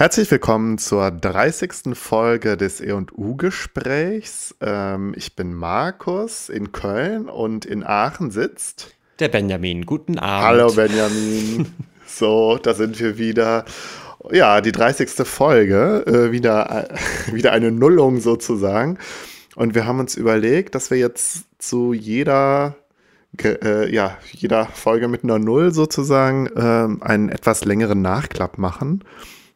Herzlich willkommen zur 30. Folge des E&U-Gesprächs. Ähm, ich bin Markus in Köln und in Aachen sitzt der Benjamin. Guten Abend. Hallo Benjamin. so, da sind wir wieder. Ja, die 30. Folge, äh, wieder, äh, wieder eine Nullung sozusagen. Und wir haben uns überlegt, dass wir jetzt zu jeder äh, ja, jeder Folge mit einer Null sozusagen äh, einen etwas längeren Nachklapp machen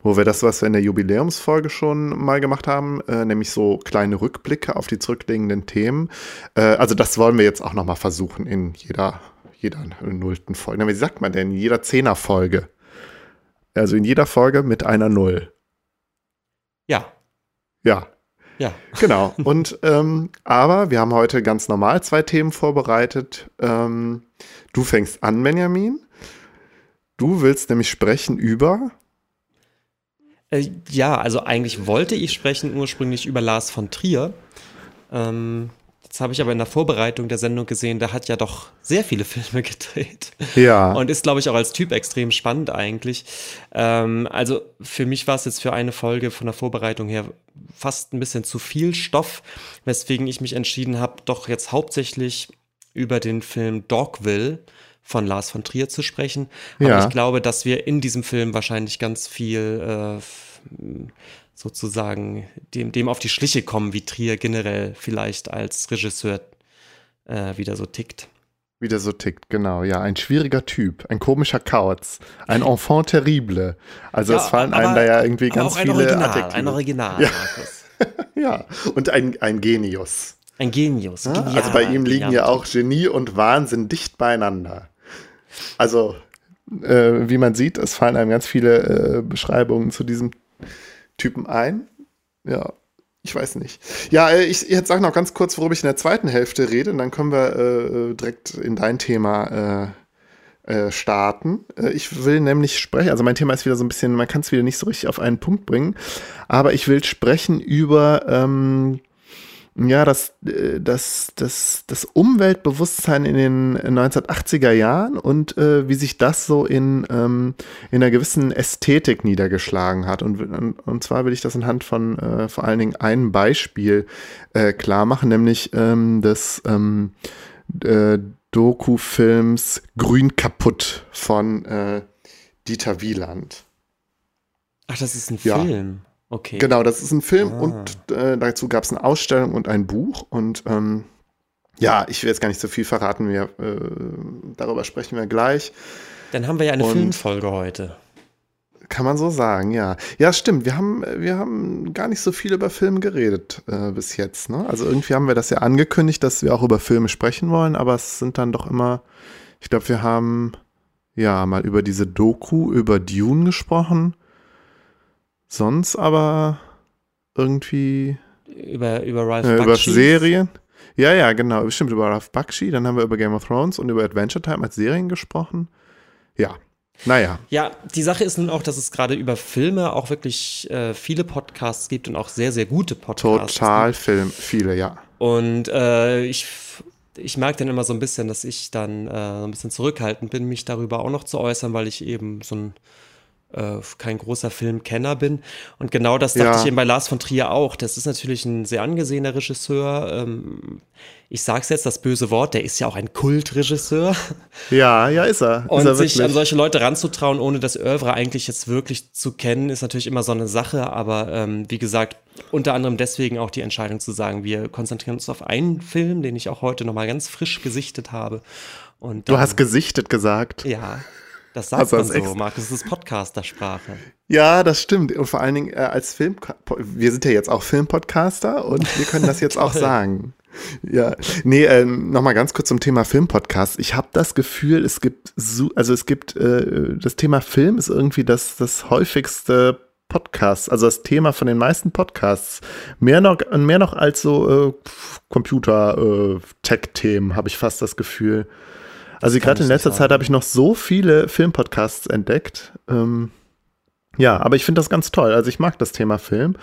wo wir das, was wir in der Jubiläumsfolge schon mal gemacht haben, äh, nämlich so kleine Rückblicke auf die zurückliegenden Themen. Äh, also das wollen wir jetzt auch nochmal versuchen in jeder, jeder nullten Folge. Wie sagt man denn? In jeder Zehner-Folge. Also in jeder Folge mit einer Null. Ja. Ja. Ja. Genau. Und ähm, aber wir haben heute ganz normal zwei Themen vorbereitet. Ähm, du fängst an, Benjamin. Du willst nämlich sprechen über äh, ja, also eigentlich wollte ich sprechen ursprünglich über Lars von Trier. Ähm, jetzt habe ich aber in der Vorbereitung der Sendung gesehen, der hat ja doch sehr viele Filme gedreht. Ja. Und ist, glaube ich, auch als Typ extrem spannend eigentlich. Ähm, also für mich war es jetzt für eine Folge von der Vorbereitung her fast ein bisschen zu viel Stoff, weswegen ich mich entschieden habe, doch jetzt hauptsächlich über den Film Dogville von Lars von Trier zu sprechen. Aber ja. ich glaube, dass wir in diesem Film wahrscheinlich ganz viel äh, sozusagen dem, dem auf die Schliche kommen, wie Trier generell vielleicht als Regisseur äh, wieder so tickt. Wieder so tickt, genau. Ja, ein schwieriger Typ, ein komischer Kauz, ein Enfant terrible. Also ja, es fallen aber, einem da ja irgendwie ganz viele Original, Adjektive. Ein Original, ja. Markus. ja, und ein, ein Genius. Ein Genius. Ja? Also bei ihm liegen ja auch Genie und Wahnsinn dicht beieinander. Also, äh, wie man sieht, es fallen einem ganz viele äh, Beschreibungen zu diesem Typen ein. Ja, ich weiß nicht. Ja, äh, ich jetzt sag noch ganz kurz, worüber ich in der zweiten Hälfte rede, und dann können wir äh, direkt in dein Thema äh, äh, starten. ich will nämlich sprechen, also mein Thema ist wieder so ein bisschen, man kann es wieder nicht so richtig auf einen Punkt bringen, aber ich will sprechen über ähm, ja, das, äh, das, das, das Umweltbewusstsein in den 1980er Jahren und äh, wie sich das so in, ähm, in einer gewissen Ästhetik niedergeschlagen hat. Und, und, und zwar will ich das anhand von äh, vor allen Dingen einem Beispiel äh, klar machen, nämlich ähm, des ähm, äh, Doku-Films Grün kaputt von äh, Dieter Wieland. Ach, das ist ein ja. Film. Okay. Genau, das ist ein Film ah. und äh, dazu gab es eine Ausstellung und ein Buch. Und ähm, ja, ich will jetzt gar nicht so viel verraten. Wir, äh, darüber sprechen wir gleich. Dann haben wir ja eine und Filmfolge heute. Kann man so sagen, ja. Ja, stimmt. Wir haben, wir haben gar nicht so viel über Filme geredet äh, bis jetzt. Ne? Also irgendwie haben wir das ja angekündigt, dass wir auch über Filme sprechen wollen, aber es sind dann doch immer, ich glaube, wir haben ja mal über diese Doku über Dune gesprochen sonst aber irgendwie. Über, über Ralph äh, Über Serien. Ja, ja, genau. Bestimmt über Ralph Bakshi. Dann haben wir über Game of Thrones und über Adventure Time als Serien gesprochen. Ja. Naja. Ja, die Sache ist nun auch, dass es gerade über Filme auch wirklich äh, viele Podcasts gibt und auch sehr, sehr gute Podcasts. Total Film, viele, ja. Und äh, ich, ich merke dann immer so ein bisschen, dass ich dann äh, ein bisschen zurückhaltend bin, mich darüber auch noch zu äußern, weil ich eben so ein äh, kein großer Filmkenner bin. Und genau das dachte ja. ich eben bei Lars von Trier auch. Das ist natürlich ein sehr angesehener Regisseur. Ähm, ich sag's jetzt, das böse Wort, der ist ja auch ein Kultregisseur. Ja, ja, ist er. Und ist er sich an solche Leute ranzutrauen, ohne das Oeuvre eigentlich jetzt wirklich zu kennen, ist natürlich immer so eine Sache. Aber ähm, wie gesagt, unter anderem deswegen auch die Entscheidung zu sagen, wir konzentrieren uns auf einen Film, den ich auch heute nochmal ganz frisch gesichtet habe. Und, du hast gesichtet gesagt. Ja, das sagt also man so, Markus, das ist Podcastersprache. Ja, das stimmt. Und vor allen Dingen äh, als Film, wir sind ja jetzt auch Filmpodcaster und wir können das jetzt auch sagen. Ja, nee, äh, nochmal ganz kurz zum Thema Filmpodcast. Ich habe das Gefühl, es gibt, so, also es gibt, äh, das Thema Film ist irgendwie das, das häufigste Podcast, also das Thema von den meisten Podcasts. Mehr noch, mehr noch als so äh, Computer-Tech-Themen, äh, habe ich fast das Gefühl. Also gerade in letzter Zeit habe ich noch so viele Filmpodcasts entdeckt. Ähm, Ja, aber ich finde das ganz toll. Also ich mag das Thema Film.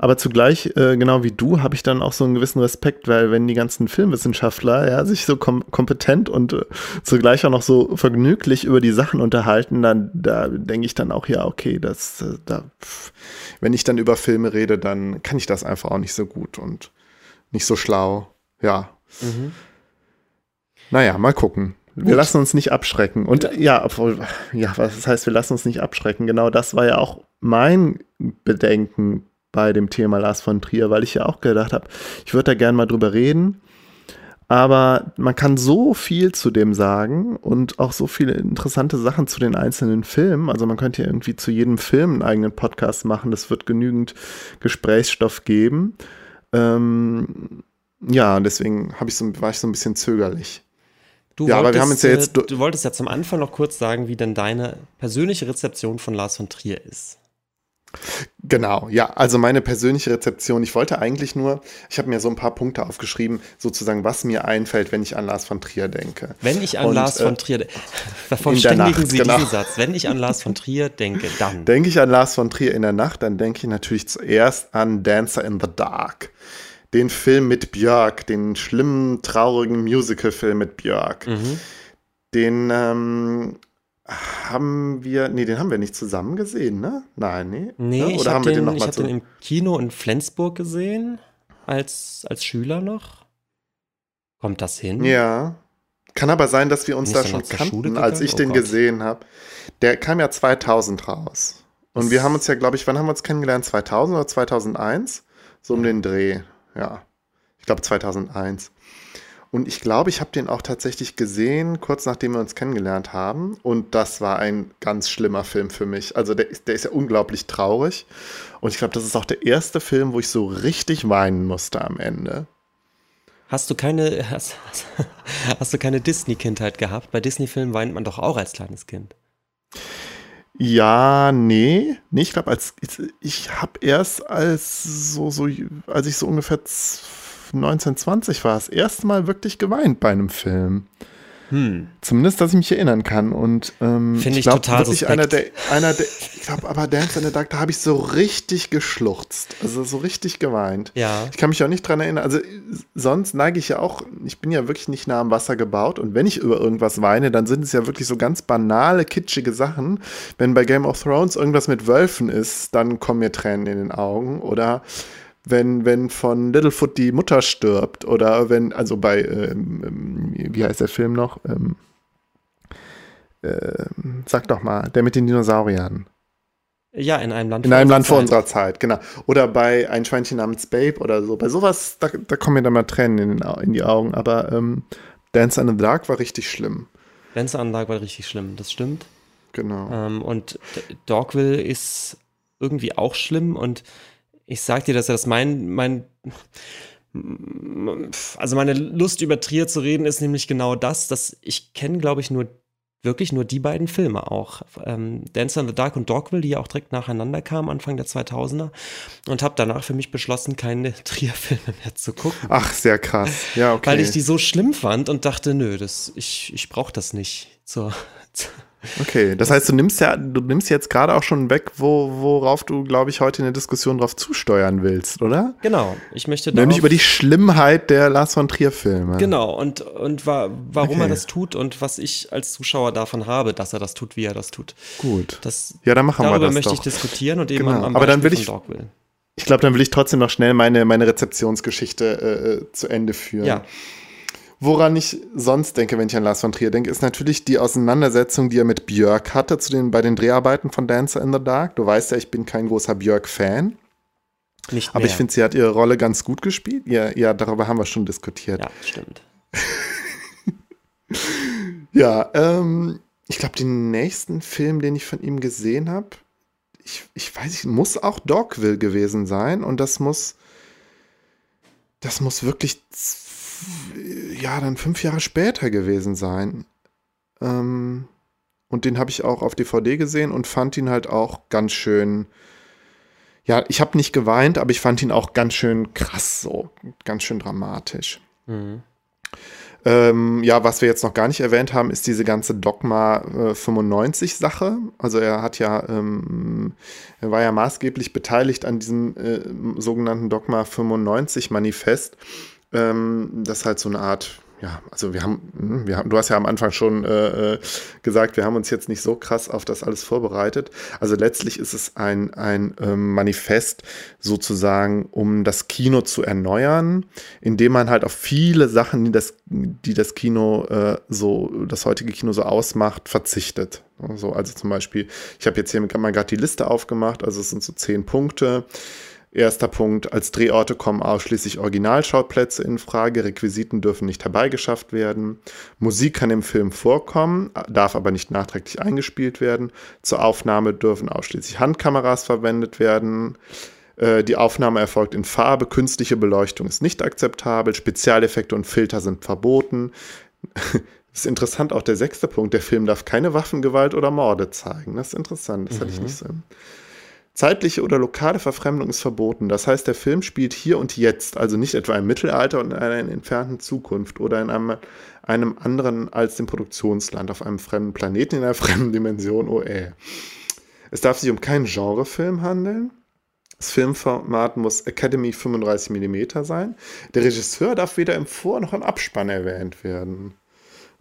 Aber zugleich, äh, genau wie du, habe ich dann auch so einen gewissen Respekt, weil wenn die ganzen Filmwissenschaftler ja, sich so kom kompetent und äh, zugleich auch noch so vergnüglich über die Sachen unterhalten, dann da denke ich dann auch, ja, okay, das, äh, da, pff, wenn ich dann über Filme rede, dann kann ich das einfach auch nicht so gut und nicht so schlau. Ja. Mhm. Naja, mal gucken. Wir lassen uns nicht abschrecken. Und ja, obwohl, ja, was heißt, wir lassen uns nicht abschrecken? Genau das war ja auch mein Bedenken bei dem Thema Lars von Trier, weil ich ja auch gedacht habe, ich würde da gerne mal drüber reden. Aber man kann so viel zu dem sagen und auch so viele interessante Sachen zu den einzelnen Filmen. Also man könnte ja irgendwie zu jedem Film einen eigenen Podcast machen. Das wird genügend Gesprächsstoff geben. Ähm, ja, deswegen ich so, war ich so ein bisschen zögerlich. Du, ja, wolltest, ja äh, du wolltest ja zum Anfang noch kurz sagen, wie denn deine persönliche Rezeption von Lars von Trier ist. Genau, ja, also meine persönliche Rezeption. Ich wollte eigentlich nur, ich habe mir so ein paar Punkte aufgeschrieben, sozusagen, was mir einfällt, wenn ich an Lars von Trier denke. Wenn ich an Und, Lars von äh, Trier denke, vervollständigen Nacht, Sie genau. diesen Satz. Wenn ich an Lars von Trier denke, dann. Denke ich an Lars von Trier in der Nacht, dann denke ich natürlich zuerst an Dancer in the Dark den Film mit Björk, den schlimmen, traurigen Musical-Film mit Björk. Mhm. Den ähm, haben wir, nee, den haben wir nicht zusammen gesehen, ne? Nein, nee. Nee? Ne? Oder haben den, wir den noch ich habe den im Kino in Flensburg gesehen, als, als Schüler noch. Kommt das hin? Ja. Kann aber sein, dass wir uns nicht da schon kannten, als ich oh den Gott. gesehen habe. Der kam ja 2000 raus. Und wir haben uns ja, glaube ich, wann haben wir uns kennengelernt? 2000 oder 2001? So um den Dreh ja. Ich glaube 2001. Und ich glaube, ich habe den auch tatsächlich gesehen, kurz nachdem wir uns kennengelernt haben. Und das war ein ganz schlimmer Film für mich. Also der, der ist ja unglaublich traurig. Und ich glaube, das ist auch der erste Film, wo ich so richtig weinen musste am Ende. Hast du keine, hast, hast du keine Disney-Kindheit gehabt? Bei Disney-Filmen weint man doch auch als kleines Kind. Ja, nee, nee, ich glaube, als ich, ich habe erst als so, so, als ich so ungefähr 19, 20 war, das erste Mal wirklich geweint bei einem Film. Hm. Zumindest, dass ich mich erinnern kann. Und ähm, finde ich, ich glaub, total wirklich suspekt. einer der, einer der, ich glaube, aber Dance in the Dark, da habe ich so richtig geschluchzt, also so richtig geweint. Ja. Ich kann mich auch nicht dran erinnern. Also sonst neige ich ja auch, ich bin ja wirklich nicht nah am Wasser gebaut. Und wenn ich über irgendwas weine, dann sind es ja wirklich so ganz banale, kitschige Sachen. Wenn bei Game of Thrones irgendwas mit Wölfen ist, dann kommen mir Tränen in den Augen. Oder wenn, wenn von Littlefoot die Mutter stirbt oder wenn, also bei, ähm, ähm, wie heißt der Film noch? Ähm, äh, sag doch mal, der mit den Dinosauriern. Ja, in einem Land In einem Land vor unserer Zeit, genau. Oder bei ein Schweinchen namens Babe oder so. Bei sowas, da, da kommen mir dann mal Tränen in, in die Augen. Aber ähm, Dance in the Dark war richtig schlimm. Dance in the Dark war richtig schlimm, das stimmt. Genau. Ähm, und Dogville ist irgendwie auch schlimm und ich sag dir, dass das mein, mein, also meine Lust über Trier zu reden ist nämlich genau das, dass ich kenne, glaube ich, nur wirklich nur die beiden Filme auch. Ähm, Dancer in the Dark und Dogville, die ja auch direkt nacheinander kamen, Anfang der 2000er. Und habe danach für mich beschlossen, keine Trier-Filme mehr zu gucken. Ach, sehr krass. Ja, okay. Weil ich die so schlimm fand und dachte, nö, das, ich, ich brauche das nicht zur, Okay, das heißt, du nimmst ja, du nimmst jetzt gerade auch schon weg, wo, worauf du, glaube ich, heute in der Diskussion drauf zusteuern willst, oder? Genau. Ich möchte Nämlich über die Schlimmheit der Lars von Trier-Filme. Genau, und, und wa warum okay. er das tut und was ich als Zuschauer davon habe, dass er das tut, wie er das tut. Gut. Das, ja, dann machen wir das. Darüber möchte doch. ich diskutieren und eben genau. am, am Aber dann will ich, ich glaube, dann will ich trotzdem noch schnell meine, meine Rezeptionsgeschichte äh, äh zu Ende führen. Ja. Woran ich sonst denke, wenn ich an Lars von Trier denke, ist natürlich die Auseinandersetzung, die er mit Björk hatte zu den, bei den Dreharbeiten von Dancer in the Dark. Du weißt ja, ich bin kein großer Björk-Fan. Nicht mehr. Aber ich finde, sie hat ihre Rolle ganz gut gespielt. Ja, ja, darüber haben wir schon diskutiert. Ja, stimmt. ja, ähm, ich glaube, den nächsten Film, den ich von ihm gesehen habe, ich, ich weiß nicht, muss auch Dogville gewesen sein. Und das muss, das muss wirklich ja, dann fünf Jahre später gewesen sein. Ähm, und den habe ich auch auf DVD gesehen und fand ihn halt auch ganz schön. Ja, ich habe nicht geweint, aber ich fand ihn auch ganz schön krass, so ganz schön dramatisch. Mhm. Ähm, ja, was wir jetzt noch gar nicht erwähnt haben, ist diese ganze Dogma äh, 95 Sache. Also er hat ja, ähm, er war ja maßgeblich beteiligt an diesem äh, sogenannten Dogma 95 Manifest. Ähm, das halt so eine Art ja, also wir haben, hm, wir haben, du hast ja am Anfang schon äh, äh, gesagt, wir haben uns jetzt nicht so krass auf das alles vorbereitet. Also letztlich ist es ein, ein ähm, Manifest sozusagen, um das Kino zu erneuern, indem man halt auf viele Sachen, die das, die das Kino äh, so, das heutige Kino so ausmacht, verzichtet. Also, also zum Beispiel, ich habe jetzt hier mal gerade die Liste aufgemacht, also es sind so zehn Punkte. Erster Punkt, als Drehorte kommen ausschließlich Originalschauplätze in Frage, Requisiten dürfen nicht herbeigeschafft werden, Musik kann im Film vorkommen, darf aber nicht nachträglich eingespielt werden, zur Aufnahme dürfen ausschließlich Handkameras verwendet werden, äh, die Aufnahme erfolgt in Farbe, künstliche Beleuchtung ist nicht akzeptabel, Spezialeffekte und Filter sind verboten. Das ist interessant, auch der sechste Punkt, der Film darf keine Waffengewalt oder Morde zeigen. Das ist interessant, das mhm. hatte ich mhm. nicht so. Zeitliche oder lokale Verfremdung ist verboten. Das heißt, der Film spielt hier und jetzt, also nicht etwa im Mittelalter und in einer entfernten Zukunft oder in einem, einem anderen als dem Produktionsland, auf einem fremden Planeten in einer fremden Dimension. Oh ey. Es darf sich um keinen Genrefilm handeln. Das Filmformat muss Academy 35 mm sein. Der Regisseur darf weder im Vor- noch im Abspann erwähnt werden.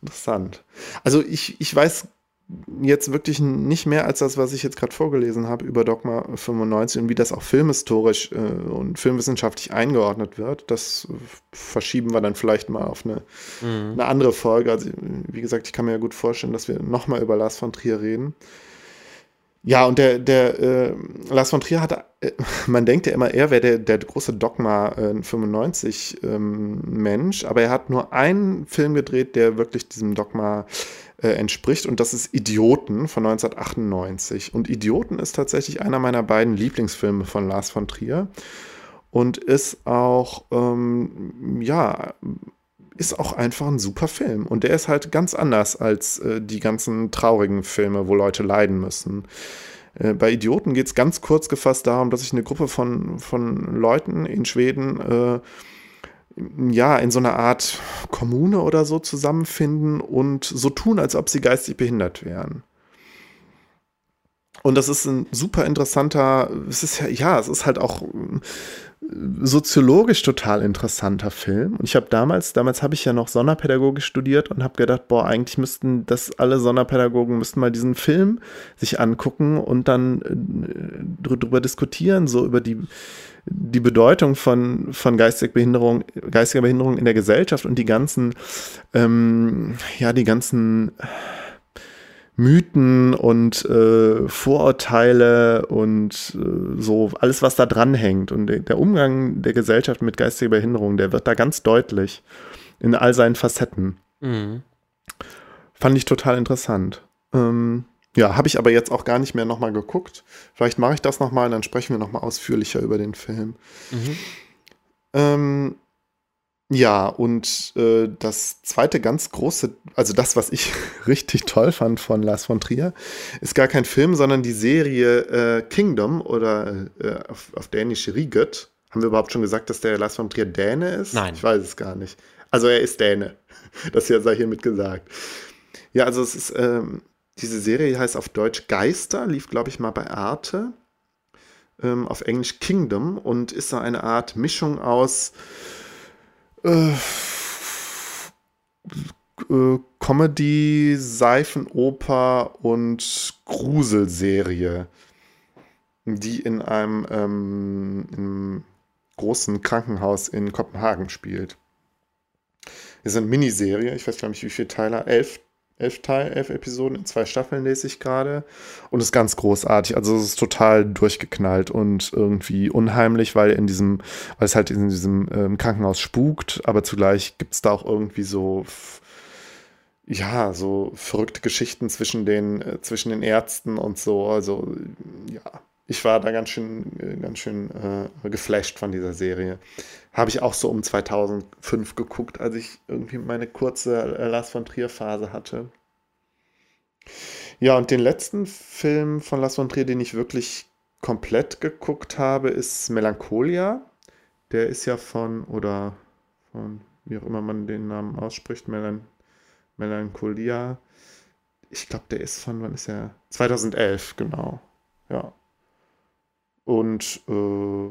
Interessant. Also ich, ich weiß jetzt wirklich nicht mehr als das, was ich jetzt gerade vorgelesen habe über Dogma 95 und wie das auch filmhistorisch äh, und filmwissenschaftlich eingeordnet wird. Das verschieben wir dann vielleicht mal auf eine, mhm. eine andere Folge. Also, wie gesagt, ich kann mir ja gut vorstellen, dass wir nochmal über Lars von Trier reden. Ja, und der, der äh, Lars von Trier hat, äh, man denkt ja immer, er wäre der, der große Dogma äh, 95 ähm, Mensch, aber er hat nur einen Film gedreht, der wirklich diesem Dogma äh, entspricht und das ist Idioten von 1998. Und Idioten ist tatsächlich einer meiner beiden Lieblingsfilme von Lars von Trier und ist auch, ähm, ja, ist auch einfach ein super Film. Und der ist halt ganz anders als äh, die ganzen traurigen Filme, wo Leute leiden müssen. Äh, bei Idioten geht es ganz kurz gefasst darum, dass sich eine Gruppe von, von Leuten in Schweden äh, ja, in so einer Art Kommune oder so zusammenfinden und so tun, als ob sie geistig behindert wären. Und das ist ein super interessanter, es ist ja, ja, es ist halt auch soziologisch total interessanter Film. Und ich habe damals, damals habe ich ja noch Sonderpädagogik studiert und habe gedacht, boah, eigentlich müssten das alle Sonderpädagogen müssten mal diesen Film sich angucken und dann äh, drüber diskutieren, so über die die Bedeutung von, von geistiger Behinderung, geistiger Behinderung in der Gesellschaft und die ganzen, ähm, ja, die ganzen Mythen und äh, Vorurteile und äh, so alles, was da dranhängt. Und der Umgang der Gesellschaft mit geistiger Behinderung, der wird da ganz deutlich in all seinen Facetten. Mhm. Fand ich total interessant. Ähm, ja, habe ich aber jetzt auch gar nicht mehr nochmal geguckt. Vielleicht mache ich das nochmal und dann sprechen wir nochmal ausführlicher über den Film. Mhm. Ähm, ja, und äh, das zweite ganz große, also das, was ich richtig toll fand von Lars von Trier, ist gar kein Film, sondern die Serie äh, Kingdom oder äh, auf, auf Dänisch Riget. Haben wir überhaupt schon gesagt, dass der Lars von Trier Däne ist? Nein. Ich weiß es gar nicht. Also er ist Däne. Das sei hiermit gesagt. Ja, also es ist ähm, diese Serie heißt auf Deutsch Geister, lief, glaube ich, mal bei Arte. Ähm, auf Englisch Kingdom und ist so eine Art Mischung aus äh, Comedy, Seifenoper und Gruselserie, die in einem ähm, im großen Krankenhaus in Kopenhagen spielt. ist eine Miniserie, ich weiß gar nicht, wie viele Teile, elf elf Teil, elf Episoden in zwei Staffeln lese ich gerade und ist ganz großartig. Also es ist total durchgeknallt und irgendwie unheimlich, weil in diesem, weil es halt in diesem ähm, Krankenhaus spukt, aber zugleich gibt es da auch irgendwie so ja, so verrückte Geschichten zwischen den, äh, zwischen den Ärzten und so. Also, ja, ich war da ganz schön, äh, ganz schön äh, geflasht von dieser Serie. Habe ich auch so um 2005 geguckt, als ich irgendwie meine kurze äh, Lars von Trier Phase hatte. Ja, und den letzten Film von Lars von Trier, den ich wirklich komplett geguckt habe, ist Melancholia. Der ist ja von, oder von, wie auch immer man den Namen ausspricht, Melan Melancholia. Ich glaube, der ist von, wann ist er? 2011, genau. Ja. Und äh,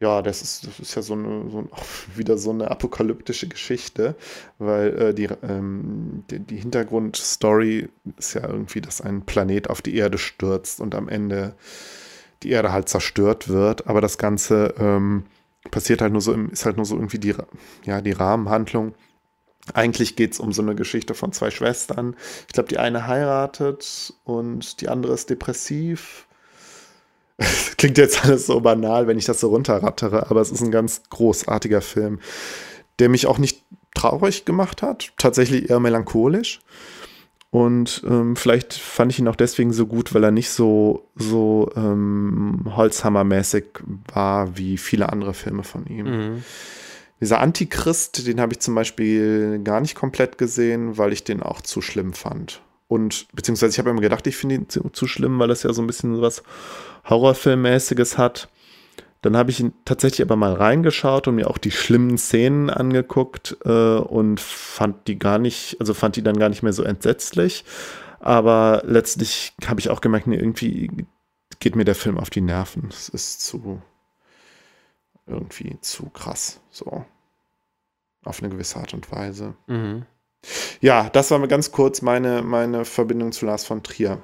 ja, das ist, das ist ja so eine, so wieder so eine apokalyptische Geschichte, weil äh, die, ähm, die, die, Hintergrundstory ist ja irgendwie, dass ein Planet auf die Erde stürzt und am Ende die Erde halt zerstört wird, aber das Ganze ähm, passiert halt nur so, ist halt nur so irgendwie die, ja, die Rahmenhandlung. Eigentlich geht es um so eine Geschichte von zwei Schwestern. Ich glaube, die eine heiratet und die andere ist depressiv Klingt jetzt alles so banal, wenn ich das so runterrattere, aber es ist ein ganz großartiger Film, der mich auch nicht traurig gemacht hat, tatsächlich eher melancholisch. Und ähm, vielleicht fand ich ihn auch deswegen so gut, weil er nicht so, so ähm, Holzhammermäßig war wie viele andere Filme von ihm. Mhm. Dieser Antichrist, den habe ich zum Beispiel gar nicht komplett gesehen, weil ich den auch zu schlimm fand. Und beziehungsweise ich habe immer gedacht, ich finde ihn zu, zu, schlimm, weil das ja so ein bisschen was Horrorfilmmäßiges hat. Dann habe ich ihn tatsächlich aber mal reingeschaut und mir auch die schlimmen Szenen angeguckt äh, und fand die gar nicht, also fand die dann gar nicht mehr so entsetzlich. Aber letztlich habe ich auch gemerkt, nee, irgendwie geht mir der Film auf die Nerven. Es ist zu irgendwie zu krass. So. Auf eine gewisse Art und Weise. Mhm. Ja, das war ganz kurz meine, meine Verbindung zu Lars von Trier.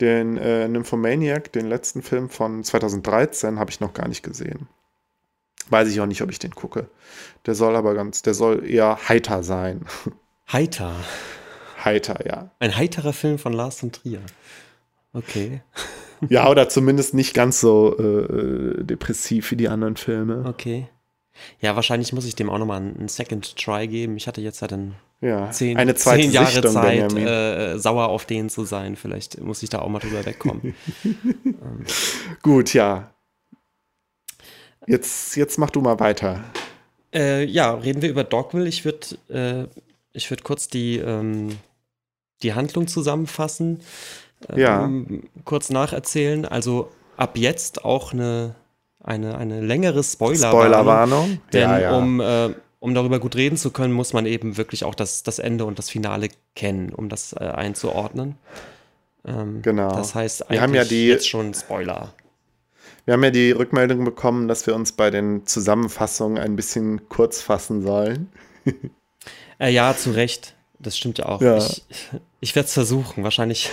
Den äh, Nymphomaniac, den letzten Film von 2013, habe ich noch gar nicht gesehen. Weiß ich auch nicht, ob ich den gucke. Der soll aber ganz, der soll eher heiter sein. Heiter? Heiter, ja. Ein heiterer Film von Lars von Trier. Okay. ja, oder zumindest nicht ganz so äh, depressiv wie die anderen Filme. Okay. Ja, wahrscheinlich muss ich dem auch nochmal einen Second Try geben. Ich hatte jetzt halt einen ja, zehn, eine zweite zehn Jahre Sichtung, Zeit, äh, sauer auf den zu sein. Vielleicht muss ich da auch mal drüber wegkommen. ähm. Gut, ja. Jetzt, jetzt mach du mal weiter. Äh, ja, reden wir über Dogville. Ich würde äh, würd kurz die, ähm, die Handlung zusammenfassen. Ähm, ja. Kurz nacherzählen. Also ab jetzt auch eine, eine, eine längere Spoilerwarnung. Spoilerwarnung. Denn ja, ja. um äh, um darüber gut reden zu können, muss man eben wirklich auch das, das Ende und das Finale kennen, um das äh, einzuordnen. Ähm, genau. Das heißt eigentlich wir haben ja die, jetzt schon Spoiler. Wir haben ja die Rückmeldung bekommen, dass wir uns bei den Zusammenfassungen ein bisschen kurz fassen sollen. äh, ja, zu Recht. Das stimmt ja auch. Ja. Ich, ich werde es versuchen. Wahrscheinlich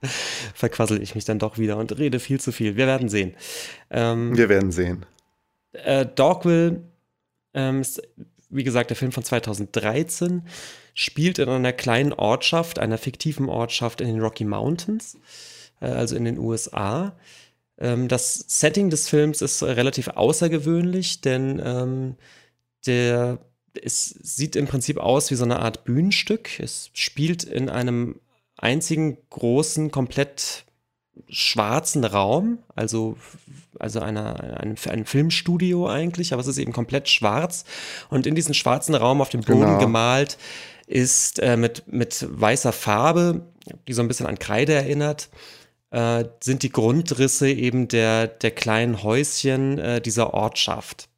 verquassel ich mich dann doch wieder und rede viel zu viel. Wir werden sehen. Ähm, wir werden sehen. Äh, Dogville ähm, ist, wie gesagt, der Film von 2013 spielt in einer kleinen Ortschaft, einer fiktiven Ortschaft in den Rocky Mountains, äh, also in den USA. Ähm, das Setting des Films ist relativ außergewöhnlich, denn ähm, der es sieht im Prinzip aus wie so eine Art Bühnenstück. Es spielt in einem einzigen großen, komplett schwarzen Raum, also, also einer, einem, ein Filmstudio eigentlich, aber es ist eben komplett schwarz. Und in diesen schwarzen Raum auf dem Boden genau. gemalt ist äh, mit, mit weißer Farbe, die so ein bisschen an Kreide erinnert, äh, sind die Grundrisse eben der, der kleinen Häuschen äh, dieser Ortschaft.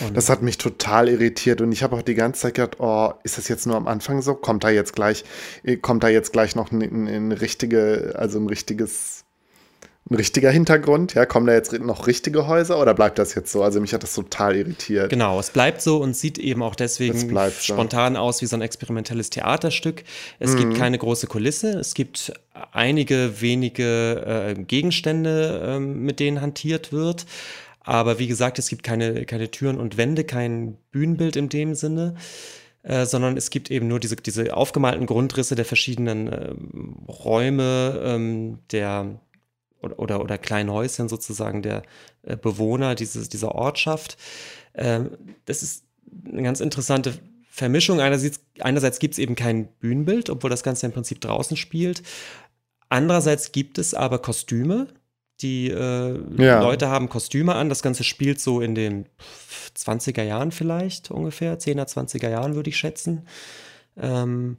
Und das hat mich total irritiert und ich habe auch die ganze Zeit gedacht, oh, ist das jetzt nur am Anfang so? Kommt da jetzt gleich, äh, kommt da jetzt gleich noch ein, ein, ein richtige, also ein richtiges, ein richtiger Hintergrund? Ja, kommen da jetzt noch richtige Häuser oder bleibt das jetzt so? Also mich hat das total irritiert. Genau, es bleibt so und sieht eben auch deswegen spontan so. aus wie so ein experimentelles Theaterstück. Es mhm. gibt keine große Kulisse, es gibt einige wenige äh, Gegenstände, äh, mit denen hantiert wird. Aber wie gesagt, es gibt keine, keine Türen und Wände, kein Bühnenbild in dem Sinne. Äh, sondern es gibt eben nur diese, diese aufgemalten Grundrisse der verschiedenen äh, Räume ähm, der oder, oder, oder, kleinen Häuschen sozusagen der äh, Bewohner dieses, dieser Ortschaft. Ähm, das ist eine ganz interessante Vermischung. Einerseits, einerseits gibt es eben kein Bühnenbild, obwohl das Ganze im Prinzip draußen spielt. Andererseits gibt es aber Kostüme, die äh, ja. Leute haben Kostüme an. Das Ganze spielt so in den 20er Jahren vielleicht ungefähr, 10er, 20er Jahren würde ich schätzen. Ähm,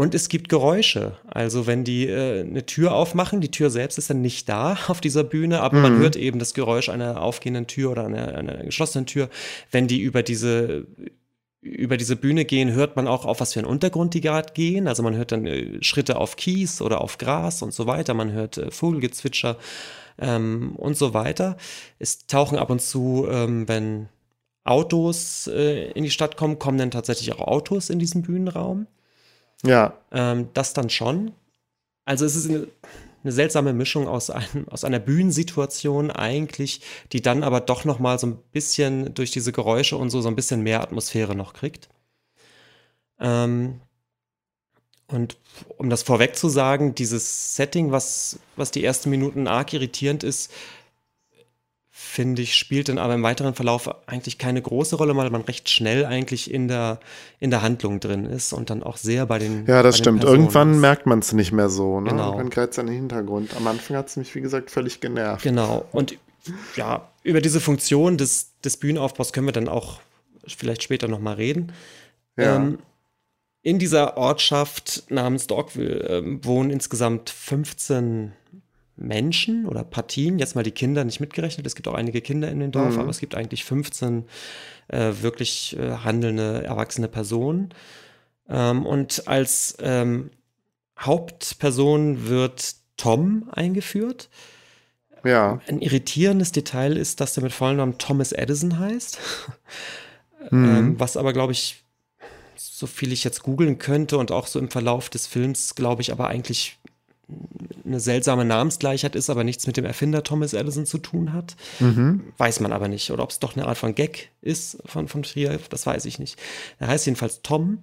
Und es gibt Geräusche. Also wenn die äh, eine Tür aufmachen, die Tür selbst ist dann nicht da auf dieser Bühne, aber mhm. man hört eben das Geräusch einer aufgehenden Tür oder einer, einer geschlossenen Tür. Wenn die über diese über diese Bühne gehen, hört man auch, auf was für einen Untergrund die gerade gehen. Also man hört dann äh, Schritte auf Kies oder auf Gras und so weiter. Man hört äh, Vogelgezwitscher ähm, und so weiter. Es tauchen ab und zu, ähm, wenn Autos äh, in die Stadt kommen, kommen dann tatsächlich auch Autos in diesen Bühnenraum. Ja. Ähm, das dann schon. Also es ist eine, eine, seltsame Mischung aus, einem, aus einer Bühnensituation eigentlich, die dann aber doch noch mal so ein bisschen durch diese Geräusche und so so ein bisschen mehr Atmosphäre noch kriegt. Ähm, und um das vorweg zu sagen, dieses Setting, was, was die ersten Minuten arg irritierend ist, finde ich, spielt dann aber im weiteren Verlauf eigentlich keine große Rolle, weil man recht schnell eigentlich in der, in der Handlung drin ist und dann auch sehr bei den. Ja, das stimmt. Irgendwann ist. merkt man es nicht mehr so. Ne? Genau. Man greift an den Hintergrund. Am Anfang hat es mich, wie gesagt, völlig genervt. Genau. Und ja, über diese Funktion des, des Bühnenaufbaus können wir dann auch vielleicht später nochmal reden. Ja. Ähm, in dieser Ortschaft namens Dogville ähm, wohnen insgesamt 15 Menschen oder Partien, jetzt mal die Kinder nicht mitgerechnet, es gibt auch einige Kinder in dem Dorf, mhm. aber es gibt eigentlich 15 äh, wirklich äh, handelnde, erwachsene Personen. Ähm, und als ähm, Hauptperson wird Tom eingeführt. Ja. Ein irritierendes Detail ist, dass der mit vollem Namen Thomas Edison heißt. Mhm. ähm, was aber, glaube ich, so viel ich jetzt googeln könnte und auch so im Verlauf des Films, glaube ich, aber eigentlich eine seltsame Namensgleichheit ist, aber nichts mit dem Erfinder Thomas Edison zu tun hat. Mhm. Weiß man aber nicht. Oder ob es doch eine Art von Gag ist von, von Trier, das weiß ich nicht. Er heißt jedenfalls Tom.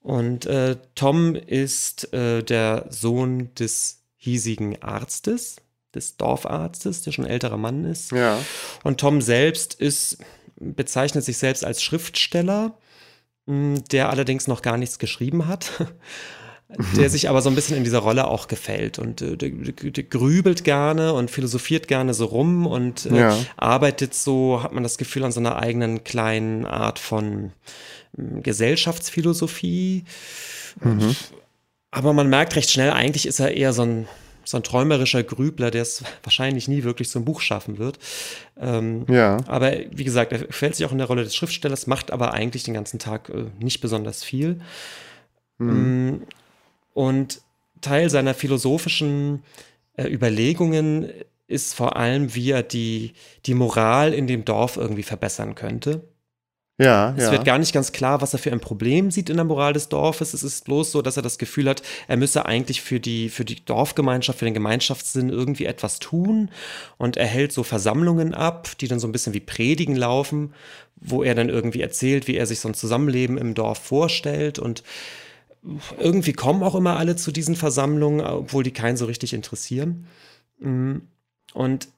Und äh, Tom ist äh, der Sohn des hiesigen Arztes, des Dorfarztes, der schon älterer Mann ist. Ja. Und Tom selbst ist, bezeichnet sich selbst als Schriftsteller, der allerdings noch gar nichts geschrieben hat. der sich aber so ein bisschen in dieser Rolle auch gefällt und äh, der, der, grübelt gerne und philosophiert gerne so rum und äh, ja. arbeitet so, hat man das Gefühl, an so einer eigenen kleinen Art von äh, Gesellschaftsphilosophie. Mhm. Aber man merkt recht schnell, eigentlich ist er eher so ein, so ein träumerischer Grübler, der es wahrscheinlich nie wirklich zum Buch schaffen wird. Ähm, ja. Aber wie gesagt, er fällt sich auch in der Rolle des Schriftstellers, macht aber eigentlich den ganzen Tag äh, nicht besonders viel. Mhm. Und Teil seiner philosophischen äh, Überlegungen ist vor allem, wie er die, die Moral in dem Dorf irgendwie verbessern könnte. Ja, es ja. wird gar nicht ganz klar, was er für ein Problem sieht in der Moral des Dorfes. Es ist bloß so, dass er das Gefühl hat, er müsse eigentlich für die, für die Dorfgemeinschaft, für den Gemeinschaftssinn irgendwie etwas tun. Und er hält so Versammlungen ab, die dann so ein bisschen wie Predigen laufen, wo er dann irgendwie erzählt, wie er sich so ein Zusammenleben im Dorf vorstellt. Und irgendwie kommen auch immer alle zu diesen Versammlungen, obwohl die keinen so richtig interessieren. Mm. Und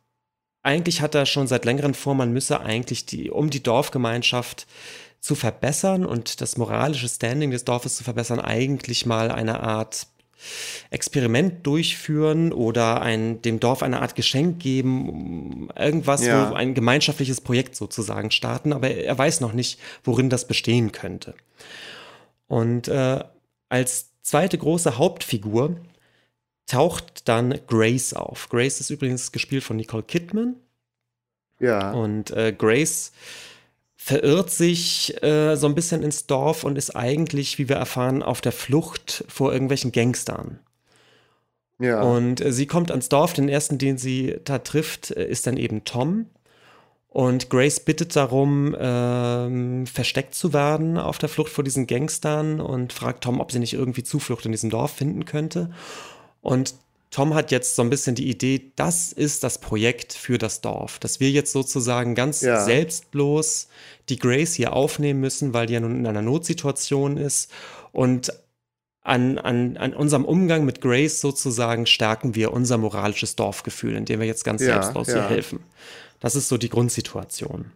eigentlich hat er schon seit längerem vor, man müsse eigentlich die, um die Dorfgemeinschaft zu verbessern und das moralische Standing des Dorfes zu verbessern, eigentlich mal eine Art Experiment durchführen oder ein, dem Dorf eine Art Geschenk geben, irgendwas, ja. wo ein gemeinschaftliches Projekt sozusagen starten, aber er weiß noch nicht, worin das bestehen könnte. Und äh, als zweite große Hauptfigur taucht dann Grace auf. Grace ist übrigens gespielt von Nicole Kidman. Ja. Und äh, Grace verirrt sich äh, so ein bisschen ins Dorf und ist eigentlich, wie wir erfahren, auf der Flucht vor irgendwelchen Gangstern. Ja. Und äh, sie kommt ans Dorf. Den ersten, den sie da trifft, äh, ist dann eben Tom. Und Grace bittet darum, ähm, versteckt zu werden auf der Flucht vor diesen Gangstern und fragt Tom, ob sie nicht irgendwie Zuflucht in diesem Dorf finden könnte. Und Tom hat jetzt so ein bisschen die Idee, das ist das Projekt für das Dorf, dass wir jetzt sozusagen ganz ja. selbstlos die Grace hier aufnehmen müssen, weil die ja nun in einer Notsituation ist. Und an, an, an unserem Umgang mit Grace sozusagen stärken wir unser moralisches Dorfgefühl, indem wir jetzt ganz ja, selbstlos ja. ihr helfen. Das ist so die Grundsituation.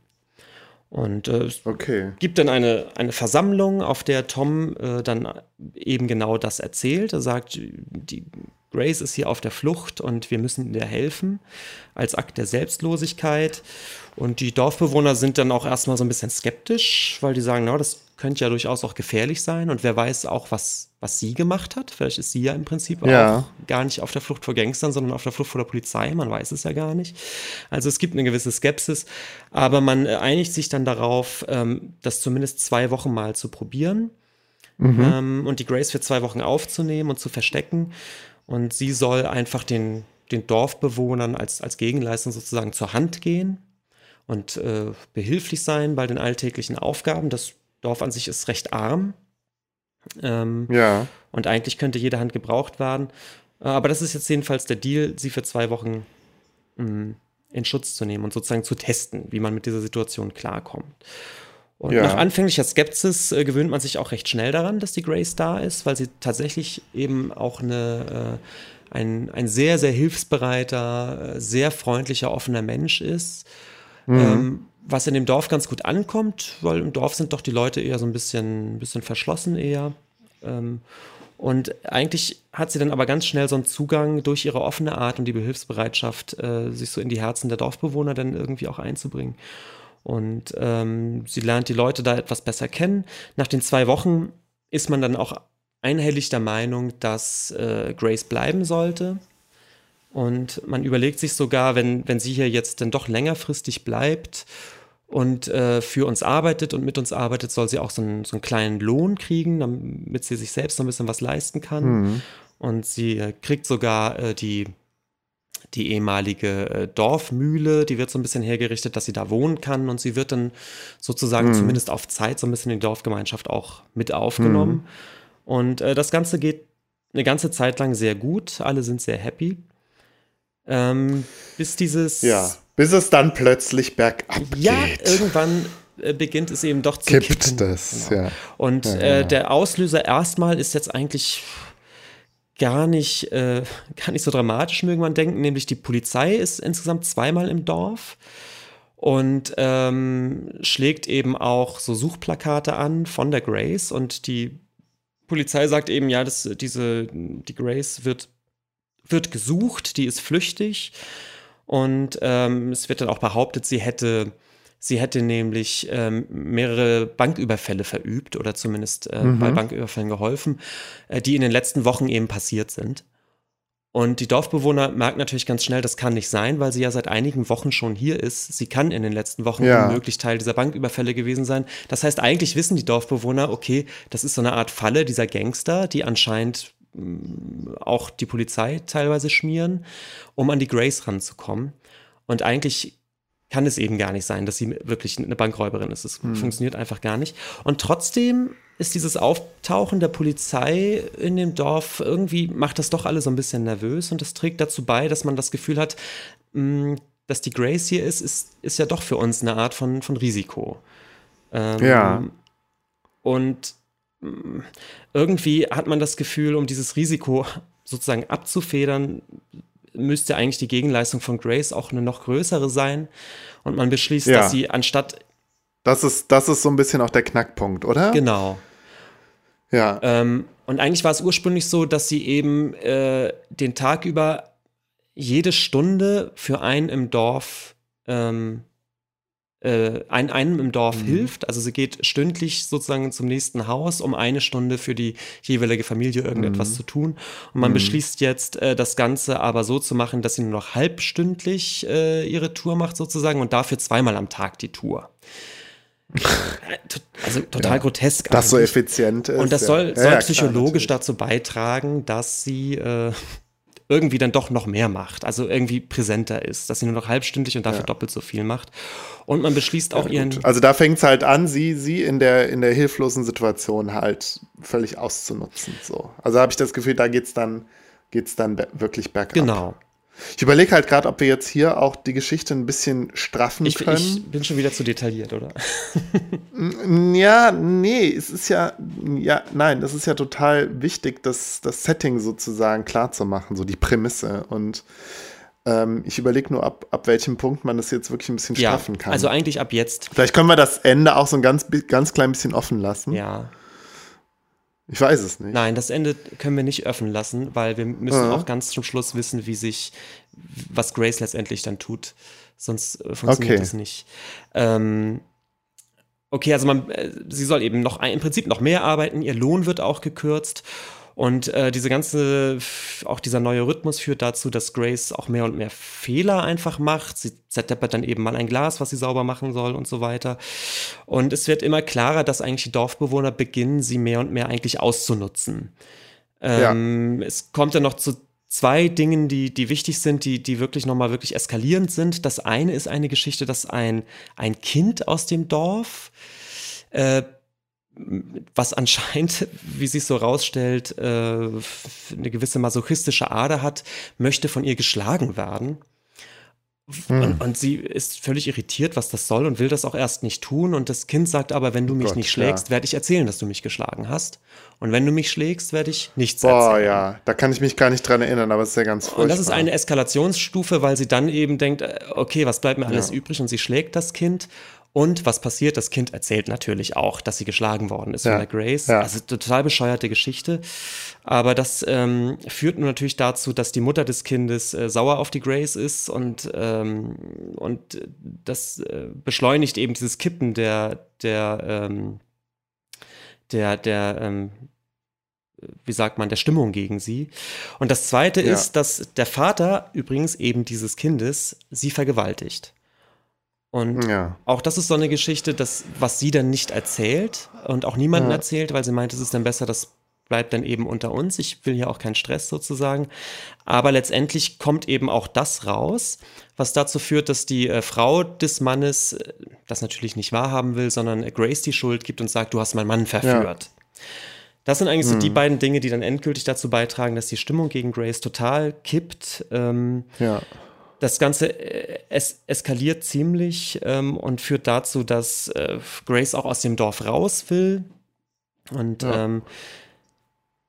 Und äh, es okay. gibt dann eine, eine Versammlung, auf der Tom äh, dann eben genau das erzählt. Er sagt, die Grace ist hier auf der Flucht und wir müssen ihr helfen, als Akt der Selbstlosigkeit. Und die Dorfbewohner sind dann auch erstmal so ein bisschen skeptisch, weil die sagen, na, das könnte ja durchaus auch gefährlich sein. Und wer weiß auch, was, was sie gemacht hat. Vielleicht ist sie ja im Prinzip ja. auch gar nicht auf der Flucht vor Gangstern, sondern auf der Flucht vor der Polizei. Man weiß es ja gar nicht. Also es gibt eine gewisse Skepsis, aber man einigt sich dann darauf, ähm, das zumindest zwei Wochen mal zu probieren. Mhm. Ähm, und die Grace für zwei Wochen aufzunehmen und zu verstecken. Und sie soll einfach den, den Dorfbewohnern als, als Gegenleistung sozusagen zur Hand gehen und äh, behilflich sein bei den alltäglichen Aufgaben. Das Dorf an sich ist recht arm. Ähm, ja. Und eigentlich könnte jede Hand gebraucht werden. Aber das ist jetzt jedenfalls der Deal, sie für zwei Wochen mh, mm, in Schutz zu nehmen und sozusagen zu testen, wie man mit dieser Situation klarkommt. Und ja. nach anfänglicher Skepsis äh, gewöhnt man sich auch recht schnell daran, dass die Grace da ist, weil sie tatsächlich eben auch eine, äh, ein, ein sehr, sehr hilfsbereiter, äh, sehr freundlicher, offener Mensch ist. Mhm. Ähm, was in dem Dorf ganz gut ankommt, weil im Dorf sind doch die Leute eher so ein bisschen, ein bisschen verschlossen eher. Ähm, und eigentlich hat sie dann aber ganz schnell so einen Zugang durch ihre offene Art und die Behilfsbereitschaft, äh, sich so in die Herzen der Dorfbewohner dann irgendwie auch einzubringen. Und ähm, sie lernt die Leute da etwas besser kennen. Nach den zwei Wochen ist man dann auch einhellig der Meinung, dass äh, Grace bleiben sollte. Und man überlegt sich sogar, wenn, wenn sie hier jetzt dann doch längerfristig bleibt und äh, für uns arbeitet und mit uns arbeitet, soll sie auch so einen, so einen kleinen Lohn kriegen, damit sie sich selbst noch ein bisschen was leisten kann. Mhm. Und sie äh, kriegt sogar äh, die, die ehemalige äh, Dorfmühle, die wird so ein bisschen hergerichtet, dass sie da wohnen kann. Und sie wird dann sozusagen mhm. zumindest auf Zeit so ein bisschen in die Dorfgemeinschaft auch mit aufgenommen. Mhm. Und äh, das Ganze geht eine ganze Zeit lang sehr gut. Alle sind sehr happy. Ähm, bis dieses. Ja, bis es dann plötzlich bergab ja, geht. Ja, irgendwann äh, beginnt es eben doch zu Kippt kippen. das, genau. ja. Und ja, äh, der Auslöser erstmal ist jetzt eigentlich gar nicht, äh, gar nicht so dramatisch, mögen man denken, nämlich die Polizei ist insgesamt zweimal im Dorf und ähm, schlägt eben auch so Suchplakate an von der Grace und die Polizei sagt eben, ja, das, diese, die Grace wird wird gesucht, die ist flüchtig und ähm, es wird dann auch behauptet, sie hätte Sie hätte nämlich ähm, mehrere Banküberfälle verübt oder zumindest äh, mhm. bei Banküberfällen geholfen, äh, die in den letzten Wochen eben passiert sind. Und die Dorfbewohner merken natürlich ganz schnell, das kann nicht sein, weil sie ja seit einigen Wochen schon hier ist. Sie kann in den letzten Wochen ja. unmöglich Teil dieser Banküberfälle gewesen sein. Das heißt, eigentlich wissen die Dorfbewohner, okay, das ist so eine Art Falle dieser Gangster, die anscheinend auch die Polizei teilweise schmieren, um an die Grace ranzukommen. Und eigentlich kann es eben gar nicht sein, dass sie wirklich eine Bankräuberin ist. Es hm. funktioniert einfach gar nicht. Und trotzdem ist dieses Auftauchen der Polizei in dem Dorf irgendwie macht das doch alle so ein bisschen nervös und das trägt dazu bei, dass man das Gefühl hat, mh, dass die Grace hier ist, ist, ist ja doch für uns eine Art von, von Risiko. Ähm, ja. Und irgendwie hat man das Gefühl, um dieses Risiko sozusagen abzufedern, müsste eigentlich die Gegenleistung von Grace auch eine noch größere sein. Und man beschließt, ja. dass sie anstatt. Das ist, das ist so ein bisschen auch der Knackpunkt, oder? Genau. Ja. Ähm, und eigentlich war es ursprünglich so, dass sie eben äh, den Tag über jede Stunde für einen im Dorf ähm, äh, ein, einem im Dorf mhm. hilft. Also sie geht stündlich sozusagen zum nächsten Haus, um eine Stunde für die jeweilige Familie irgendetwas mhm. zu tun. Und man mhm. beschließt jetzt, äh, das Ganze aber so zu machen, dass sie nur noch halbstündlich äh, ihre Tour macht sozusagen und dafür zweimal am Tag die Tour. also total ja, grotesk. Das so effizient ist. Und das soll, ja. soll ja, psychologisch klar, dazu beitragen, dass sie äh, irgendwie dann doch noch mehr macht, also irgendwie präsenter ist, dass sie nur noch halbstündlich und dafür ja. doppelt so viel macht. Und man beschließt auch ja, ihren. Also da fängt es halt an, sie, sie in der, in der hilflosen Situation halt völlig auszunutzen. So. Also habe ich das Gefühl, da geht es dann, geht's dann wirklich bergab. Genau. Ich überlege halt gerade, ob wir jetzt hier auch die Geschichte ein bisschen straffen ich, können. Ich bin schon wieder zu detailliert, oder? ja, nee, es ist ja, ja, nein, das ist ja total wichtig, das, das Setting sozusagen klar zu machen, so die Prämisse. Und ähm, ich überlege nur, ab, ab welchem Punkt man das jetzt wirklich ein bisschen straffen ja, kann. Also eigentlich ab jetzt. Vielleicht können wir das Ende auch so ein ganz, ganz klein bisschen offen lassen. Ja. Ich weiß es nicht. Nein, das Ende können wir nicht öffnen lassen, weil wir müssen ja. auch ganz zum Schluss wissen, wie sich, was Grace letztendlich dann tut. Sonst äh, funktioniert okay. das nicht. Ähm, okay, also man, äh, sie soll eben noch im Prinzip noch mehr arbeiten, ihr Lohn wird auch gekürzt und äh, diese ganze, auch dieser neue Rhythmus führt dazu, dass Grace auch mehr und mehr Fehler einfach macht. Sie zerdeppert dann eben mal ein Glas, was sie sauber machen soll und so weiter. Und es wird immer klarer, dass eigentlich die Dorfbewohner beginnen, sie mehr und mehr eigentlich auszunutzen. Ähm, ja. Es kommt dann noch zu zwei Dingen, die, die wichtig sind, die, die wirklich nochmal wirklich eskalierend sind. Das eine ist eine Geschichte, dass ein, ein Kind aus dem Dorf äh, was anscheinend, wie sich so rausstellt, äh, eine gewisse masochistische Ader hat, möchte von ihr geschlagen werden. Hm. Und, und, sie ist völlig irritiert, was das soll und will das auch erst nicht tun. Und das Kind sagt aber, wenn du mich Gott, nicht schlägst, ja. werde ich erzählen, dass du mich geschlagen hast. Und wenn du mich schlägst, werde ich nichts Boah, erzählen. Boah, ja, da kann ich mich gar nicht dran erinnern, aber es ist ja ganz furchtbar. Und das ist eine Eskalationsstufe, weil sie dann eben denkt, äh, okay, was bleibt mir alles ja. übrig? Und sie schlägt das Kind. Und was passiert? Das Kind erzählt natürlich auch, dass sie geschlagen worden ist ja. von der Grace. Ja. Also total bescheuerte Geschichte. Aber das ähm, führt nun natürlich dazu, dass die Mutter des Kindes äh, sauer auf die Grace ist und, ähm, und das äh, beschleunigt eben dieses Kippen der, der, ähm, der, der, ähm, wie sagt man, der Stimmung gegen sie. Und das Zweite ja. ist, dass der Vater übrigens eben dieses Kindes sie vergewaltigt. Und ja. auch das ist so eine Geschichte, dass, was sie dann nicht erzählt und auch niemandem ja. erzählt, weil sie meint, es ist dann besser, das bleibt dann eben unter uns. Ich will ja auch keinen Stress sozusagen. Aber letztendlich kommt eben auch das raus, was dazu führt, dass die äh, Frau des Mannes äh, das natürlich nicht wahrhaben will, sondern Grace die Schuld gibt und sagt, du hast meinen Mann verführt. Ja. Das sind eigentlich mhm. so die mhm. beiden Dinge, die dann endgültig dazu beitragen, dass die Stimmung gegen Grace total kippt. Ähm, ja das Ganze äh, es eskaliert ziemlich ähm, und führt dazu, dass äh, Grace auch aus dem Dorf raus will. Und ja. ähm,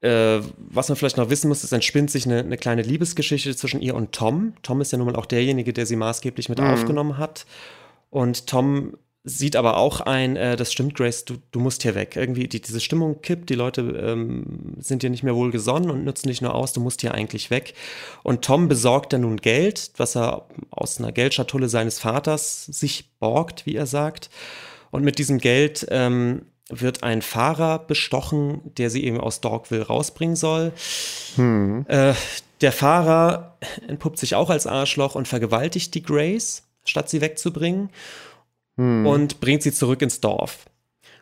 äh, was man vielleicht noch wissen muss, es entspinnt sich eine, eine, kleine Liebesgeschichte zwischen ihr und Tom. Tom ist ja nun mal auch derjenige, der sie maßgeblich mit mhm. aufgenommen hat. Und Tom sieht aber auch ein, äh, das stimmt, Grace, du, du musst hier weg. Irgendwie die, diese Stimmung kippt, die Leute ähm, sind dir nicht mehr wohl gesonnen und nutzen dich nur aus, du musst hier eigentlich weg. Und Tom besorgt dann nun Geld, was er aus einer Geldschatulle seines Vaters sich borgt, wie er sagt. Und mit diesem Geld ähm, wird ein Fahrer bestochen, der sie eben aus Dorkville rausbringen soll. Hm. Äh, der Fahrer entpuppt sich auch als Arschloch und vergewaltigt die Grace, statt sie wegzubringen hm. und bringt sie zurück ins Dorf.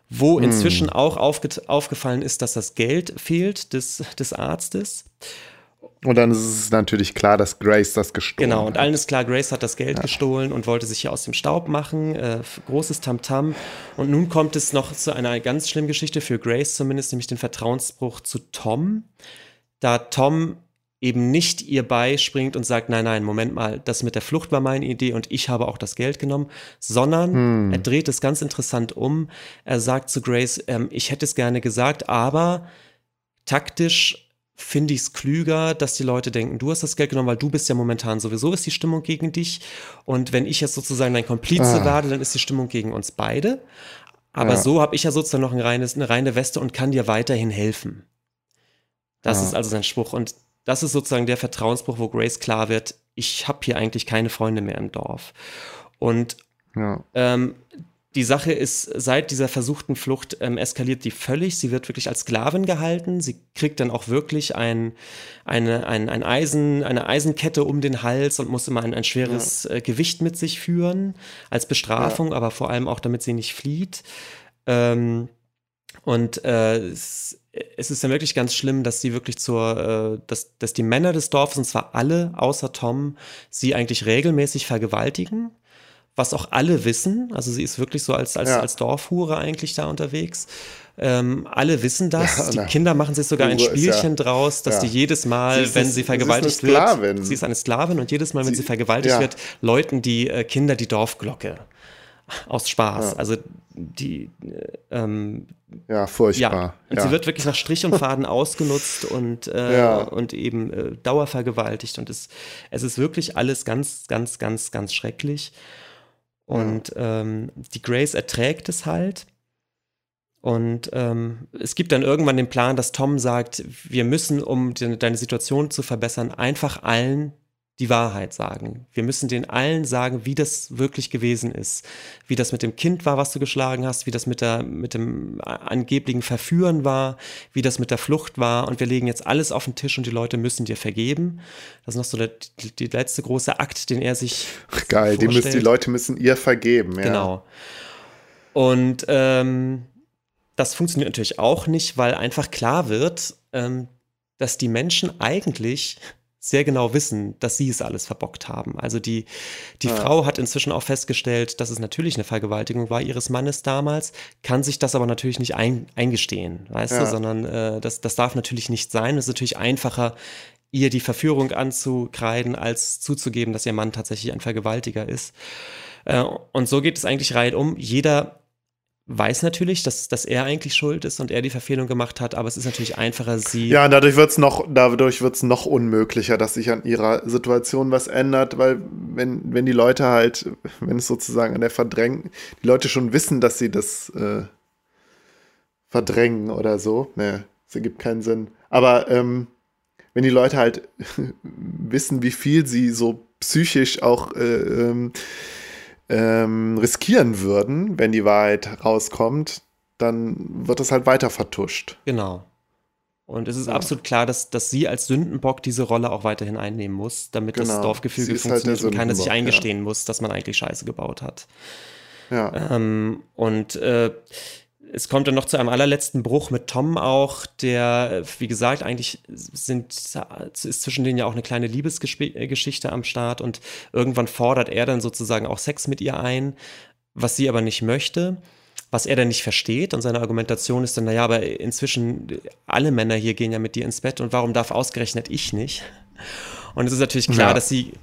Wo hm. inzwischen auch aufge aufgefallen ist, dass das Geld fehlt des, des Arztes. Und dann ist es natürlich klar, dass Grace das gestohlen hat. Genau, und allen ist klar, Grace hat das Geld ja. gestohlen und wollte sich hier aus dem Staub machen. Äh, großes Tamtam. -Tam. Und nun kommt es noch zu einer ganz schlimmen Geschichte für Grace, zumindest nämlich den Vertrauensbruch zu Tom. Da Tom eben nicht ihr beispringt und sagt, nein, nein, Moment mal, das mit der Flucht war meine Idee und ich habe auch das Geld genommen, sondern hm. er dreht es ganz interessant um. Er sagt zu Grace, ähm, ich hätte es gerne gesagt, aber taktisch finde ich es klüger, dass die Leute denken, du hast das Geld genommen, weil du bist ja momentan sowieso ist die Stimmung gegen dich und wenn ich jetzt sozusagen dein Komplize ah. werde, dann ist die Stimmung gegen uns beide. Aber ja. so habe ich ja sozusagen noch ein reines, eine reine Weste und kann dir weiterhin helfen. Das ja. ist also sein Spruch. Und das ist sozusagen der Vertrauensbruch, wo Grace klar wird, ich habe hier eigentlich keine Freunde mehr im Dorf. Und ja. ähm, die Sache ist, seit dieser versuchten Flucht ähm, eskaliert die völlig. Sie wird wirklich als Sklavin gehalten. Sie kriegt dann auch wirklich ein, eine, ein, ein Eisen, eine Eisenkette um den Hals und muss immer ein, ein schweres ja. äh, Gewicht mit sich führen, als Bestrafung, ja. aber vor allem auch, damit sie nicht flieht. Ähm, und äh, es, es ist ja wirklich ganz schlimm, dass sie wirklich zur, äh, dass, dass die Männer des Dorfes, und zwar alle außer Tom, sie eigentlich regelmäßig vergewaltigen, was auch alle wissen. Also sie ist wirklich so als, als, ja. als Dorfhure eigentlich da unterwegs. Ähm, alle wissen das. Ja, die Kinder machen sich sogar ein Spielchen ja, draus, dass die jedes Mal, sie wenn sie vergewaltigt sie wird, sie ist eine Sklavin und jedes Mal, wenn sie, sie vergewaltigt wird, läuten die äh, Kinder die Dorfglocke aus Spaß. Ja. Also die äh, ähm, ja furchtbar. Ja. Und ja. sie wird wirklich nach Strich und Faden ausgenutzt und äh, und eben äh, dauervergewaltigt und es es ist wirklich alles ganz ganz ganz ganz schrecklich und ähm, die Grace erträgt es halt Und ähm, es gibt dann irgendwann den Plan, dass Tom sagt, wir müssen, um de deine Situation zu verbessern, einfach allen die Wahrheit sagen. Wir müssen den allen sagen, wie das wirklich gewesen ist. Wie das mit dem Kind war, was du geschlagen hast, wie das mit, der, mit dem angeblichen Verführen war, wie das mit der Flucht war. Und wir legen jetzt alles auf den Tisch und die Leute müssen dir vergeben. Das ist noch so der, die letzte große Akt, den er sich. Geil, die, müssen, die Leute müssen ihr vergeben. Ja. Genau. Und ähm, das funktioniert natürlich auch nicht, weil einfach klar wird, ähm, dass die Menschen eigentlich sehr genau wissen, dass sie es alles verbockt haben. Also die, die ja. Frau hat inzwischen auch festgestellt, dass es natürlich eine Vergewaltigung war ihres Mannes damals, kann sich das aber natürlich nicht ein, eingestehen, weißt ja. du, sondern äh, das, das darf natürlich nicht sein. Es ist natürlich einfacher, ihr die Verführung anzukreiden, als zuzugeben, dass ihr Mann tatsächlich ein Vergewaltiger ist. Äh, und so geht es eigentlich reihum. Jeder weiß natürlich, dass, dass er eigentlich schuld ist und er die Verfehlung gemacht hat, aber es ist natürlich einfacher, sie. Ja, dadurch wird es noch, noch unmöglicher, dass sich an ihrer Situation was ändert, weil wenn, wenn die Leute halt, wenn es sozusagen an der Verdrängung, die Leute schon wissen, dass sie das äh, verdrängen oder so, ne, das ergibt keinen Sinn. Aber ähm, wenn die Leute halt wissen, wie viel sie so psychisch auch äh, ähm, ähm, riskieren würden, wenn die Wahrheit rauskommt, dann wird das halt weiter vertuscht. Genau. Und es ist ja. absolut klar, dass, dass sie als Sündenbock diese Rolle auch weiterhin einnehmen muss, damit genau. das Dorfgefüge halt funktioniert halt und keiner sich eingestehen ja. muss, dass man eigentlich Scheiße gebaut hat. Ja. Ähm, und äh, es kommt dann noch zu einem allerletzten Bruch mit Tom auch, der, wie gesagt, eigentlich sind, ist zwischen denen ja auch eine kleine Liebesgeschichte am Start und irgendwann fordert er dann sozusagen auch Sex mit ihr ein, was sie aber nicht möchte, was er dann nicht versteht und seine Argumentation ist dann, naja, aber inzwischen alle Männer hier gehen ja mit dir ins Bett und warum darf ausgerechnet ich nicht? Und es ist natürlich klar, ja. dass sie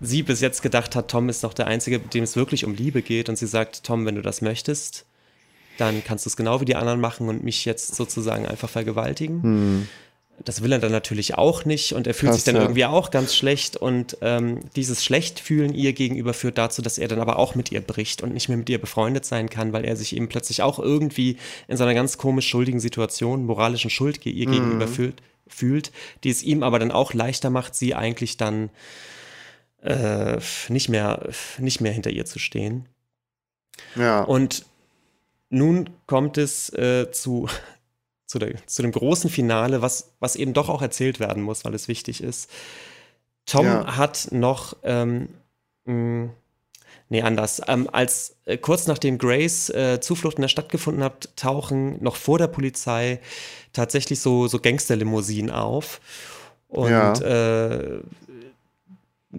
sie bis jetzt gedacht hat, Tom ist noch der Einzige, dem es wirklich um Liebe geht und sie sagt, Tom, wenn du das möchtest, dann kannst du es genau wie die anderen machen und mich jetzt sozusagen einfach vergewaltigen. Hm. Das will er dann natürlich auch nicht und er fühlt Krass, sich dann ja. irgendwie auch ganz schlecht und ähm, dieses Schlechtfühlen ihr gegenüber führt dazu, dass er dann aber auch mit ihr bricht und nicht mehr mit ihr befreundet sein kann, weil er sich eben plötzlich auch irgendwie in so einer ganz komisch schuldigen Situation, moralischen Schuld ihr mhm. gegenüber fühlt, fühlt, die es ihm aber dann auch leichter macht, sie eigentlich dann äh, nicht, mehr, nicht mehr hinter ihr zu stehen. Ja. Und nun kommt es äh, zu, zu, der, zu, dem großen Finale, was, was eben doch auch erzählt werden muss, weil es wichtig ist. Tom ja. hat noch, ähm, mh, hm, nee, anders, ähm, als äh, kurz nachdem Grace äh, Zuflucht in der Stadt gefunden hat, tauchen noch vor der Polizei tatsächlich so, so Gangsterlimousinen auf. Und ja. äh,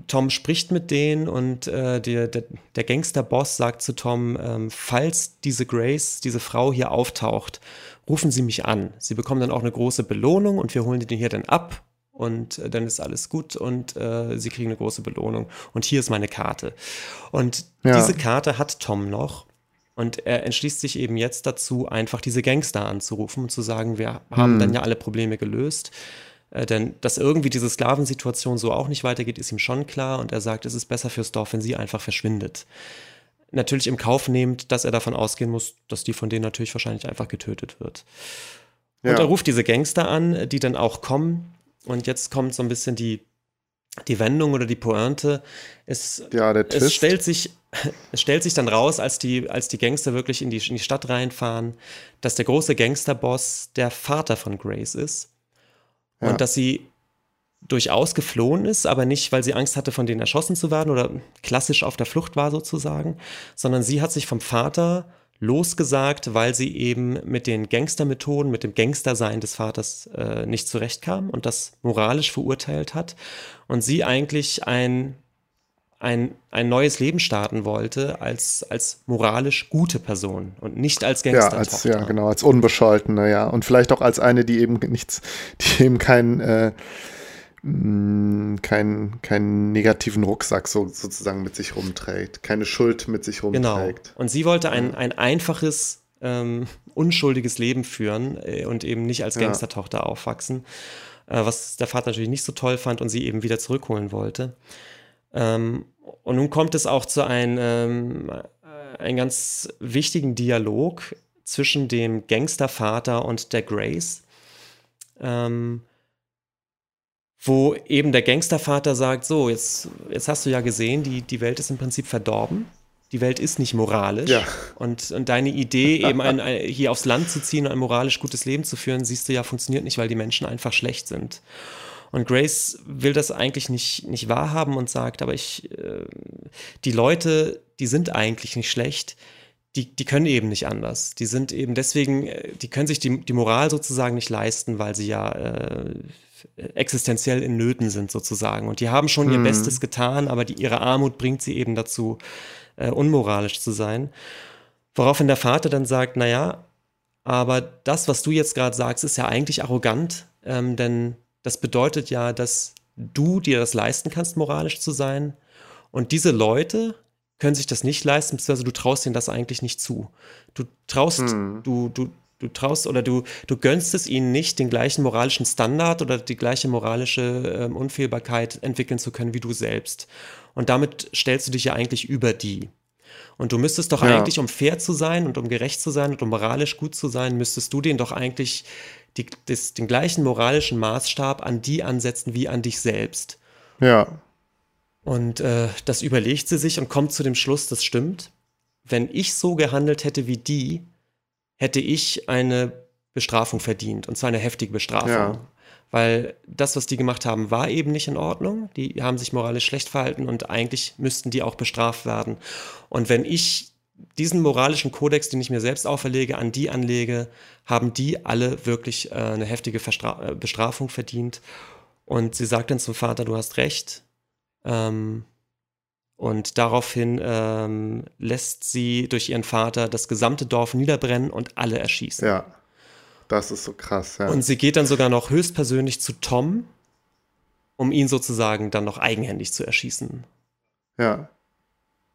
Tom spricht mit denen und äh, der, der, der Gangsterboss sagt zu Tom, ähm, falls diese Grace, diese Frau hier auftaucht, rufen Sie mich an. Sie bekommen dann auch eine große Belohnung und wir holen den hier dann ab und äh, dann ist alles gut und äh, Sie kriegen eine große Belohnung. Und hier ist meine Karte. Und ja. diese Karte hat Tom noch und er entschließt sich eben jetzt dazu, einfach diese Gangster anzurufen und zu sagen, wir haben hm. dann ja alle Probleme gelöst. Äh, denn dass irgendwie diese Sklavensituation so auch nicht weitergeht, ist ihm schon klar und er sagt, es ist besser fürs Dorf, wenn sie einfach verschwindet. Natürlich im Kauf nehmend, dass er davon ausgehen muss, dass die von denen natürlich wahrscheinlich einfach getötet wird. Ja. Und er ruft diese Gangster an, die dann auch kommen. Und jetzt kommt so ein bisschen die, die Wendung oder die Pointe. Es, ja, es, stellt sich, es stellt sich dann raus, als die, als die Gangster wirklich in die, in die Stadt reinfahren, dass der große Gangsterboss der Vater von Grace ist. Und dass sie durchaus geflohen ist, aber nicht, weil sie Angst hatte, von denen erschossen zu werden oder klassisch auf der Flucht war sozusagen, sondern sie hat sich vom Vater losgesagt, weil sie eben mit den Gangstermethoden, mit dem Gangstersein des Vaters äh, nicht zurechtkam und das moralisch verurteilt hat. Und sie eigentlich ein ein, ein neues Leben starten wollte als, als moralisch gute Person und nicht als Gangster. Ja, als, ja, genau, als Unbescholtene, ja. Und vielleicht auch als eine, die eben nichts, die eben keinen äh, mm, kein, keinen negativen Rucksack so, sozusagen mit sich rumträgt, keine Schuld mit sich genau. rumträgt. Genau. Und sie wollte ein, ein einfaches, ähm, unschuldiges Leben führen äh, und eben nicht als Gangstertochter ja. aufwachsen, äh, was der Vater natürlich nicht so toll fand und sie eben wieder zurückholen wollte. Ähm, und nun kommt es auch zu einem, ähm, einem ganz wichtigen Dialog zwischen dem Gangstervater und der Grace. Ähm, wo eben der Gangstervater sagt, so, jetzt, jetzt hast du ja gesehen, die, die Welt ist im Prinzip verdorben. Die Welt ist nicht moralisch. Ja. Und, und deine Idee, eben ein, ein, hier aufs Land zu ziehen und ein moralisch gutes Leben zu führen, siehst du ja, funktioniert nicht, weil die Menschen einfach schlecht sind. Und Grace will das eigentlich nicht, nicht wahrhaben und sagt, aber ich, äh, die Leute, die sind eigentlich nicht schlecht, die, die können eben nicht anders. Die sind eben deswegen, äh, die können sich die, die Moral sozusagen nicht leisten, weil sie ja äh, existenziell in Nöten sind sozusagen. Und die haben schon hm. ihr Bestes getan, aber die, ihre Armut bringt sie eben dazu, äh, unmoralisch zu sein. Woraufhin der Vater dann sagt, naja, aber das, was du jetzt gerade sagst, ist ja eigentlich arrogant, ähm, denn das bedeutet ja, dass du dir das leisten kannst, moralisch zu sein. Und diese Leute können sich das nicht leisten, beziehungsweise du traust ihnen das eigentlich nicht zu. Du traust, hm. du, du, du traust oder du, du gönnst es ihnen nicht, den gleichen moralischen Standard oder die gleiche moralische äh, Unfehlbarkeit entwickeln zu können wie du selbst. Und damit stellst du dich ja eigentlich über die. Und du müsstest doch ja. eigentlich, um fair zu sein und um gerecht zu sein und um moralisch gut zu sein, müsstest du denen doch eigentlich die, das, den gleichen moralischen Maßstab an die ansetzen wie an dich selbst. Ja. Und äh, das überlegt sie sich und kommt zu dem Schluss, das stimmt. Wenn ich so gehandelt hätte wie die, hätte ich eine Bestrafung verdient, und zwar eine heftige Bestrafung. Ja. Weil das, was die gemacht haben, war eben nicht in Ordnung. Die haben sich moralisch schlecht verhalten und eigentlich müssten die auch bestraft werden. Und wenn ich diesen moralischen Kodex, den ich mir selbst auferlege, an die anlege, haben die alle wirklich äh, eine heftige Verstra äh, Bestrafung verdient. Und sie sagt dann zum Vater, du hast recht. Ähm, und daraufhin ähm, lässt sie durch ihren Vater das gesamte Dorf niederbrennen und alle erschießen. Ja, das ist so krass. Ja. Und sie geht dann sogar noch höchstpersönlich zu Tom, um ihn sozusagen dann noch eigenhändig zu erschießen. Ja.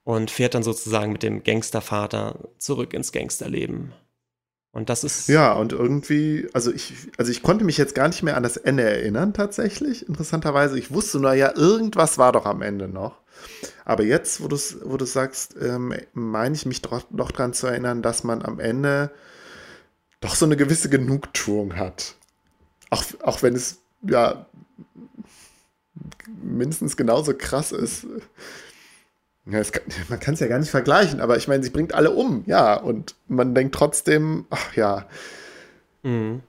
Und fährt dann sozusagen mit dem Gangstervater zurück ins Gangsterleben. Und das ist. Ja, und irgendwie, also ich, also ich konnte mich jetzt gar nicht mehr an das Ende erinnern, tatsächlich, interessanterweise. Ich wusste nur, ja, irgendwas war doch am Ende noch. Aber jetzt, wo du es wo sagst, ähm, meine ich mich doch, doch daran zu erinnern, dass man am Ende doch so eine gewisse Genugtuung hat. Auch, auch wenn es ja mindestens genauso krass ist. Ja, kann, man kann es ja gar nicht vergleichen, aber ich meine, sie bringt alle um, ja, und man denkt trotzdem, ach ja. Mhm.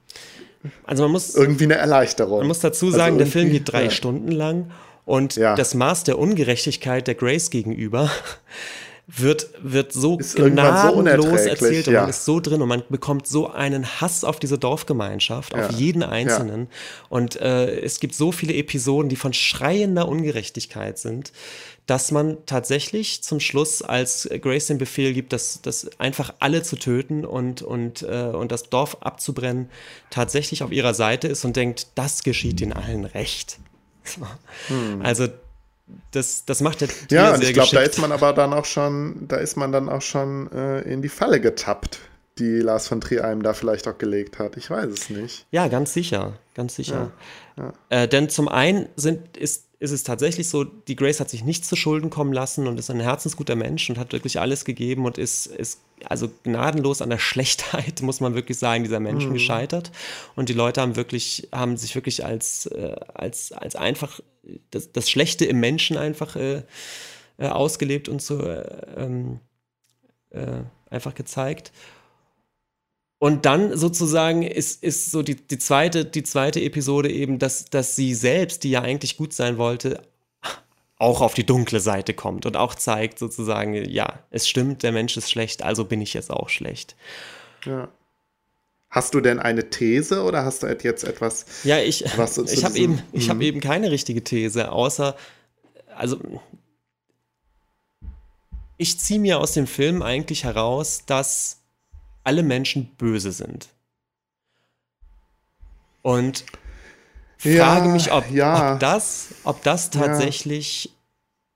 Also man muss irgendwie eine Erleichterung. Man muss dazu sagen, also der Film geht drei ja. Stunden lang und ja. das Maß der Ungerechtigkeit der Grace gegenüber wird, wird so ist gnadenlos so erzählt und ja. man ist so drin und man bekommt so einen Hass auf diese Dorfgemeinschaft, auf ja. jeden Einzelnen. Ja. Und äh, es gibt so viele Episoden, die von schreiender Ungerechtigkeit sind, dass man tatsächlich zum Schluss, als Grace den Befehl gibt, das, das einfach alle zu töten und, und, äh, und das Dorf abzubrennen, tatsächlich auf ihrer Seite ist und denkt, das geschieht den allen recht. Hm. Also das, das macht der Ja, und ich glaube, da ist man aber dann auch schon, da ist man dann auch schon äh, in die Falle getappt, die Lars von Trier einem da vielleicht auch gelegt hat. Ich weiß es nicht. Ja, ganz sicher, ganz sicher. Ja, ja. Äh, denn zum einen sind, ist ist es tatsächlich so, die Grace hat sich nichts zu Schulden kommen lassen und ist ein herzensguter Mensch und hat wirklich alles gegeben und ist, ist also gnadenlos an der Schlechtheit, muss man wirklich sagen, dieser Menschen mhm. gescheitert. Und die Leute haben wirklich, haben sich wirklich als, äh, als, als einfach das, das Schlechte im Menschen einfach äh, äh, ausgelebt und so äh, ähm, äh, einfach gezeigt. Und dann sozusagen ist, ist so die, die, zweite, die zweite Episode eben, dass, dass sie selbst, die ja eigentlich gut sein wollte, auch auf die dunkle Seite kommt und auch zeigt sozusagen, ja, es stimmt, der Mensch ist schlecht, also bin ich jetzt auch schlecht. Ja. Hast du denn eine These oder hast du jetzt etwas? Ja, ich, ich habe eben, ich hab mhm. eben keine richtige These, außer, also ich ziehe mir aus dem Film eigentlich heraus, dass alle Menschen böse sind. Und frage ja, mich, ob, ja. ob, das, ob das tatsächlich ja.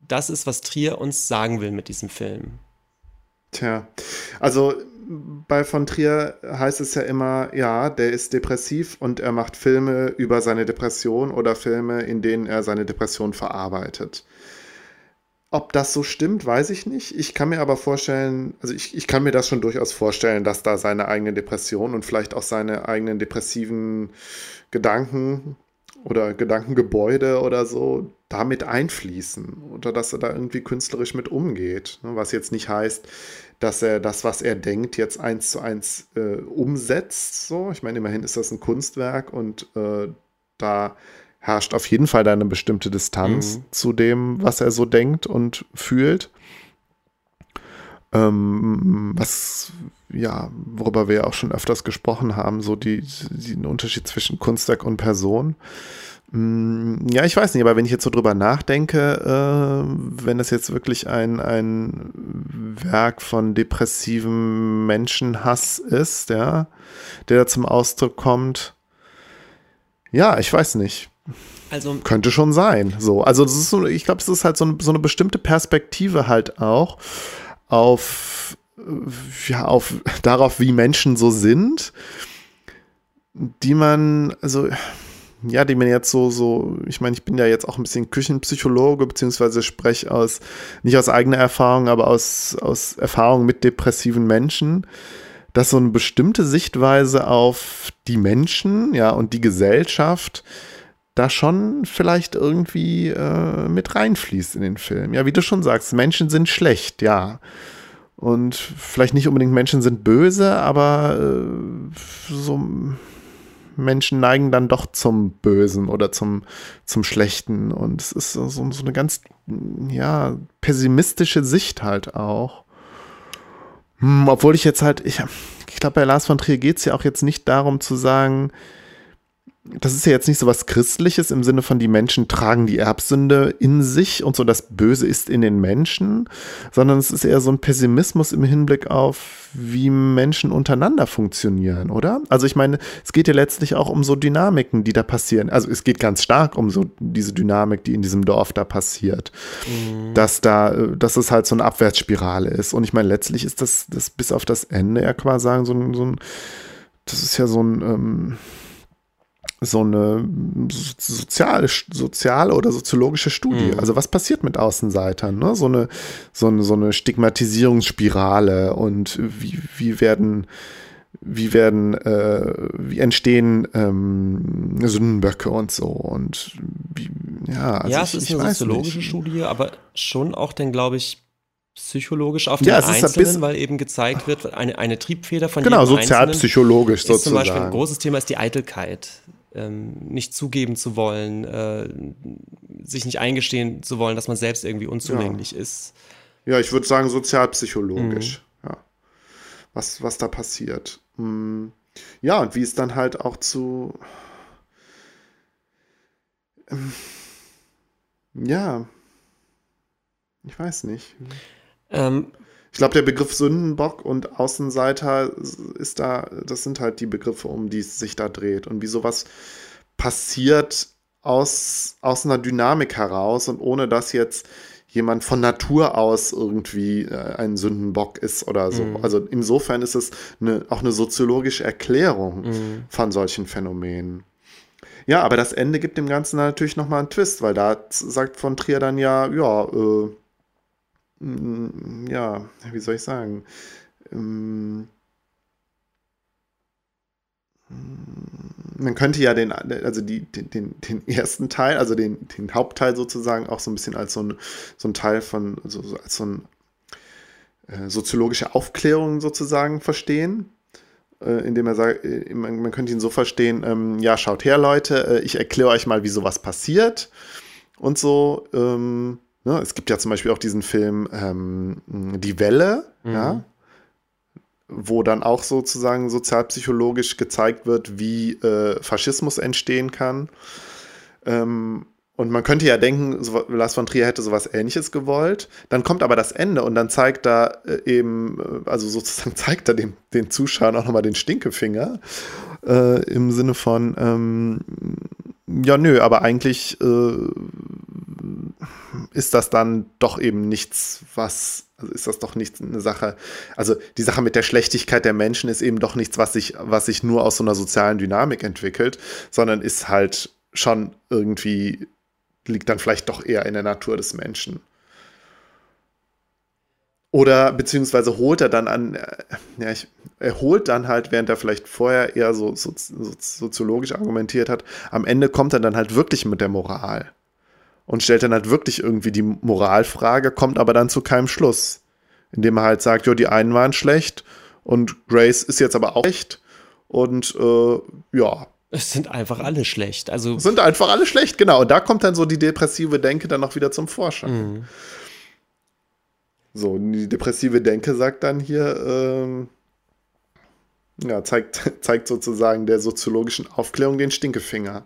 das ist, was Trier uns sagen will mit diesem Film. Tja, also bei von Trier heißt es ja immer, ja, der ist depressiv und er macht Filme über seine Depression oder Filme, in denen er seine Depression verarbeitet. Ob das so stimmt, weiß ich nicht. Ich kann mir aber vorstellen, also ich, ich kann mir das schon durchaus vorstellen, dass da seine eigene Depression und vielleicht auch seine eigenen depressiven Gedanken oder Gedankengebäude oder so damit einfließen oder dass er da irgendwie künstlerisch mit umgeht. Ne? Was jetzt nicht heißt, dass er das, was er denkt, jetzt eins zu eins äh, umsetzt. So, ich meine, immerhin ist das ein Kunstwerk und äh, da herrscht auf jeden Fall da eine bestimmte Distanz mhm. zu dem, was er so denkt und fühlt. Ähm, was, ja, worüber wir ja auch schon öfters gesprochen haben, so die, die, den Unterschied zwischen Kunstwerk und Person. Mm, ja, ich weiß nicht, aber wenn ich jetzt so drüber nachdenke, äh, wenn das jetzt wirklich ein, ein Werk von depressivem Menschenhass ist, ja, der da zum Ausdruck kommt, ja, ich weiß nicht. Also könnte schon sein. So, also das ist so, ich glaube, es ist halt so eine, so eine bestimmte Perspektive halt auch auf ja auf darauf, wie Menschen so sind, die man also ja, die man jetzt so, so, ich meine, ich bin ja jetzt auch ein bisschen Küchenpsychologe, beziehungsweise spreche aus, nicht aus eigener Erfahrung, aber aus, aus Erfahrung mit depressiven Menschen, dass so eine bestimmte Sichtweise auf die Menschen, ja, und die Gesellschaft da schon vielleicht irgendwie äh, mit reinfließt in den Film. Ja, wie du schon sagst, Menschen sind schlecht, ja. Und vielleicht nicht unbedingt Menschen sind böse, aber äh, so Menschen neigen dann doch zum Bösen oder zum, zum Schlechten. Und es ist so, so eine ganz, ja, pessimistische Sicht halt auch. Hm, obwohl ich jetzt halt, ich, ich glaube, bei Lars von Trier geht es ja auch jetzt nicht darum zu sagen, das ist ja jetzt nicht so was Christliches im Sinne von, die Menschen tragen die Erbsünde in sich und so das Böse ist in den Menschen, sondern es ist eher so ein Pessimismus im Hinblick auf, wie Menschen untereinander funktionieren, oder? Also ich meine, es geht ja letztlich auch um so Dynamiken, die da passieren. Also es geht ganz stark um so diese Dynamik, die in diesem Dorf da passiert. Mhm. Dass da, dass es halt so eine Abwärtsspirale ist. Und ich meine, letztlich ist das, das bis auf das Ende ja quasi sagen, so ein, so ein das ist ja so ein, ähm, so eine soziale, soziale oder soziologische Studie. Mhm. Also was passiert mit Außenseitern? Ne? So, eine, so, eine, so eine Stigmatisierungsspirale und wie, wie werden wie werden, äh, wie entstehen ähm, Sündenböcke und so und wie, ja, also ja, es ich, ist eine soziologische nicht. Studie, aber schon auch dann, glaube ich, psychologisch auf den ja, Einzelnen, weil eben gezeigt wird, eine, eine Triebfeder von genau, sozialpsychologisch sozusagen. Zum Beispiel ein großes Thema ist die Eitelkeit ähm, nicht zugeben zu wollen, äh, sich nicht eingestehen zu wollen, dass man selbst irgendwie unzulänglicher ja. ist. Ja, ich würde sagen sozialpsychologisch, mhm. ja. Was, was da passiert. Mhm. Ja, und wie es dann halt auch zu. Ähm, ja. Ich weiß nicht. Ähm, glaube, der Begriff Sündenbock und Außenseiter ist da, das sind halt die Begriffe, um die es sich da dreht. Und wie sowas passiert aus, aus einer Dynamik heraus und ohne dass jetzt jemand von Natur aus irgendwie äh, ein Sündenbock ist oder so. Mhm. Also insofern ist es eine, auch eine soziologische Erklärung mhm. von solchen Phänomenen. Ja, aber das Ende gibt dem Ganzen natürlich nochmal einen Twist, weil da sagt von Trier dann ja, ja, äh, ja, wie soll ich sagen? Ähm, man könnte ja den, also die, den, den ersten Teil, also den, den Hauptteil sozusagen auch so ein bisschen als so ein, so ein Teil von, so, so als so ein äh, soziologische Aufklärung sozusagen verstehen. Äh, indem er sagt, äh, man, man, könnte ihn so verstehen, ähm, ja, schaut her, Leute, ich erkläre euch mal, wie sowas passiert und so. Ähm, Ne? Es gibt ja zum Beispiel auch diesen Film ähm, Die Welle, mhm. ja, wo dann auch sozusagen sozialpsychologisch gezeigt wird, wie äh, Faschismus entstehen kann. Ähm, und man könnte ja denken, so, Lars von Trier hätte sowas ähnliches gewollt. Dann kommt aber das Ende und dann zeigt er äh, eben, äh, also sozusagen zeigt er dem, den Zuschauern auch nochmal den Stinkefinger. Äh, Im Sinne von, ähm, ja, nö, aber eigentlich äh, ist das dann doch eben nichts, was, also ist das doch nicht eine Sache, also die Sache mit der Schlechtigkeit der Menschen ist eben doch nichts, was sich, was sich nur aus so einer sozialen Dynamik entwickelt, sondern ist halt schon irgendwie, liegt dann vielleicht doch eher in der Natur des Menschen. Oder beziehungsweise holt er dann an, äh, ja, ich, er holt dann halt, während er vielleicht vorher eher so, so, so soziologisch argumentiert hat, am Ende kommt er dann halt wirklich mit der Moral und stellt dann halt wirklich irgendwie die Moralfrage, kommt aber dann zu keinem Schluss, indem er halt sagt, ja, die einen waren schlecht und Grace ist jetzt aber auch schlecht und äh, ja. Es sind einfach alle schlecht. Also sind einfach alle schlecht, genau. Und da kommt dann so die depressive Denke dann noch wieder zum Vorschein. Mhm. So, die depressive Denke sagt dann hier, ähm, ja, zeigt, zeigt sozusagen der soziologischen Aufklärung den Stinkefinger.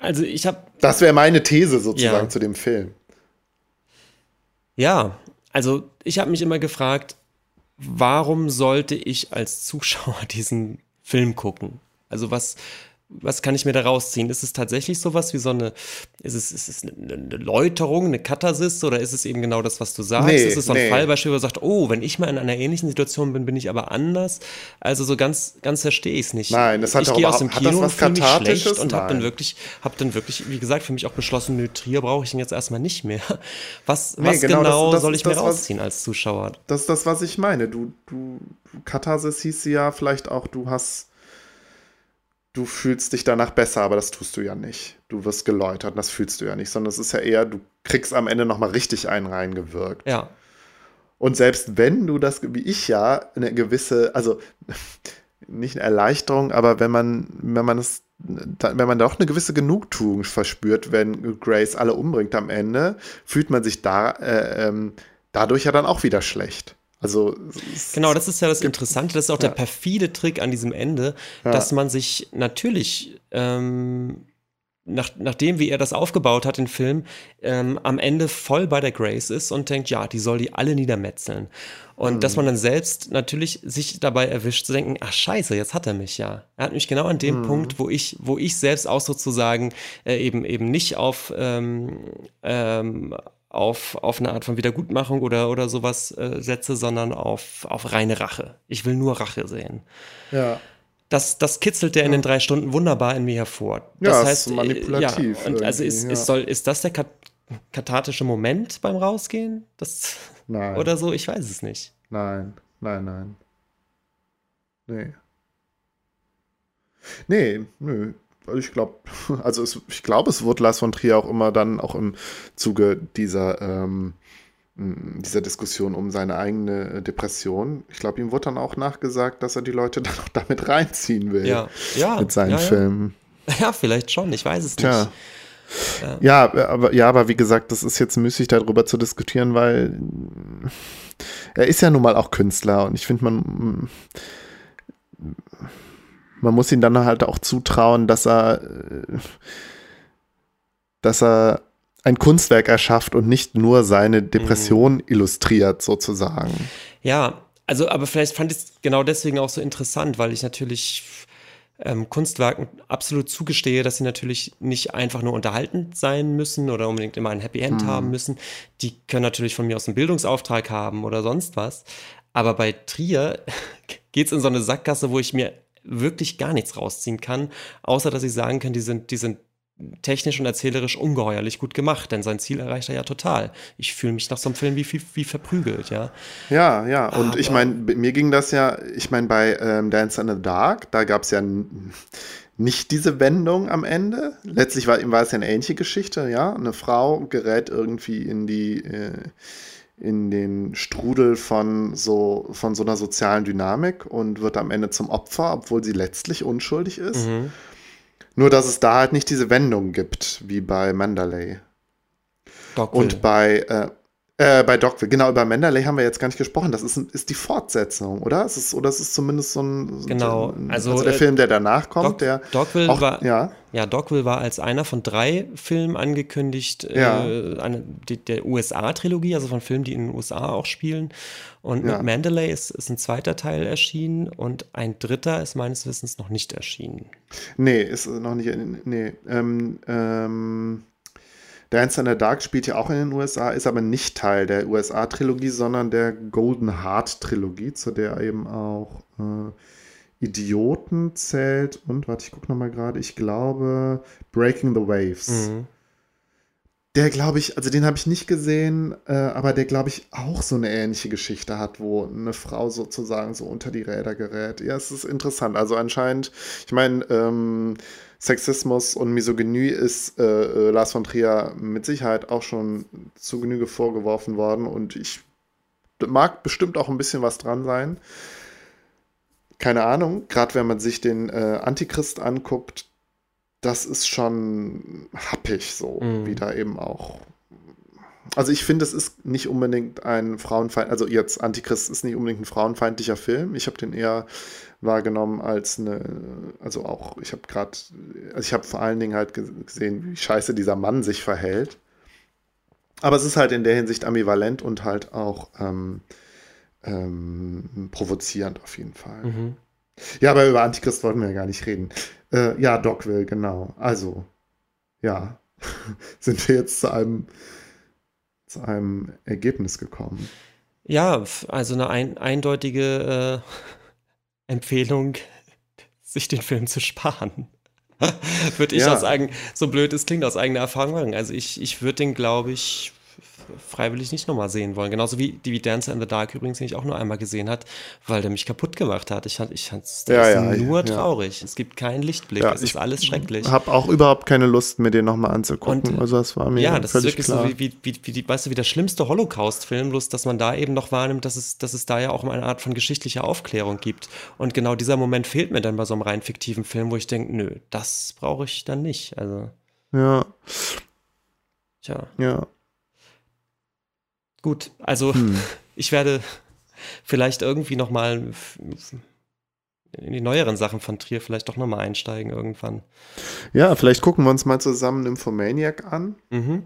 Also ich habe. Das wäre meine These sozusagen ja. zu dem Film. Ja, also ich habe mich immer gefragt, warum sollte ich als Zuschauer diesen Film gucken? Also was, was kann ich mir da rausziehen? Ist es tatsächlich sowas wie so eine, ist es, ist es eine Läuterung, eine Katharsis oder ist es eben genau das, was du sagst? Nee, ist es so ein nee. Fallbeispiel, wo du sagst, oh, wenn ich mal in einer ähnlichen Situation bin, bin ich aber anders? Also so ganz, ganz verstehe ich es nicht. Nein, das hat ich gehe aus dem Kino und fühle mich schlecht und habe dann wirklich, habe dann wirklich, wie gesagt, für mich auch beschlossen, nö, Trier brauche ich ihn jetzt erstmal nicht mehr. Was, nee, was genau, genau das, das soll ich mir rausziehen was, als Zuschauer? Das ist das, was ich meine. Du, du, Katharsis hieß ja vielleicht auch, du hast du fühlst dich danach besser, aber das tust du ja nicht. Du wirst geläutert, das fühlst du ja nicht, sondern es ist ja eher, du kriegst am Ende nochmal richtig einen reingewirkt. Ja. Und selbst wenn du das, wie ich ja, eine gewisse, also nicht eine Erleichterung, aber wenn man, wenn man es, wenn man doch eine gewisse Genugtuung verspürt, wenn Grace alle umbringt am Ende, fühlt man sich da äh, ähm, dadurch ja dann auch wieder schlecht. Also genau, das ist ja das Interessante, das ist auch ja. der perfide Trick an diesem Ende, ja. dass man sich natürlich ähm, nach, nachdem, wie er das aufgebaut hat, den Film, ähm, am Ende voll bei der Grace ist und denkt, ja, die soll die alle niedermetzeln. Und mhm. dass man dann selbst natürlich sich dabei erwischt zu denken, ach scheiße, jetzt hat er mich ja. Er hat mich genau an dem mhm. Punkt, wo ich, wo ich selbst auch sozusagen äh, eben eben nicht auf ähm, ähm, auf, auf eine Art von Wiedergutmachung oder, oder sowas äh, setze, sondern auf, auf reine Rache. Ich will nur Rache sehen. Ja. Das, das kitzelt der ja. in den drei Stunden wunderbar in mir hervor. Das ja, heißt, ist manipulativ. Ja, und also ist, ja. ist, soll, ist das der kat kathartische Moment beim Rausgehen? Das, nein. Oder so? Ich weiß es nicht. Nein, nein, nein. Nee. Nee, nö. Ich glaube, also es, ich glaube, es wurde Lars von Trier auch immer dann auch im Zuge dieser, ähm, dieser Diskussion um seine eigene äh, Depression. Ich glaube, ihm wurde dann auch nachgesagt, dass er die Leute dann auch damit reinziehen will. Ja, ja. Mit seinen ja, Filmen. Ja, vielleicht schon, ich weiß es Tja. nicht. Ja. ja, aber, ja, aber wie gesagt, das ist jetzt müßig darüber zu diskutieren, weil er ist ja nun mal auch Künstler und ich finde, man man muss ihm dann halt auch zutrauen, dass er, dass er ein Kunstwerk erschafft und nicht nur seine Depression mhm. illustriert, sozusagen. Ja, also, aber vielleicht fand ich es genau deswegen auch so interessant, weil ich natürlich ähm, Kunstwerken absolut zugestehe, dass sie natürlich nicht einfach nur unterhaltend sein müssen oder unbedingt immer ein Happy End mhm. haben müssen. Die können natürlich von mir aus einen Bildungsauftrag haben oder sonst was. Aber bei Trier geht es in so eine Sackgasse, wo ich mir wirklich gar nichts rausziehen kann, außer dass ich sagen kann, die sind, die sind technisch und erzählerisch ungeheuerlich gut gemacht, denn sein Ziel erreicht er ja total. Ich fühle mich nach so einem Film wie, wie, wie verprügelt, ja. Ja, ja, und Aber ich meine, mir ging das ja, ich meine, bei ähm, Dance in the Dark, da gab es ja nicht diese Wendung am Ende. Letztlich war, war es ja eine ähnliche Geschichte, ja. Eine Frau gerät irgendwie in die äh, in den Strudel von so, von so einer sozialen Dynamik und wird am Ende zum Opfer, obwohl sie letztlich unschuldig ist. Mhm. Nur, dass es da halt nicht diese Wendung gibt, wie bei Mandalay. Dogville. Und bei, äh, äh, bei Dogville, genau, über Mendeley haben wir jetzt gar nicht gesprochen. Das ist, ist die Fortsetzung, oder? Es ist, oder es ist zumindest so ein. Genau, ein, also, also, der äh, Film, der danach kommt, Dog, der. Dogville auch, war, ja. ja, Dogville war als einer von drei Filmen angekündigt, ja. äh, eine, die, der USA-Trilogie, also von Filmen, die in den USA auch spielen. Und mit ja. Mandalay ist, ist ein zweiter Teil erschienen und ein dritter ist meines Wissens noch nicht erschienen. Nee, ist noch nicht. Nee, ähm, ähm Dance in the Dark spielt ja auch in den USA, ist aber nicht Teil der USA-Trilogie, sondern der Golden Heart-Trilogie, zu der eben auch äh, Idioten zählt. Und, warte, ich gucke nochmal gerade, ich glaube, Breaking the Waves. Mhm. der glaube ich, also den habe ich nicht gesehen, äh, aber der glaube ich auch so eine ähnliche Geschichte hat, wo eine Frau sozusagen so unter die Räder gerät. Ja, es ist interessant. Also anscheinend, ich meine, ähm, Sexismus und Misogynie ist äh, äh, Lars von Trier mit Sicherheit auch schon zu Genüge vorgeworfen worden und ich mag bestimmt auch ein bisschen was dran sein. Keine Ahnung, gerade wenn man sich den äh, Antichrist anguckt, das ist schon happig so, mhm. wie da eben auch. Also ich finde, es ist nicht unbedingt ein Frauenfeind, also jetzt Antichrist ist nicht unbedingt ein frauenfeindlicher Film. Ich habe den eher wahrgenommen als eine, also auch, ich habe gerade, also ich habe vor allen Dingen halt gesehen, wie scheiße dieser Mann sich verhält. Aber es ist halt in der Hinsicht ambivalent und halt auch ähm, ähm, provozierend auf jeden Fall. Mhm. Ja, aber über Antichrist wollten wir ja gar nicht reden. Äh, ja, Dogville, genau. Also, ja, sind wir jetzt zu einem, zu einem Ergebnis gekommen. Ja, also eine ein, eindeutige äh, Empfehlung, sich den Film zu sparen. würde ich ja. aus eigen, so blöd es klingt, aus eigener Erfahrung sagen. Also ich, ich würde den, glaube ich, freiwillig nicht nochmal sehen wollen. Genauso wie die wie Dancer in the Dark übrigens, den ich auch nur einmal gesehen hat, weil der mich kapput gemacht hat. Ich fand ich es ja, ja, nur ja. traurig. Es gibt keinen Lichtblick. es ist alles schrecklich. Ich habe auch überhaupt keine Lust, mir den nochmal anzugucken. Und, also das war mir Ja, das ist wirklich klar. so wie, wie, wie, wie, die, weißt du, wie der schlimmste Holocaust-Film, bloß dass man da eben noch wahrnimmt, dass es, dass es da ja auch eine Art von geschichtlicher Aufklärung gibt. Und genau dieser Moment fehlt mir dann bei so einem rein fiktiven Film, wo ich denke, nö, das brauche ich dann nicht. Also. Ja. Tja. Ja. Gut, also hm. ich werde vielleicht irgendwie noch mal in die neueren Sachen von Trier vielleicht doch noch mal einsteigen irgendwann. Ja, vielleicht gucken wir uns mal zusammen Nymphomaniac an. Mhm.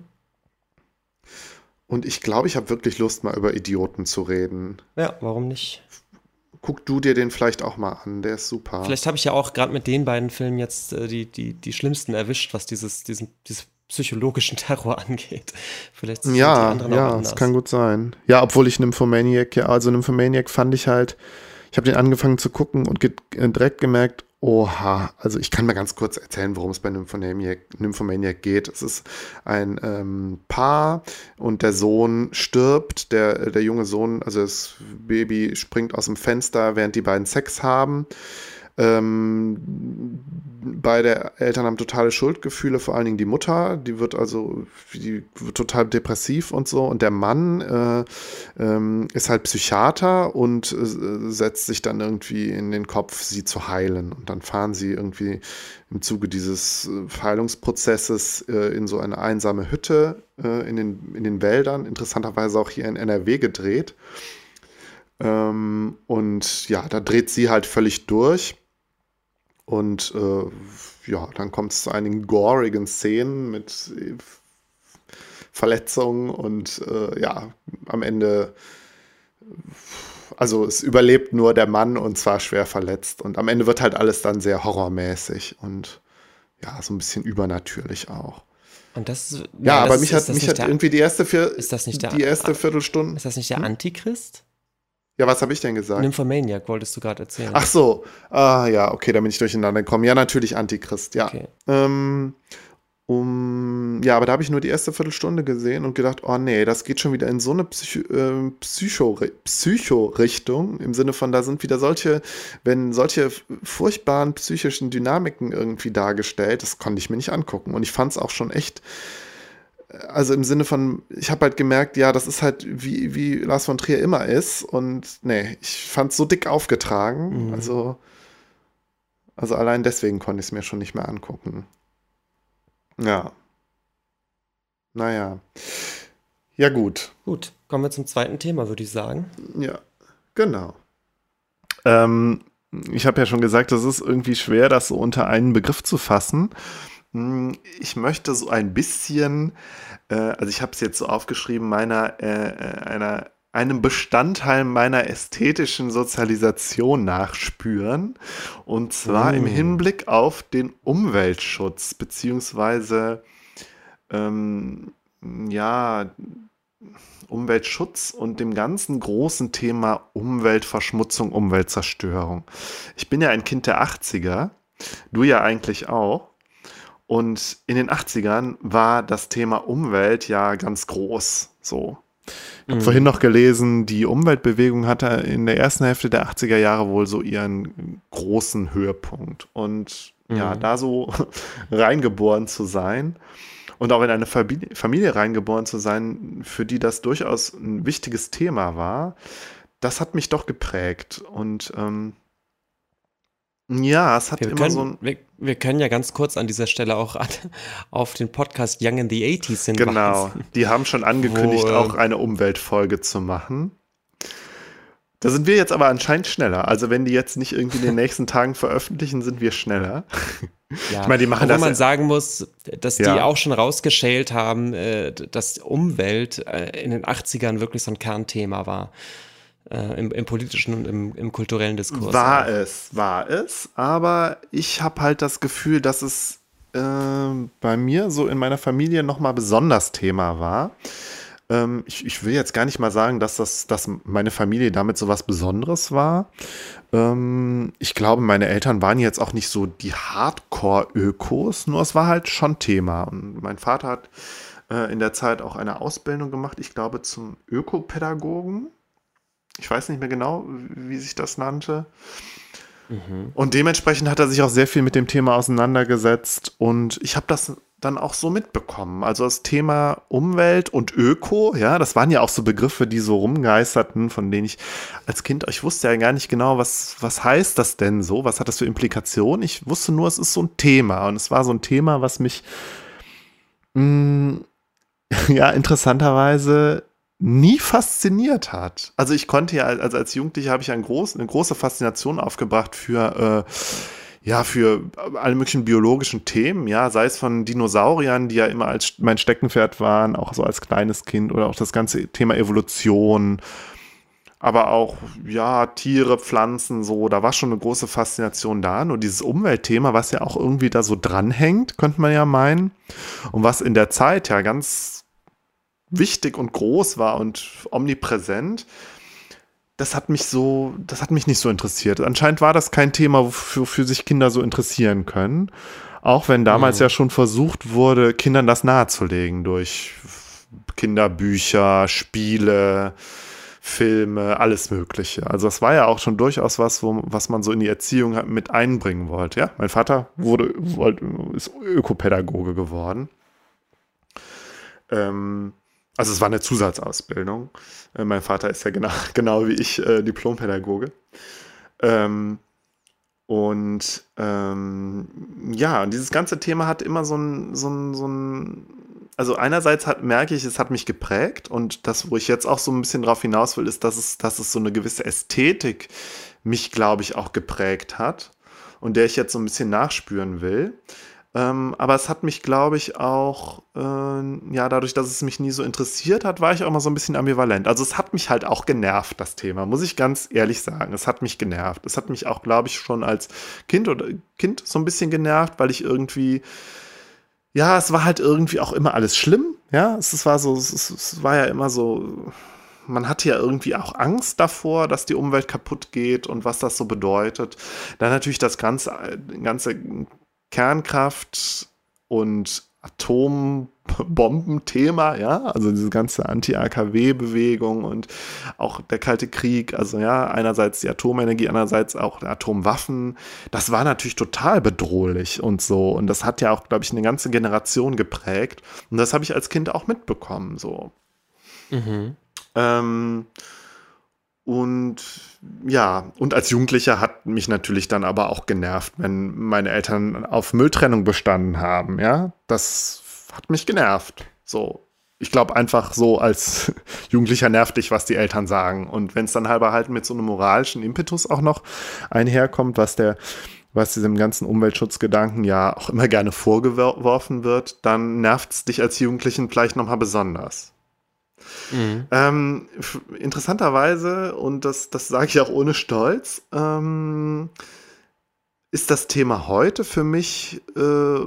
Und ich glaube, ich habe wirklich Lust, mal über Idioten zu reden. Ja, warum nicht? Guck du dir den vielleicht auch mal an, der ist super. Vielleicht habe ich ja auch gerade mit den beiden Filmen jetzt äh, die, die, die schlimmsten erwischt, was dieses, diesen, dieses psychologischen Terror angeht. Vielleicht sind ja, die anderen ja, auch anders. das kann gut sein. Ja, obwohl ich Nymphomaniac, ja, also Nymphomaniac fand ich halt, ich habe den angefangen zu gucken und äh, direkt gemerkt, oha, also ich kann mal ganz kurz erzählen, worum es bei Nymphomaniac, Nymphomaniac geht. Es ist ein ähm, Paar und der Sohn stirbt, der, der junge Sohn, also das Baby springt aus dem Fenster, während die beiden Sex haben. Ähm, beide Eltern haben totale Schuldgefühle, vor allen Dingen die Mutter, die wird also die wird total depressiv und so. Und der Mann äh, ähm, ist halt Psychiater und äh, setzt sich dann irgendwie in den Kopf, sie zu heilen. Und dann fahren sie irgendwie im Zuge dieses äh, Heilungsprozesses äh, in so eine einsame Hütte äh, in, den, in den Wäldern, interessanterweise auch hier in NRW gedreht. Ähm, und ja, da dreht sie halt völlig durch und äh, ja, dann kommt es zu einigen gorigen Szenen mit äh, Verletzungen und äh, ja, am Ende, also es überlebt nur der Mann und zwar schwer verletzt. Und am Ende wird halt alles dann sehr horrormäßig und ja, so ein bisschen übernatürlich auch. Und das ja, ja aber das mich hat, mich hat der, irgendwie die erste, vier, ist das nicht der, die erste Viertelstunde. Ist das nicht der hm? Antichrist? Ja, was habe ich denn gesagt? Nymphomaniac wolltest du gerade erzählen. Ach so. Ah, ja, okay, da bin ich durcheinander gekommen. Ja, natürlich Antichrist, ja. Okay. Ähm, um, ja, aber da habe ich nur die erste Viertelstunde gesehen und gedacht, oh nee, das geht schon wieder in so eine Psycho, äh, Psycho, Psycho-Richtung, im Sinne von, da sind wieder solche, wenn solche furchtbaren psychischen Dynamiken irgendwie dargestellt, das konnte ich mir nicht angucken. Und ich fand es auch schon echt also im Sinne von, ich habe halt gemerkt, ja, das ist halt wie, wie Lars von Trier immer ist. Und nee, ich fand es so dick aufgetragen. Mhm. Also, also allein deswegen konnte ich es mir schon nicht mehr angucken. Ja. Naja. Ja, gut. Gut, kommen wir zum zweiten Thema, würde ich sagen. Ja, genau. Ähm, ich habe ja schon gesagt, es ist irgendwie schwer, das so unter einen Begriff zu fassen. Hm, ich möchte so ein bisschen, äh, also ich habe es jetzt so aufgeschrieben, meiner, äh, äh, einer, einem Bestandteil meiner ästhetischen Sozialisation nachspüren. Und zwar mm. im Hinblick auf den Umweltschutz, beziehungsweise ähm, ja, Umweltschutz und dem ganzen großen Thema Umweltverschmutzung, Umweltzerstörung. Ich bin ja ein Kind der 80er, du ja eigentlich auch. Und in den 80ern war das Thema Umwelt ja ganz groß. So. Ich habe mhm. vorhin noch gelesen, die Umweltbewegung hatte in der ersten Hälfte der 80er Jahre wohl so ihren großen Höhepunkt. Und mhm. ja, da so reingeboren zu sein und auch in eine Familie, reingeboren zu sein, für die das durchaus ein wichtiges Thema war, das hat mich doch geprägt. Und ähm, ja, es hat wir immer können, so ein. Wir, wir, können ja ganz kurz an dieser Stelle auch an, auf den Podcast Young in the 80s hinweisen. Genau, die haben schon angekündigt, Wo, auch eine Umweltfolge zu machen. Da sind wir jetzt aber anscheinend schneller. Also wenn die jetzt nicht irgendwie in den nächsten Tagen veröffentlichen, sind wir schneller. Ja, ich meine, die machen das. man sagen muss, dass ja. die auch schon rausgeschält haben, äh, dass Umwelt äh, in den 80ern wirklich so ein Kernthema war. Äh, im, im, politischen und im, im, kulturellen Diskurs. War es, war es. Aber ich habe halt das Gefühl, dass es äh, bei mir so in meiner Familie nochmal besonders Thema war. Ähm, ich, ich, will jetzt gar nicht mal sagen, dass, das, dass meine Familie damit so was Besonderes war. Ähm, ich glaube, meine Eltern waren jetzt auch nicht so die Hardcore-Ökos, nur es war halt schon Thema. Und mein Vater hat äh, in der Zeit auch eine Ausbildung gemacht, ich glaube, zum Ökopädagogen ich weiß nicht mehr genau, wie sich das nannte. Mhm. Und dementsprechend hat er sich auch sehr viel mit dem Thema auseinandergesetzt und ich habe das dann auch so mitbekommen. Also das Thema Umwelt und Öko, ja, das waren ja auch so Begriffe, die so rumgeisterten, von denen ich als Kind, ich wusste ja gar nicht genau, was, was heißt das denn so, was hat das für Implikationen. Ich wusste nur, es ist so ein Thema und es war so ein Thema, was mich mh, mm, ja interessanterweise nie fasziniert hat. Also ich konnte ja, also als Jugendlicher habe ich ein groß, eine große Faszination aufgebracht für, äh, ja, für alle möglichen biologischen Themen, ja, sei es von Dinosauriern, die ja immer als mein Steckenpferd waren, auch so als kleines Kind, oder auch das ganze Thema Evolution, aber auch, ja, Tiere, Pflanzen, so, da war schon eine große Faszination da. Nur dieses Umweltthema, was ja auch irgendwie da so dranhängt, könnte man ja meinen, und was in der Zeit ja ganz wichtig und groß war und omnipräsent, das hat mich so, das hat mich nicht so interessiert. Anscheinend war das kein Thema, wofür sich Kinder so interessieren können. Auch wenn damals mhm. ja schon versucht wurde, Kindern das nahezulegen durch Kinderbücher, Spiele, Filme, alles Mögliche. Also das war ja auch schon durchaus was, wo, was man so in die Erziehung mit einbringen wollte. Ja, mein Vater wurde, wollte, ist Ökopädagoge geworden. Ähm, also es war eine Zusatzausbildung. Äh, mein Vater ist ja genau, genau wie ich äh, Diplompädagoge. Ähm, und ähm, ja, dieses ganze Thema hat immer so ein, so ein, so ein also einerseits hat, merke ich, es hat mich geprägt und das, wo ich jetzt auch so ein bisschen drauf hinaus will, ist, dass es, dass es so eine gewisse Ästhetik mich, glaube ich, auch geprägt hat und der ich jetzt so ein bisschen nachspüren will. Ähm, aber es hat mich, glaube ich, auch, äh, ja, dadurch, dass es mich nie so interessiert hat, war ich auch immer so ein bisschen ambivalent. Also es hat mich halt auch genervt, das Thema, muss ich ganz ehrlich sagen. Es hat mich genervt. Es hat mich auch, glaube ich, schon als Kind oder Kind so ein bisschen genervt, weil ich irgendwie, ja, es war halt irgendwie auch immer alles schlimm. Ja, es, war so, es, es war ja immer so, man hatte ja irgendwie auch Angst davor, dass die Umwelt kaputt geht und was das so bedeutet. Dann natürlich das ganze, ganze Kernkraft und Atombombenthema, ja, also diese ganze Anti-AKW-Bewegung und auch der Kalte Krieg, also ja, einerseits die Atomenergie, andererseits auch Atomwaffen, das war natürlich total bedrohlich und so und das hat ja auch, glaube ich, eine ganze Generation geprägt und das habe ich als Kind auch mitbekommen, so. Mhm. Ähm, und ja, und als Jugendlicher hat mich natürlich dann aber auch genervt, wenn meine Eltern auf Mülltrennung bestanden haben. Ja, das hat mich genervt. So, ich glaube einfach so als Jugendlicher nervt dich, was die Eltern sagen. Und wenn es dann halber halt mit so einem moralischen Impetus auch noch einherkommt, was der was diesem ganzen Umweltschutzgedanken ja auch immer gerne vorgeworfen wird, dann nervt es dich als Jugendlichen vielleicht nochmal besonders. Mhm. Ähm, interessanterweise, und das, das sage ich auch ohne Stolz, ähm, ist das Thema heute für mich äh,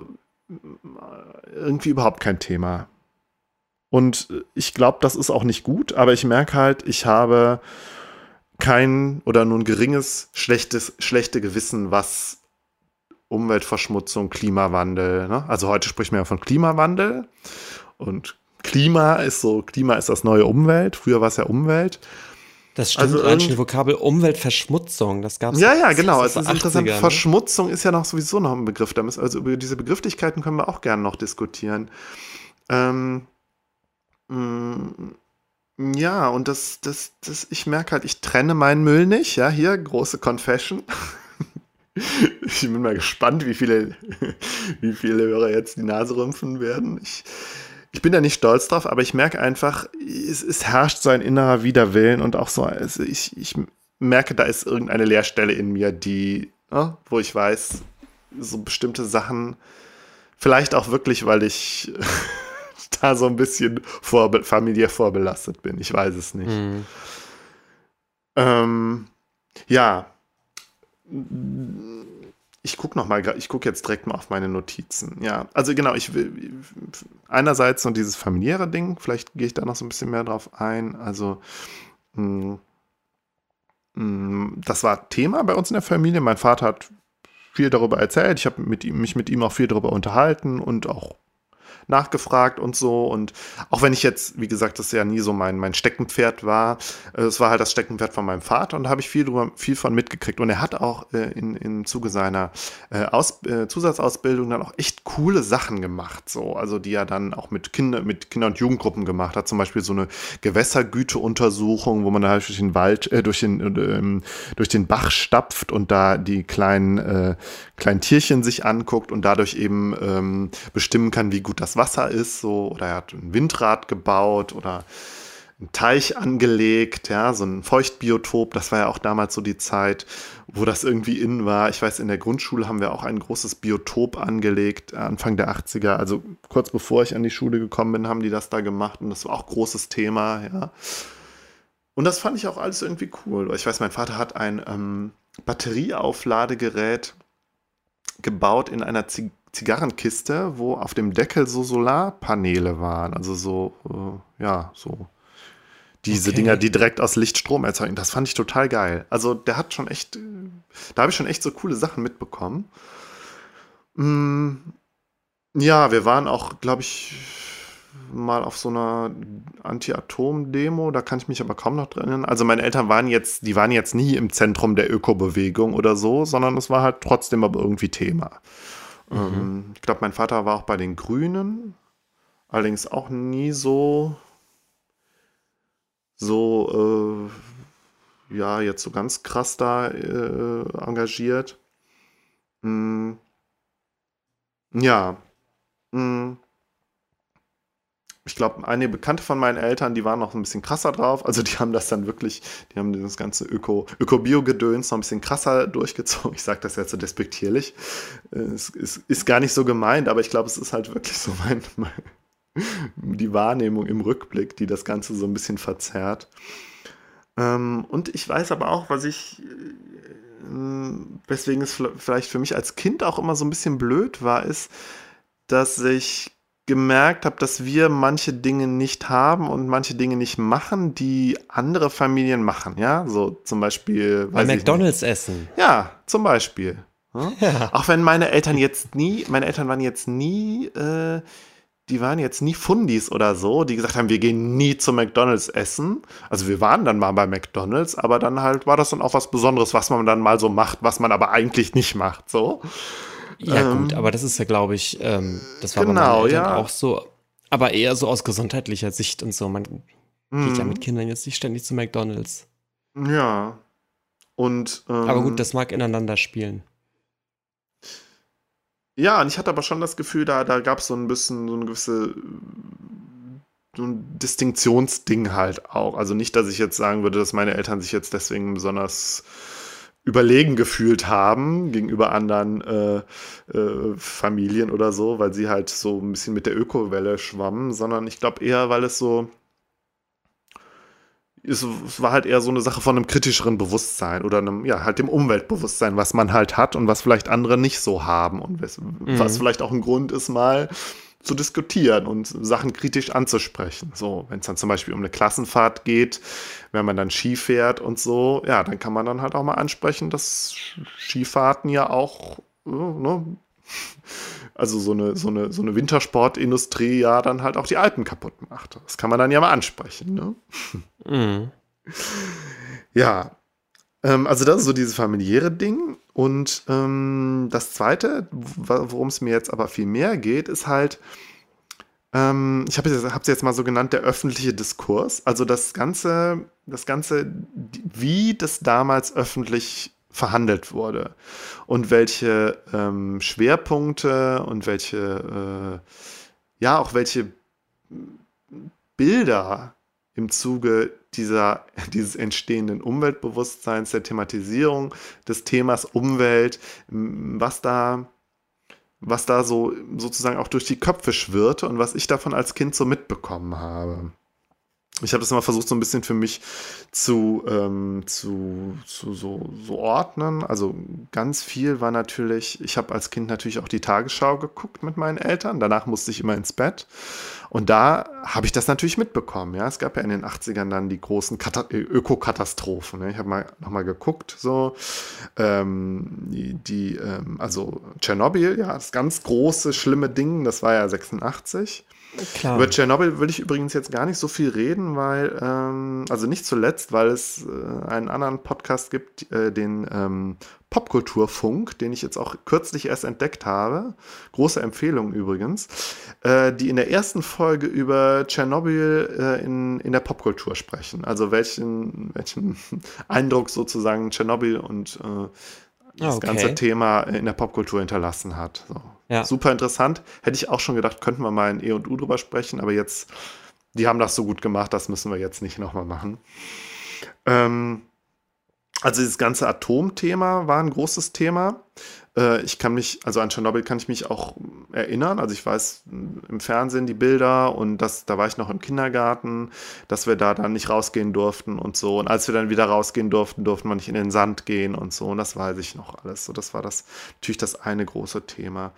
irgendwie überhaupt kein Thema. Und ich glaube, das ist auch nicht gut, aber ich merke halt, ich habe kein oder nur ein geringes, schlechtes, schlechte Gewissen, was Umweltverschmutzung, Klimawandel. Ne? Also heute spricht man ja von Klimawandel und Klima ist so, Klima ist das neue Umwelt. Früher war es ja Umwelt. Das stimmt, also allein die Vokabel Umweltverschmutzung, das gab es. Ja, ja, genau. Es ist interessant. Ne? Verschmutzung ist ja noch sowieso noch ein Begriff. Also über diese Begrifflichkeiten können wir auch gerne noch diskutieren. Ähm, mm, ja, und das, das, das, ich merke halt, ich trenne meinen Müll nicht. Ja, hier, große Confession. ich bin mal gespannt, wie viele, wie viele Hörer jetzt die Nase rümpfen werden. Ich, ich bin da nicht stolz drauf, aber ich merke einfach, es, es herrscht so ein innerer Widerwillen und auch so, also ich, ich merke, da ist irgendeine Leerstelle in mir, die, ne, wo ich weiß, so bestimmte Sachen, vielleicht auch wirklich, weil ich da so ein bisschen vorbe familiär vorbelastet bin. Ich weiß es nicht. Mhm. Ähm, ja, ich gucke noch mal, ich gucke jetzt direkt mal auf meine Notizen. Ja, also genau, ich will einerseits so dieses familiäre Ding, vielleicht gehe ich da noch so ein bisschen mehr drauf ein. Also mh, mm, mh, mm, das war Thema bei uns in der Familie. Mein Vater hat viel darüber erzählt. Ich habe mich mit ihm auch viel darüber unterhalten und auch nachgefragt und so. Und auch wenn ich jetzt, wie gesagt, das ja nie so mein, mein Steckenpferd war, äh, es war halt das Steckenpferd von meinem Vater und da habe ich viel drüber, viel von mitgekriegt. Und er hat auch äh, in, im Zuge seiner äh, Aus, äh, Zusatzausbildung dann auch echt coole Sachen gemacht, so, also die er dann auch mit Kinder, mit Kinder- und Jugendgruppen gemacht hat. Zum Beispiel so eine Gewässergüteuntersuchung, wo man da halt durch den Wald, äh, durch den, ähm, durch den Bach stapft und da die kleinen, äh, kleinen Tierchen sich anguckt und dadurch eben ähm, bestimmen kann, wie gut das Wasser ist, so, oder er hat ein Windrad gebaut oder einen Teich angelegt, ja, so ein Feuchtbiotop, das war ja auch damals so die Zeit, wo das irgendwie in war. Ich weiß, in der Grundschule haben wir auch ein großes Biotop angelegt, Anfang der 80er, also kurz bevor ich an die Schule gekommen bin, haben die das da gemacht und das war auch großes Thema, ja. Und das fand ich auch alles irgendwie cool. Ich weiß, mein Vater hat ein ähm, Batterieaufladegerät gebaut in einer Zigarre Zigarrenkiste, wo auf dem Deckel so Solarpaneele waren. Also so, äh, ja, so diese okay. Dinger, die direkt aus Licht Strom erzeugen. Das fand ich total geil. Also der hat schon echt, da habe ich schon echt so coole Sachen mitbekommen. Mm, ja, wir waren auch, glaube ich, mal auf so einer Anti-Atom-Demo, da kann ich mich aber kaum noch dran erinnern. Also meine Eltern waren jetzt, die waren jetzt nie im Zentrum der Ökobewegung oder so, sondern es war halt trotzdem aber irgendwie Thema. Mhm. Ähm, ich glaube, mein Vater war auch bei den Grünen, allerdings auch nie so, so, äh, ja, jetzt so ganz krass da äh, engagiert. Mhm. Ja. Mhm ich glaube, einige Bekannte von meinen Eltern, die waren noch ein bisschen krasser drauf. Also die haben das dann wirklich, die haben das ganze Öko-Bio-Gedöns noch ein bisschen krasser durchgezogen. Ich sage das jetzt so despektierlich. Es ist, ist, gar nicht so gemeint, aber ich glaube, es ist halt wirklich so mein, mein, die Wahrnehmung im Rückblick, die das Ganze so ein bisschen verzerrt. Ähm, und ich weiß aber auch, was ich, äh, weswegen es vielleicht für mich als Kind auch immer so ein bisschen blöd war, ist, dass ich gemerkt habe, dass wir manche Dinge nicht haben und manche Dinge nicht machen, die andere Familien machen. Ja, so zum Beispiel. Bei McDonalds essen. Ja, zum Beispiel. Ja? Auch wenn meine Eltern jetzt nie, meine Eltern waren jetzt nie, äh, die waren jetzt nie Fundis oder so, die gesagt haben, wir gehen nie zu McDonalds essen. Also wir waren dann mal bei McDonalds, aber dann halt war das dann auch was Besonderes, was man dann mal so macht, was man aber eigentlich nicht macht. So. Ja, ähm, gut, aber das ist ja, glaube ich, ähm, das war genau, bei ja. auch so, aber eher so aus gesundheitlicher Sicht und so. Man mhm. geht ja mit Kindern jetzt nicht ständig zu McDonalds. Ja. Und, ähm, aber gut, das mag ineinander spielen. Ja, und ich hatte aber schon das Gefühl, da, da gab es so ein bisschen so eine gewisse so ein Distinktionsding halt auch. Also nicht, dass ich jetzt sagen würde, dass meine Eltern sich jetzt deswegen besonders überlegen gefühlt haben gegenüber anderen äh, äh, Familien oder so, weil sie halt so ein bisschen mit der Ökowelle schwammen, sondern ich glaube eher, weil es so es war halt eher so eine Sache von einem kritischeren Bewusstsein oder einem, ja, halt dem Umweltbewusstsein, was man halt hat und was vielleicht andere nicht so haben und was, mhm. was vielleicht auch ein Grund ist, mal zu diskutieren und Sachen kritisch anzusprechen. So, wenn es dann zum Beispiel um eine Klassenfahrt geht, wenn man dann Ski fährt und so, ja, dann kann man dann halt auch mal ansprechen, dass Skifahrten ja auch ne, also so eine, so eine, so eine Wintersportindustrie ja dann halt auch die Alpen kaputt macht. Das kann man dann ja mal ansprechen. Ne? Mhm. Ja, ähm, also das ist so dieses familiäre Ding. Und ähm, das Zweite, worum es mir jetzt aber viel mehr geht, ist halt, ähm, ich habe es jetzt mal so genannt, der öffentliche Diskurs. Also das Ganze, das Ganze, wie das damals öffentlich verhandelt wurde und welche ähm, Schwerpunkte und welche, äh, ja, auch welche Bilder im Zuge dieser, dieses entstehenden Umweltbewusstseins, der Thematisierung des Themas Umwelt, was da, was da so sozusagen auch durch die Köpfe schwirrte und was ich davon als Kind so mitbekommen habe ich habe das immer versucht, so ein bisschen für mich zu, ähm, zu, zu so, so, ordnen. Also ganz viel war natürlich, ich habe als Kind natürlich auch die Tagesschau geguckt mit meinen Eltern. Danach musste ich immer ins Bett. Und da habe ich das natürlich mitbekommen. Ja, es gab ja in den 80ern dann die großen Ökokatastrophen. Ne? Ich habe mal nochmal geguckt, so ähm, die, die ähm, also Tschernobyl, ja, das ganz große, schlimme Ding, das war ja 86. Klar. Über Tschernobyl will ich übrigens jetzt gar nicht so viel reden, weil, ähm, also nicht zuletzt, weil es äh, einen anderen Podcast gibt, äh, den ähm, Popkulturfunk, den ich jetzt auch kürzlich erst entdeckt habe. Große Empfehlung übrigens, äh, die in der ersten Folge über Tschernobyl äh, in, in der Popkultur sprechen. Also welchen, welchen Eindruck sozusagen Tschernobyl und äh, das okay. ganze Thema in der Popkultur hinterlassen hat. So. Ja. Super interessant. Hätte ich auch schon gedacht, könnten wir mal in E und U drüber sprechen, aber jetzt, die haben das so gut gemacht, das müssen wir jetzt nicht nochmal machen. Ähm, also dieses ganze Atomthema war ein großes Thema. Äh, ich kann mich, also an Tschernobyl kann ich mich auch erinnern. Also ich weiß im Fernsehen die Bilder und das, da war ich noch im Kindergarten, dass wir da dann nicht rausgehen durften und so. Und als wir dann wieder rausgehen durften, durften wir nicht in den Sand gehen und so. Und das weiß ich noch alles. So, das war das natürlich das eine große Thema.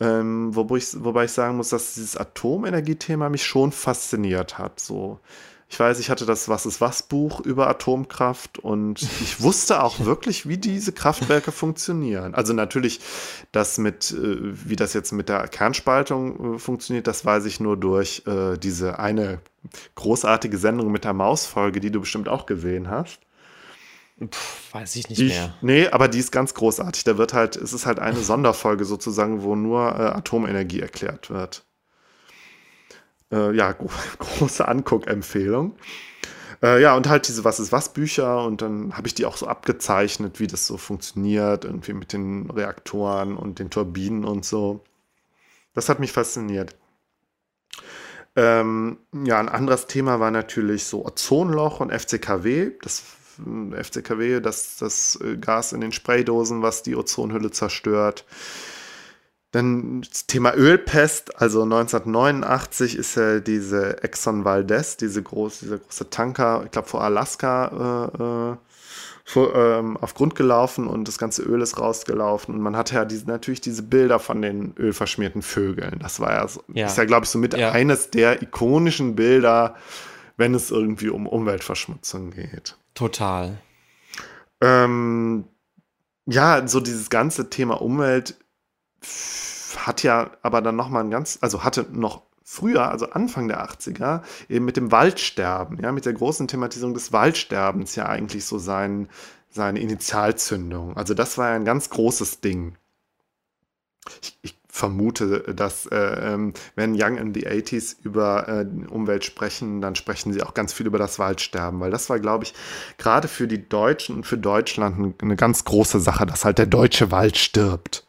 Ähm, wobei, ich, wobei ich sagen muss, dass dieses Atomenergiethema mich schon fasziniert hat. So ich weiß, ich hatte das Was ist was Buch über Atomkraft und ich wusste auch wirklich, wie diese Kraftwerke funktionieren. Also natürlich, das mit, äh, wie das jetzt mit der Kernspaltung äh, funktioniert, das weiß ich nur durch äh, diese eine großartige Sendung mit der Mausfolge, die du bestimmt auch gesehen hast. Puh, weiß ich nicht die, mehr. Nee, aber die ist ganz großartig. Da wird halt, es ist halt eine Sonderfolge sozusagen, wo nur äh, Atomenergie erklärt wird. Äh, ja, große Anguckempfehlung. Äh, ja, und halt diese Was ist was Bücher und dann habe ich die auch so abgezeichnet, wie das so funktioniert, irgendwie mit den Reaktoren und den Turbinen und so. Das hat mich fasziniert. Ähm, ja, ein anderes Thema war natürlich so Ozonloch und FCKW. Das FCKW, das, das äh, Gas in den Spraydosen, was die Ozonhülle zerstört. Dann das Thema Ölpest, also 1989 ist ja diese Exxon Valdez, diese groß, dieser große Tanker, ich glaube vor Alaska äh, äh, vor, ähm, auf Grund gelaufen und das ganze Öl ist rausgelaufen und man hatte ja diese, natürlich diese Bilder von den ölverschmierten Vögeln. Das war ja, so, ja. ist ja glaube ich so mit ja. eines der ikonischen Bilder, wenn es irgendwie um Umweltverschmutzung geht. Total. Ähm, ja, so dieses ganze Thema Umwelt hat ja aber dann nochmal ein ganz, also hatte noch früher, also Anfang der 80er, eben mit dem Waldsterben, ja, mit der großen Thematisierung des Waldsterbens ja eigentlich so sein, seine Initialzündung. Also das war ja ein ganz großes Ding. Ich, ich vermute, dass äh, ähm, wenn Young in the 80s über äh, Umwelt sprechen, dann sprechen sie auch ganz viel über das Waldsterben, weil das war, glaube ich, gerade für die Deutschen und für Deutschland eine ganz große Sache, dass halt der deutsche Wald stirbt.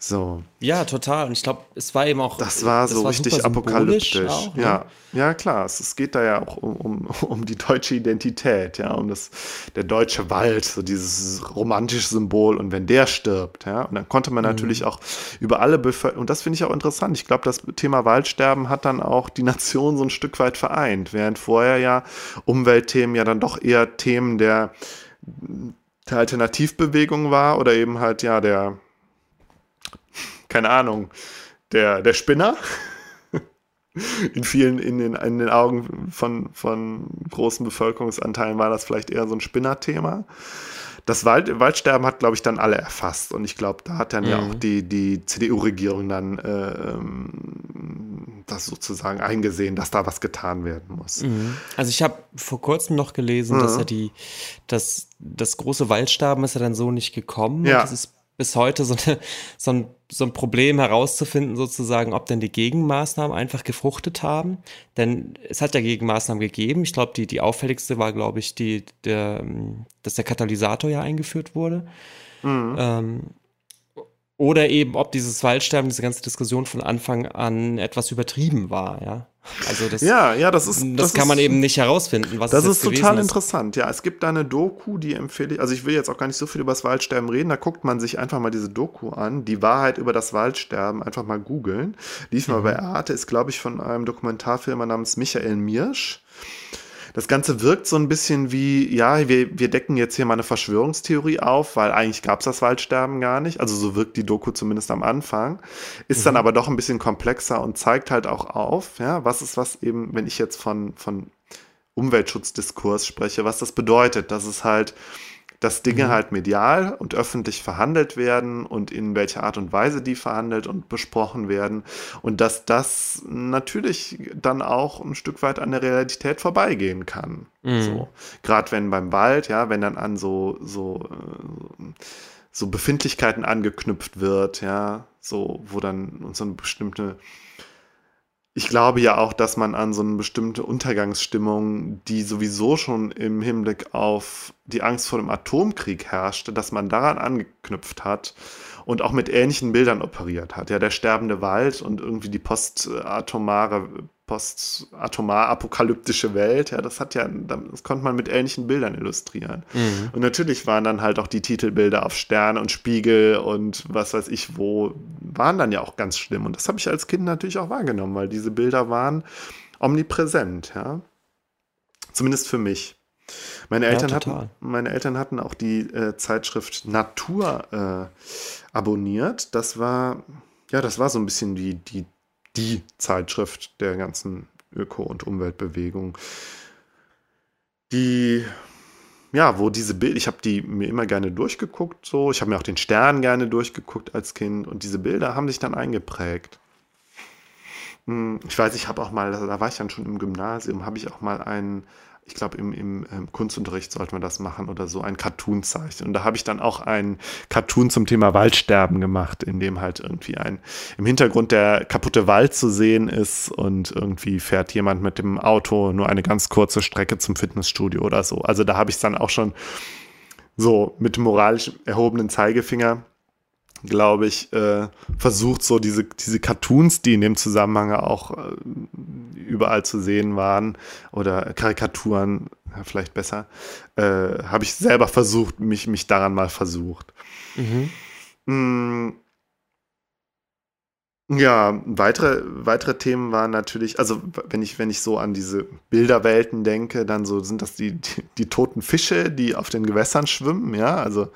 So. Ja, total. Und ich glaube, es war eben auch. Das war so das war richtig apokalyptisch. Auch, ne? Ja, ja, klar. Es, es, geht da ja auch um, um, um die deutsche Identität, ja, um das, der deutsche Wald, so dieses romantische Symbol. Und wenn der stirbt, ja, und dann konnte man mhm. natürlich auch über alle Bevölkerung, und das finde ich auch interessant. Ich glaube, das Thema Waldsterben hat dann auch die Nation so ein Stück weit vereint, während vorher ja Umweltthemen ja dann doch eher Themen der, der Alternativbewegung war oder eben halt ja der keine Ahnung, der, der Spinner. In vielen, in den, in den Augen von, von großen Bevölkerungsanteilen war das vielleicht eher so ein Spinnerthema. das Wald, Waldsterben hat, glaube ich, dann alle erfasst. Und ich glaube, da hat dann mhm. ja auch die, die CDU-Regierung dann äh, das sozusagen eingesehen, dass da was getan werden muss. Mhm. Also ich habe vor kurzem noch gelesen, mhm. dass ja die, dass das große Waldsterben ist ja dann so nicht gekommen. Ja. das ist bis heute so, eine, so, ein, so ein Problem herauszufinden, sozusagen, ob denn die Gegenmaßnahmen einfach gefruchtet haben. Denn es hat ja Gegenmaßnahmen gegeben. Ich glaube, die, die auffälligste war, glaube ich, die, der, dass der Katalysator ja eingeführt wurde. Mhm. Ähm, oder eben, ob dieses Waldsterben, diese ganze Diskussion von Anfang an etwas übertrieben war, ja. Also das, ja, ja, das ist. Das, das kann ist, man eben nicht herausfinden, was Das ist total interessant. Ja, es gibt da eine Doku, die empfehle ich. Also ich will jetzt auch gar nicht so viel über das Waldsterben reden. Da guckt man sich einfach mal diese Doku an. Die Wahrheit über das Waldsterben einfach mal googeln. Lief mhm. mal bei Arte, ist glaube ich von einem Dokumentarfilmer namens Michael Mirsch. Das Ganze wirkt so ein bisschen wie, ja, wir, wir decken jetzt hier mal eine Verschwörungstheorie auf, weil eigentlich gab es das Waldsterben gar nicht. Also so wirkt die Doku zumindest am Anfang. Ist mhm. dann aber doch ein bisschen komplexer und zeigt halt auch auf, ja, was ist was eben, wenn ich jetzt von, von Umweltschutzdiskurs spreche, was das bedeutet, dass es halt dass Dinge mhm. halt medial und öffentlich verhandelt werden und in welcher Art und Weise die verhandelt und besprochen werden und dass das natürlich dann auch ein Stück weit an der Realität vorbeigehen kann. Mhm. So. Gerade wenn beim Wald, ja, wenn dann an so, so, so Befindlichkeiten angeknüpft wird, ja, so, wo dann so eine bestimmte ich glaube ja auch, dass man an so eine bestimmte Untergangsstimmung, die sowieso schon im Hinblick auf die Angst vor dem Atomkrieg herrschte, dass man daran angeknüpft hat und auch mit ähnlichen Bildern operiert hat. Ja, der sterbende Wald und irgendwie die postatomare postatomar-apokalyptische Welt, ja, das hat ja, das konnte man mit ähnlichen Bildern illustrieren. Mhm. Und natürlich waren dann halt auch die Titelbilder auf Sterne und Spiegel und was weiß ich wo, waren dann ja auch ganz schlimm. Und das habe ich als Kind natürlich auch wahrgenommen, weil diese Bilder waren omnipräsent, ja. Zumindest für mich. Meine Eltern, ja, hatten, meine Eltern hatten auch die äh, Zeitschrift Natur äh, abonniert. Das war, ja, das war so ein bisschen wie die die Zeitschrift der ganzen Öko- und Umweltbewegung. Die, ja, wo diese Bilder, ich habe die mir immer gerne durchgeguckt, so. Ich habe mir auch den Stern gerne durchgeguckt als Kind und diese Bilder haben sich dann eingeprägt. Hm, ich weiß, ich habe auch mal, da war ich dann schon im Gymnasium, habe ich auch mal einen ich glaube, im, im, im, Kunstunterricht sollte man das machen oder so, ein Cartoon zeichnen. Und da habe ich dann auch ein Cartoon zum Thema Waldsterben gemacht, in dem halt irgendwie ein im Hintergrund der kaputte Wald zu sehen ist und irgendwie fährt jemand mit dem Auto nur eine ganz kurze Strecke zum Fitnessstudio oder so. Also da habe ich es dann auch schon so mit moralisch erhobenen Zeigefinger glaube ich, äh, versucht, so diese, diese Cartoons, die in dem Zusammenhang auch äh, überall zu sehen waren, oder Karikaturen, vielleicht besser, äh, habe ich selber versucht, mich, mich daran mal versucht. Mhm. Mm, ja, weitere, weitere Themen waren natürlich, also wenn ich, wenn ich so an diese Bilderwelten denke, dann so sind das die, die, die toten Fische, die auf den Gewässern schwimmen, ja, also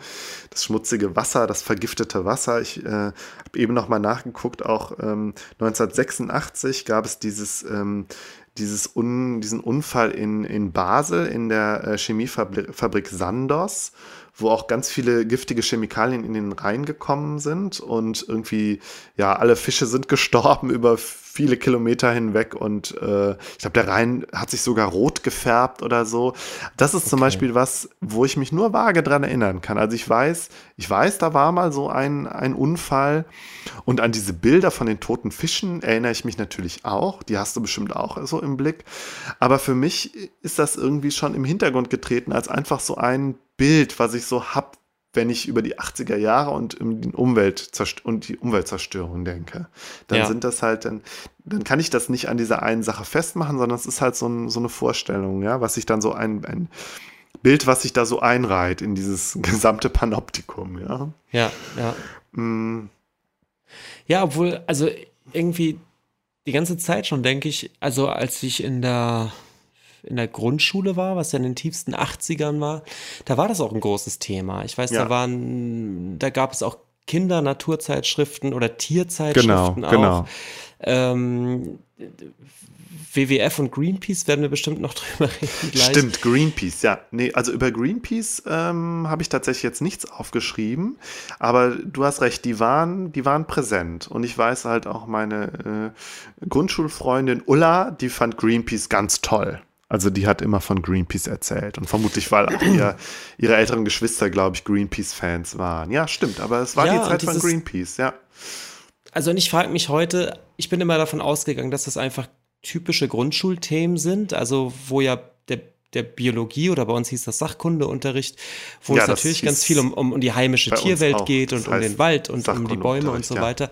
das schmutzige Wasser, das vergiftete Wasser. Ich äh, habe eben nochmal nachgeguckt, auch ähm, 1986 gab es dieses, ähm, dieses Un, diesen Unfall in, in Basel in der äh, Chemiefabrik Sandos wo auch ganz viele giftige Chemikalien in den Rhein gekommen sind und irgendwie, ja, alle Fische sind gestorben über viele Kilometer hinweg und äh, ich glaube, der Rhein hat sich sogar rot gefärbt oder so. Das ist okay. zum Beispiel was, wo ich mich nur vage dran erinnern kann. Also ich weiß, ich weiß, da war mal so ein, ein Unfall und an diese Bilder von den toten Fischen erinnere ich mich natürlich auch. Die hast du bestimmt auch so im Blick. Aber für mich ist das irgendwie schon im Hintergrund getreten als einfach so ein Bild, was ich so habe, wenn ich über die 80er Jahre und um die, Umwelt und die Umweltzerstörung denke. Dann ja. sind das halt, dann, dann kann ich das nicht an dieser einen Sache festmachen, sondern es ist halt so, ein, so eine Vorstellung, ja, was sich dann so ein, ein Bild, was sich da so einreiht in dieses gesamte Panoptikum, ja. Ja, ja. Mm. Ja, obwohl, also irgendwie die ganze Zeit schon, denke ich, also als ich in der in der Grundschule war, was ja in den tiefsten 80ern war, da war das auch ein großes Thema. Ich weiß, ja. da waren, da gab es auch Kinder-Naturzeitschriften oder Tierzeitschriften genau, auch. Genau. Ähm, WWF und Greenpeace werden wir bestimmt noch drüber reden. Gleich. Stimmt, Greenpeace, ja. Nee, also über Greenpeace ähm, habe ich tatsächlich jetzt nichts aufgeschrieben, aber du hast recht, die waren, die waren präsent. Und ich weiß halt auch, meine äh, Grundschulfreundin Ulla, die fand Greenpeace ganz toll. Also die hat immer von Greenpeace erzählt und vermutlich, weil auch ihr, ihre älteren Geschwister, glaube ich, Greenpeace-Fans waren. Ja, stimmt, aber es war ja, die Zeit dieses, von Greenpeace, ja. Also und ich frage mich heute, ich bin immer davon ausgegangen, dass das einfach typische Grundschulthemen sind, also wo ja der der Biologie oder bei uns hieß das Sachkundeunterricht, wo ja, es natürlich ganz viel um, um, um die heimische Tierwelt geht und um den Wald und um die Bäume und so ja. weiter.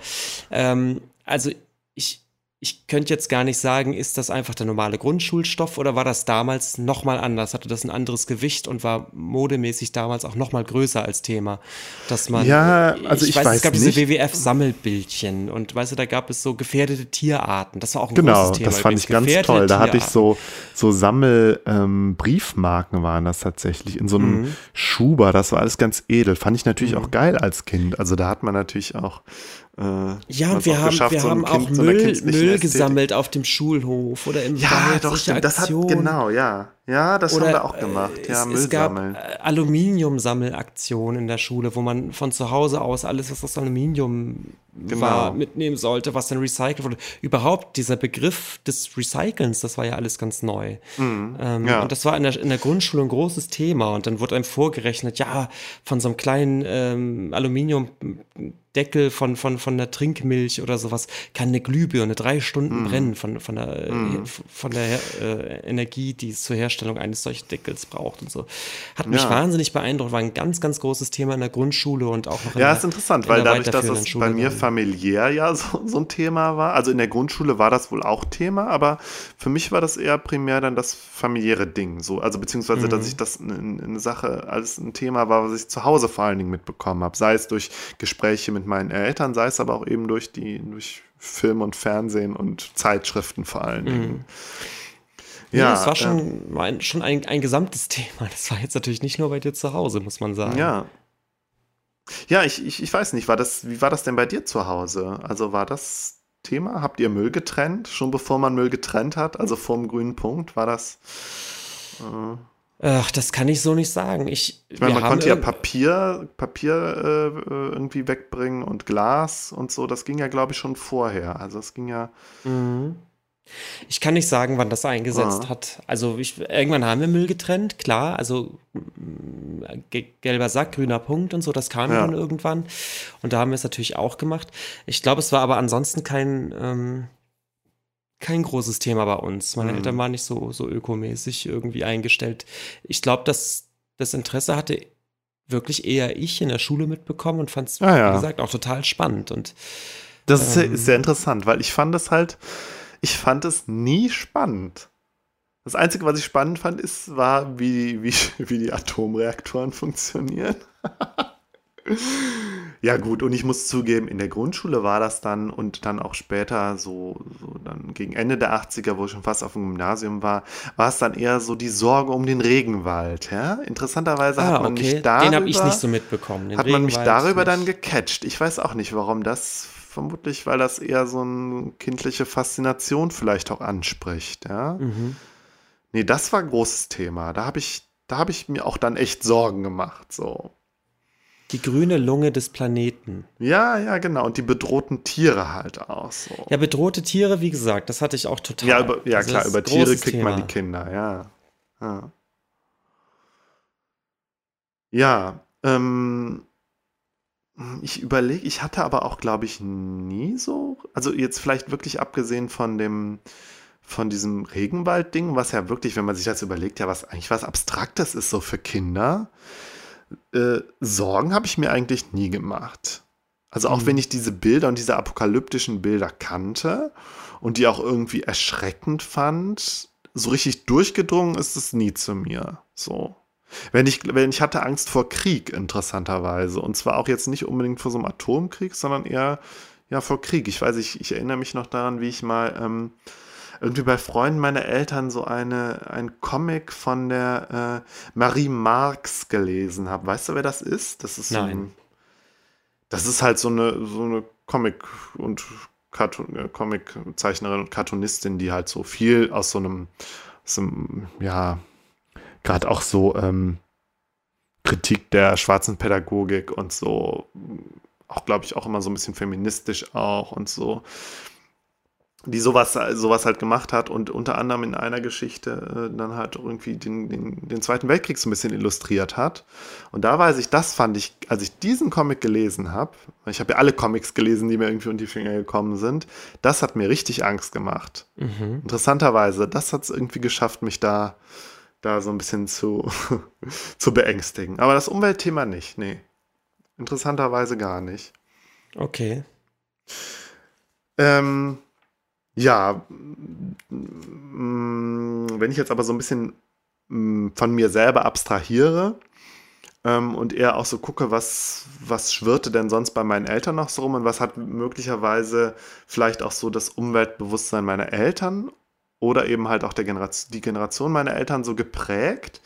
Ähm, also ich, ich könnte jetzt gar nicht sagen, ist das einfach der normale Grundschulstoff oder war das damals nochmal anders? Hatte das ein anderes Gewicht und war modemäßig damals auch nochmal größer als Thema? Dass man, ja, also ich, ich weiß, weiß, es gab nicht. diese WWF-Sammelbildchen und weißt du, da gab es so gefährdete Tierarten. Das war auch ein genau, großes Thema. Genau, das fand ich ganz toll. Da hatte ich so, so Sammel-Briefmarken ähm, waren das tatsächlich in so einem mhm. Schuber. Das war alles ganz edel. Fand ich natürlich mhm. auch geil als Kind. Also da hat man natürlich auch äh, ja, und wir haben, wir so haben kind, auch Müll, so Müll gesammelt auf dem Schulhof oder im ja, Wald. Ja, doch, stimmt. Das hat, genau, ja. Ja, das oder, haben wir auch gemacht. Ja, es, Müll es gab sammeln. Äh, Aluminiumsammelaktionen in der Schule, wo man von zu Hause aus alles, was aus Aluminium genau. war, mitnehmen sollte, was dann recycelt wurde. Überhaupt dieser Begriff des Recycelns, das war ja alles ganz neu. Mhm. Ähm, ja. Und das war in der, in der Grundschule ein großes Thema. Und dann wurde einem vorgerechnet, ja, von so einem kleinen ähm, Aluminium Deckel von, von, von der Trinkmilch oder sowas kann eine Glühbirne drei Stunden mm. brennen von, von der, mm. von der äh, Energie, die es zur Herstellung eines solchen Deckels braucht und so. Hat mich ja. wahnsinnig beeindruckt, war ein ganz, ganz großes Thema in der Grundschule und auch noch in Ja, der, ist interessant, weil dadurch, dass es bei mir familiär ja so, so ein Thema war, also in der Grundschule war das wohl auch Thema, aber für mich war das eher primär dann das familiäre Ding, so, also beziehungsweise, mhm. dass ich das eine, eine Sache als ein Thema war, was ich zu Hause vor allen Dingen mitbekommen habe, sei es durch Gespräche mit mit meinen Eltern, sei es aber auch eben durch die, durch Film und Fernsehen und Zeitschriften vor allen Dingen. Mhm. Ja, es war schon, äh, ein, schon ein, ein gesamtes Thema. Das war jetzt natürlich nicht nur bei dir zu Hause, muss man sagen. Ja. Ja, ich, ich, ich weiß nicht, war das, wie war das denn bei dir zu Hause? Also war das Thema? Habt ihr Müll getrennt, schon bevor man Müll getrennt hat? Also vorm grünen Punkt? War das. Äh Ach, das kann ich so nicht sagen. Ich, ich meine, man konnte ja Papier, Papier äh, irgendwie wegbringen und Glas und so. Das ging ja, glaube ich, schon vorher. Also es ging ja. Mhm. Ich kann nicht sagen, wann das eingesetzt ah. hat. Also ich, irgendwann haben wir Müll getrennt, klar. Also mm, gelber Sack, grüner Punkt und so, das kam ja. dann irgendwann. Und da haben wir es natürlich auch gemacht. Ich glaube, es war aber ansonsten kein. Ähm, kein großes Thema bei uns. Meine mhm. Eltern waren nicht so, so ökomäßig irgendwie eingestellt. Ich glaube, dass das Interesse hatte wirklich eher ich in der Schule mitbekommen und fand es, ah, ja. wie gesagt, auch total spannend. Und, das ist, ähm, sehr interessant, weil ich fand es halt, ich fand es nie spannend. Das Einzige, was ich spannend fand, ist, war, wie, wie, wie die Atomreaktoren funktionieren. Ja, gut, und ich muss zugeben, in der Grundschule war das dann und dann auch später, so, so dann gegen Ende der 80er, wo ich schon fast auf dem Gymnasium war, war es dann eher so die Sorge um den Regenwald. Ja? Interessanterweise ah, hat man okay. mich darüber. Den habe ich nicht so mitbekommen. Den hat man mich darüber dann gecatcht. Ich weiß auch nicht, warum das. Vermutlich, weil das eher so eine kindliche Faszination vielleicht auch anspricht. Ja? Mhm. Nee, das war ein großes Thema. Da habe ich, da habe ich mir auch dann echt Sorgen gemacht. So. Die grüne Lunge des Planeten. Ja, ja, genau. Und die bedrohten Tiere halt auch so. Ja, bedrohte Tiere, wie gesagt, das hatte ich auch total. Ja, über, ja also klar, über Tiere kriegt Thema. man die Kinder, ja. Ja, ja ähm, ich überlege, ich hatte aber auch, glaube ich, nie so, also jetzt vielleicht wirklich abgesehen von dem, von diesem Regenwald-Ding, was ja wirklich, wenn man sich das überlegt, ja, was eigentlich was Abstraktes ist so für Kinder äh, Sorgen habe ich mir eigentlich nie gemacht. Also auch mhm. wenn ich diese Bilder und diese apokalyptischen Bilder kannte und die auch irgendwie erschreckend fand, so richtig durchgedrungen ist es nie zu mir. So. Wenn ich, wenn ich hatte Angst vor Krieg, interessanterweise. Und zwar auch jetzt nicht unbedingt vor so einem Atomkrieg, sondern eher ja, vor Krieg. Ich weiß, ich, ich erinnere mich noch daran, wie ich mal ähm, irgendwie bei Freunden meiner Eltern so eine, ein Comic von der äh, Marie Marx gelesen habe. Weißt du, wer das ist? Das ist Nein. ein, das ist halt so eine, so eine Comic- und äh, Comic-Zeichnerin und Cartoonistin, die halt so viel aus so einem, so einem ja, gerade auch so ähm, Kritik der schwarzen Pädagogik und so, auch glaube ich auch immer so ein bisschen feministisch auch und so die sowas, sowas halt gemacht hat und unter anderem in einer Geschichte äh, dann halt irgendwie den, den, den, Zweiten Weltkrieg so ein bisschen illustriert hat. Und da weiß ich, das fand ich, als ich diesen Comic gelesen habe, ich habe ja alle Comics gelesen, die mir irgendwie unter die Finger gekommen sind, das hat mir richtig Angst gemacht. Mhm. Interessanterweise, das hat es irgendwie geschafft, mich da, da so ein bisschen zu, zu beängstigen. Aber das Umweltthema nicht, nee. Interessanterweise gar nicht. Okay. Ähm, ja, mm, wenn ich jetzt aber so ein bisschen mm, von mir selber abstrahiere ähm, und eher auch so gucke, was, was schwirrte denn sonst bei meinen Eltern noch so rum und was hat möglicherweise vielleicht auch so das Umweltbewusstsein meiner Eltern oder eben halt auch der Generation, die Generation meiner Eltern so geprägt.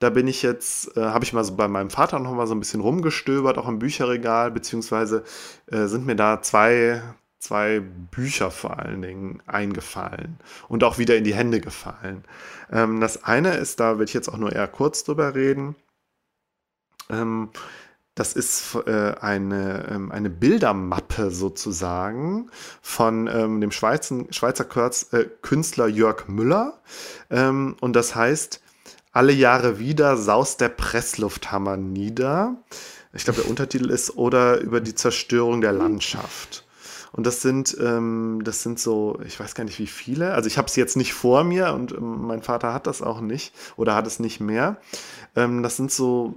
Da bin ich jetzt, äh, habe ich mal so bei meinem Vater noch mal so ein bisschen rumgestöbert, auch im Bücherregal, beziehungsweise äh, sind mir da zwei, zwei Bücher vor allen Dingen eingefallen und auch wieder in die Hände gefallen. Ähm, das eine ist, da will ich jetzt auch nur eher kurz drüber reden. Ähm, das ist äh, eine, ähm, eine Bildermappe sozusagen von ähm, dem Schweizer, Schweizer Kurz, äh, Künstler Jörg Müller. Ähm, und das heißt, alle Jahre wieder saust der Presslufthammer nieder. Ich glaube, der Untertitel ist oder über die Zerstörung der Landschaft. Und das sind, ähm, das sind so, ich weiß gar nicht wie viele. Also ich habe es jetzt nicht vor mir und ähm, mein Vater hat das auch nicht oder hat es nicht mehr. Ähm, das sind so,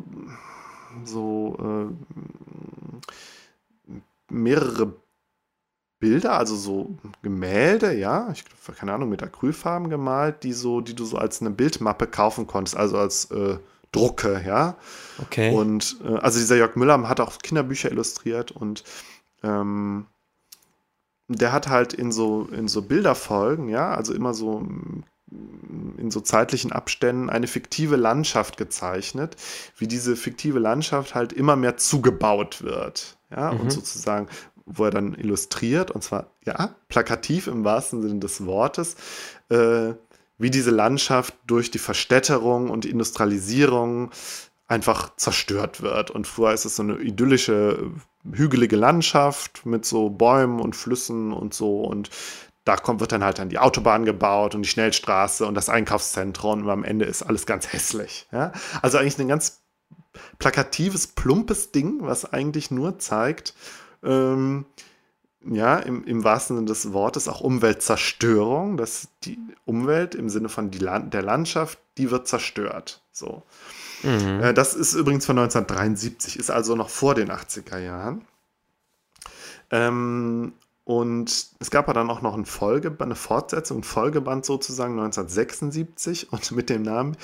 so äh, mehrere Bilder, also so Gemälde, ja, ich keine Ahnung, mit Acrylfarben gemalt, die so, die du so als eine Bildmappe kaufen konntest, also als äh, Drucke, ja. Okay. Und äh, also dieser Jörg Müller hat auch Kinderbücher illustriert und ähm, der hat halt in so, in so Bilderfolgen, ja, also immer so in so zeitlichen Abständen eine fiktive Landschaft gezeichnet, wie diese fiktive Landschaft halt immer mehr zugebaut wird. Ja, mhm. und sozusagen, wo er dann illustriert, und zwar, ja, plakativ im wahrsten Sinne des Wortes, äh, wie diese Landschaft durch die Verstädterung und Industrialisierung einfach zerstört wird. Und vorher ist es so eine idyllische hügelige Landschaft mit so Bäumen und Flüssen und so und da kommt, wird dann halt dann die Autobahn gebaut und die Schnellstraße und das Einkaufszentrum und am Ende ist alles ganz hässlich. Ja? Also eigentlich ein ganz plakatives, plumpes Ding, was eigentlich nur zeigt, ähm, ja, im, im wahrsten Sinne des Wortes auch Umweltzerstörung, dass die Umwelt im Sinne von die Land der Landschaft, die wird zerstört. So. Mhm. Äh, das ist übrigens von 1973, ist also noch vor den 80er Jahren. Ähm, und es gab ja dann auch noch ein Folge, eine Fortsetzung, ein Folgeband sozusagen 1976 und mit dem Namen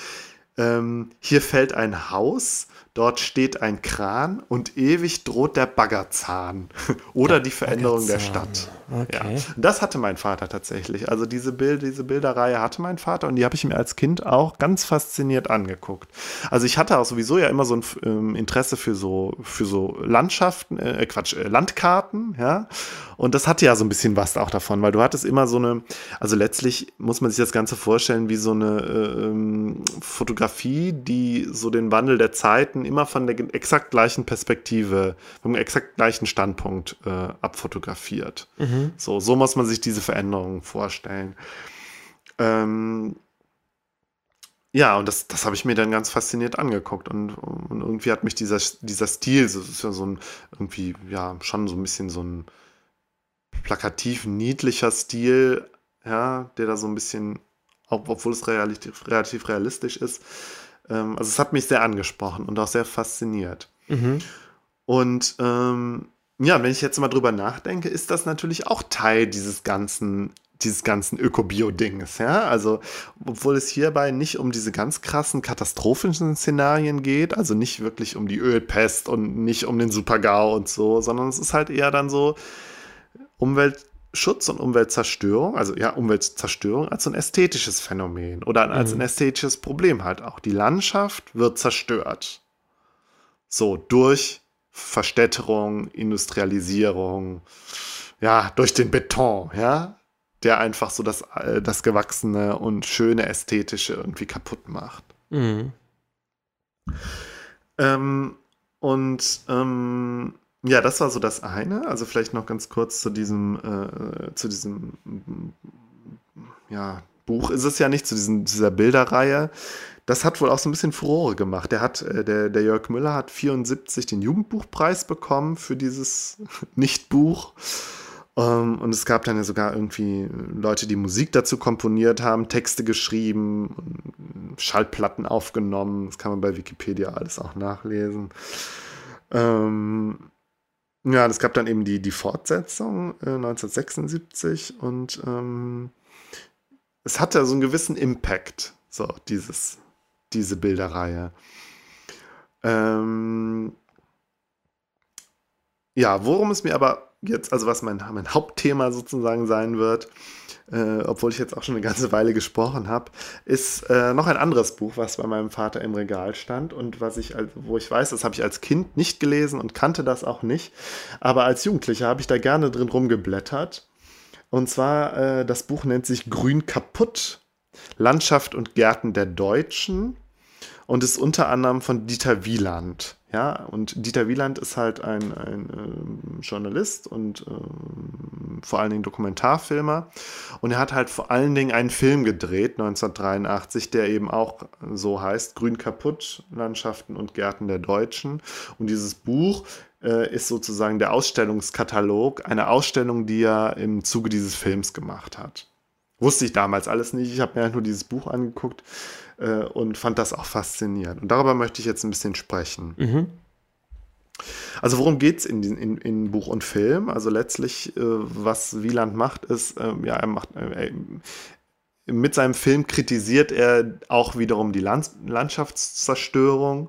ähm, Hier fällt ein Haus Dort steht ein Kran und ewig droht der Baggerzahn oder die Veränderung der Stadt. Okay. Ja. Das hatte mein Vater tatsächlich. Also diese, Bild, diese Bilderreihe hatte mein Vater und die habe ich mir als Kind auch ganz fasziniert angeguckt. Also ich hatte auch sowieso ja immer so ein ähm, Interesse für so, für so Landschaften, äh, Quatsch, äh, Landkarten, ja. Und das hatte ja so ein bisschen was auch davon, weil du hattest immer so eine, also letztlich muss man sich das Ganze vorstellen wie so eine äh, ähm, Fotografie, die so den Wandel der Zeiten immer von der exakt gleichen Perspektive, vom exakt gleichen Standpunkt äh, abfotografiert. Mhm. So, so muss man sich diese Veränderungen vorstellen. Ähm, ja, und das, das habe ich mir dann ganz fasziniert angeguckt. Und, und irgendwie hat mich dieser, dieser Stil, das ist ja so ein, irgendwie, ja, schon so ein bisschen so ein plakativ niedlicher Stil, ja, der da so ein bisschen, obwohl es relativ, relativ realistisch ist, ähm, also es hat mich sehr angesprochen und auch sehr fasziniert. Mhm. Und ähm, ja, wenn ich jetzt mal drüber nachdenke, ist das natürlich auch Teil dieses ganzen dieses ganzen Ökobio-Dings, ja. Also, obwohl es hierbei nicht um diese ganz krassen katastrophischen Szenarien geht, also nicht wirklich um die Ölpest und nicht um den Super-GAU und so, sondern es ist halt eher dann so, Umweltschutz und Umweltzerstörung, also ja, Umweltzerstörung als so ein ästhetisches Phänomen oder als mhm. ein ästhetisches Problem halt auch. Die Landschaft wird zerstört. So, durch Verstädterung, Industrialisierung, ja, durch den Beton, ja, der einfach so das, äh, das Gewachsene und schöne Ästhetische irgendwie kaputt macht. Mhm. Ähm, und ähm, ja, das war so das eine. Also vielleicht noch ganz kurz zu diesem, äh, zu diesem ja, Buch ist es ja nicht, zu diesen, dieser Bilderreihe. Das hat wohl auch so ein bisschen Furore gemacht. Der, hat, äh, der, der Jörg Müller hat 74 den Jugendbuchpreis bekommen für dieses Nichtbuch. Ähm, und es gab dann ja sogar irgendwie Leute, die Musik dazu komponiert haben, Texte geschrieben, Schallplatten aufgenommen. Das kann man bei Wikipedia alles auch nachlesen. Ähm, ja, es gab dann eben die, die Fortsetzung äh, 1976 und ähm, es hatte so einen gewissen Impact, so dieses, diese Bilderreihe. Ähm, ja, worum es mir aber jetzt, also was mein, mein Hauptthema sozusagen sein wird, äh, obwohl ich jetzt auch schon eine ganze Weile gesprochen habe, ist äh, noch ein anderes Buch, was bei meinem Vater im Regal stand und was ich, wo ich weiß, das habe ich als Kind nicht gelesen und kannte das auch nicht, aber als Jugendlicher habe ich da gerne drin rumgeblättert. Und zwar, äh, das Buch nennt sich Grün kaputt, Landschaft und Gärten der Deutschen und ist unter anderem von Dieter Wieland. Ja, und Dieter Wieland ist halt ein, ein äh, Journalist und äh, vor allen Dingen Dokumentarfilmer. Und er hat halt vor allen Dingen einen Film gedreht, 1983, der eben auch so heißt, Grün kaputt, Landschaften und Gärten der Deutschen. Und dieses Buch äh, ist sozusagen der Ausstellungskatalog, eine Ausstellung, die er im Zuge dieses Films gemacht hat. Wusste ich damals alles nicht. Ich habe mir halt nur dieses Buch angeguckt äh, und fand das auch faszinierend. Und darüber möchte ich jetzt ein bisschen sprechen. Mhm. Also worum geht es in, in, in, Buch und Film? Also letztlich, äh, was Wieland macht, ist, äh, ja, er macht, äh, mit seinem Film kritisiert er auch wiederum die Land Landschaftszerstörung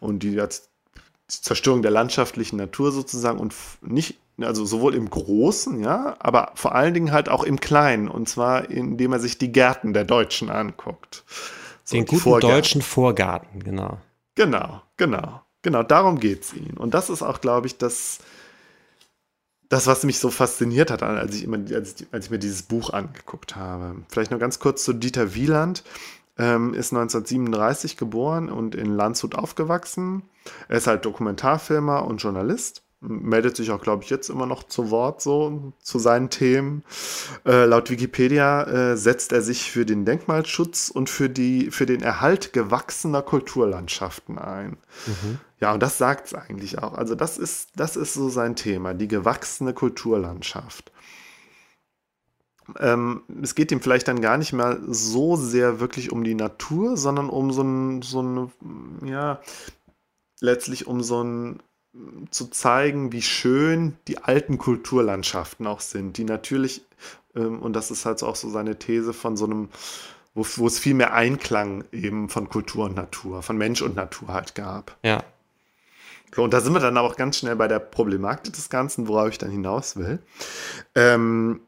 und die, die Zerstörung der landschaftlichen Natur sozusagen und nicht also sowohl im Großen, ja, aber vor allen Dingen halt auch im Kleinen. Und zwar, indem er sich die Gärten der Deutschen anguckt. So, Den guten Vorgärten. deutschen Vorgarten, genau. Genau, genau. Genau, darum geht es ihm. Und das ist auch, glaube ich, das, das, was mich so fasziniert hat, als ich, immer, als, ich, als ich mir dieses Buch angeguckt habe. Vielleicht noch ganz kurz zu Dieter Wieland. Ähm, ist 1937 geboren und in Landshut aufgewachsen. Er ist halt Dokumentarfilmer und Journalist meldet sich auch, glaube ich, jetzt immer noch zu Wort so zu seinen Themen. Äh, laut Wikipedia äh, setzt er sich für den Denkmalschutz und für, die, für den Erhalt gewachsener Kulturlandschaften ein. Mhm. Ja, und das sagt es eigentlich auch. Also das ist, das ist so sein Thema, die gewachsene Kulturlandschaft. Ähm, es geht ihm vielleicht dann gar nicht mehr so sehr wirklich um die Natur, sondern um so ein, so ein ja, letztlich um so ein zu zeigen, wie schön die alten Kulturlandschaften auch sind, die natürlich, ähm, und das ist halt auch so seine These von so einem, wo, wo es viel mehr Einklang eben von Kultur und Natur, von Mensch und Natur halt gab. Ja. So, und da sind wir dann auch ganz schnell bei der Problematik des Ganzen, worauf ich dann hinaus will. Ähm,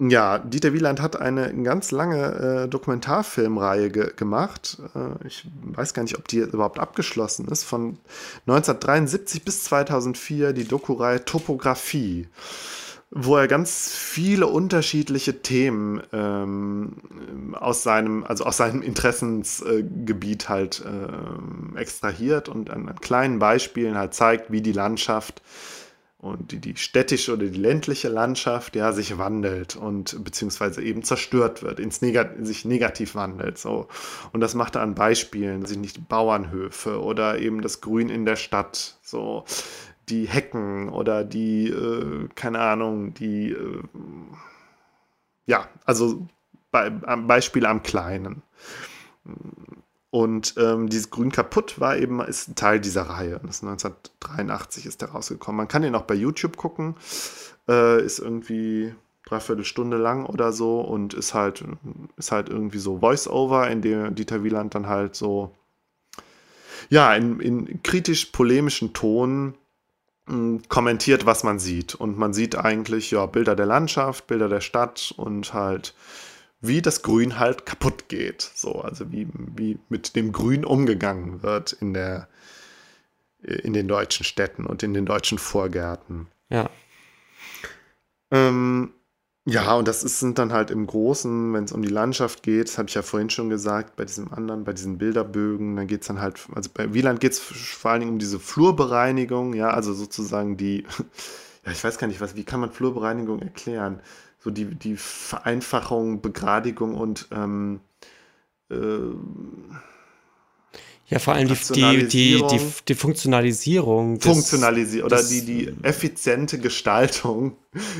ja, Dieter Wieland hat eine ganz lange äh, Dokumentarfilmreihe ge gemacht. Äh, ich weiß gar nicht, ob die überhaupt abgeschlossen ist. Von 1973 bis 2004 die Doku-Reihe Topographie, wo er ganz viele unterschiedliche Themen ähm, aus seinem, also aus seinem Interessensgebiet halt äh, extrahiert und an, an, kleinen Beispielen halt zeigt, wie die Landschaft und die, die städtische oder die ländliche Landschaft ja sich wandelt und beziehungsweise eben zerstört wird, ins Negat sich negativ wandelt. So. Und das macht er an Beispielen, sich nicht Bauernhöfe oder eben das Grün in der Stadt, so die Hecken oder die, äh, keine Ahnung, die, äh, ja, also Be Beispiele am Kleinen. Und ähm, dieses Grün kaputt war eben, ist ein Teil dieser Reihe. Das ist 1983 ist der rausgekommen. Man kann den auch bei YouTube gucken. Äh, ist irgendwie dreiviertel Stunde lang oder so und ist halt, ist halt irgendwie so Voice-Over, in dem Dieter Wieland dann halt so, ja, in, in kritisch-polemischen Ton hm, kommentiert, was man sieht. Und man sieht eigentlich, ja, Bilder der Landschaft, Bilder der Stadt und halt wie das Grün halt kaputt geht. So, also wie, wie mit dem Grün umgegangen wird in der in den deutschen Städten und in den deutschen Vorgärten. Ja. Ähm, ja, und das ist, sind dann halt im Großen, wenn es um die Landschaft geht, das habe ich ja vorhin schon gesagt, bei diesem anderen, bei diesen Bilderbögen, dann geht es dann halt, also bei Wieland geht es vor allen Dingen um diese Flurbereinigung, ja, also sozusagen die, ja, ich weiß gar nicht, was, wie kann man Flurbereinigung erklären? So die, die Vereinfachung, Begradigung und ähm, äh, ja, vor allem die, die, die, die, die Funktionalisierung. Funktionalisierung oder die, die effiziente Gestaltung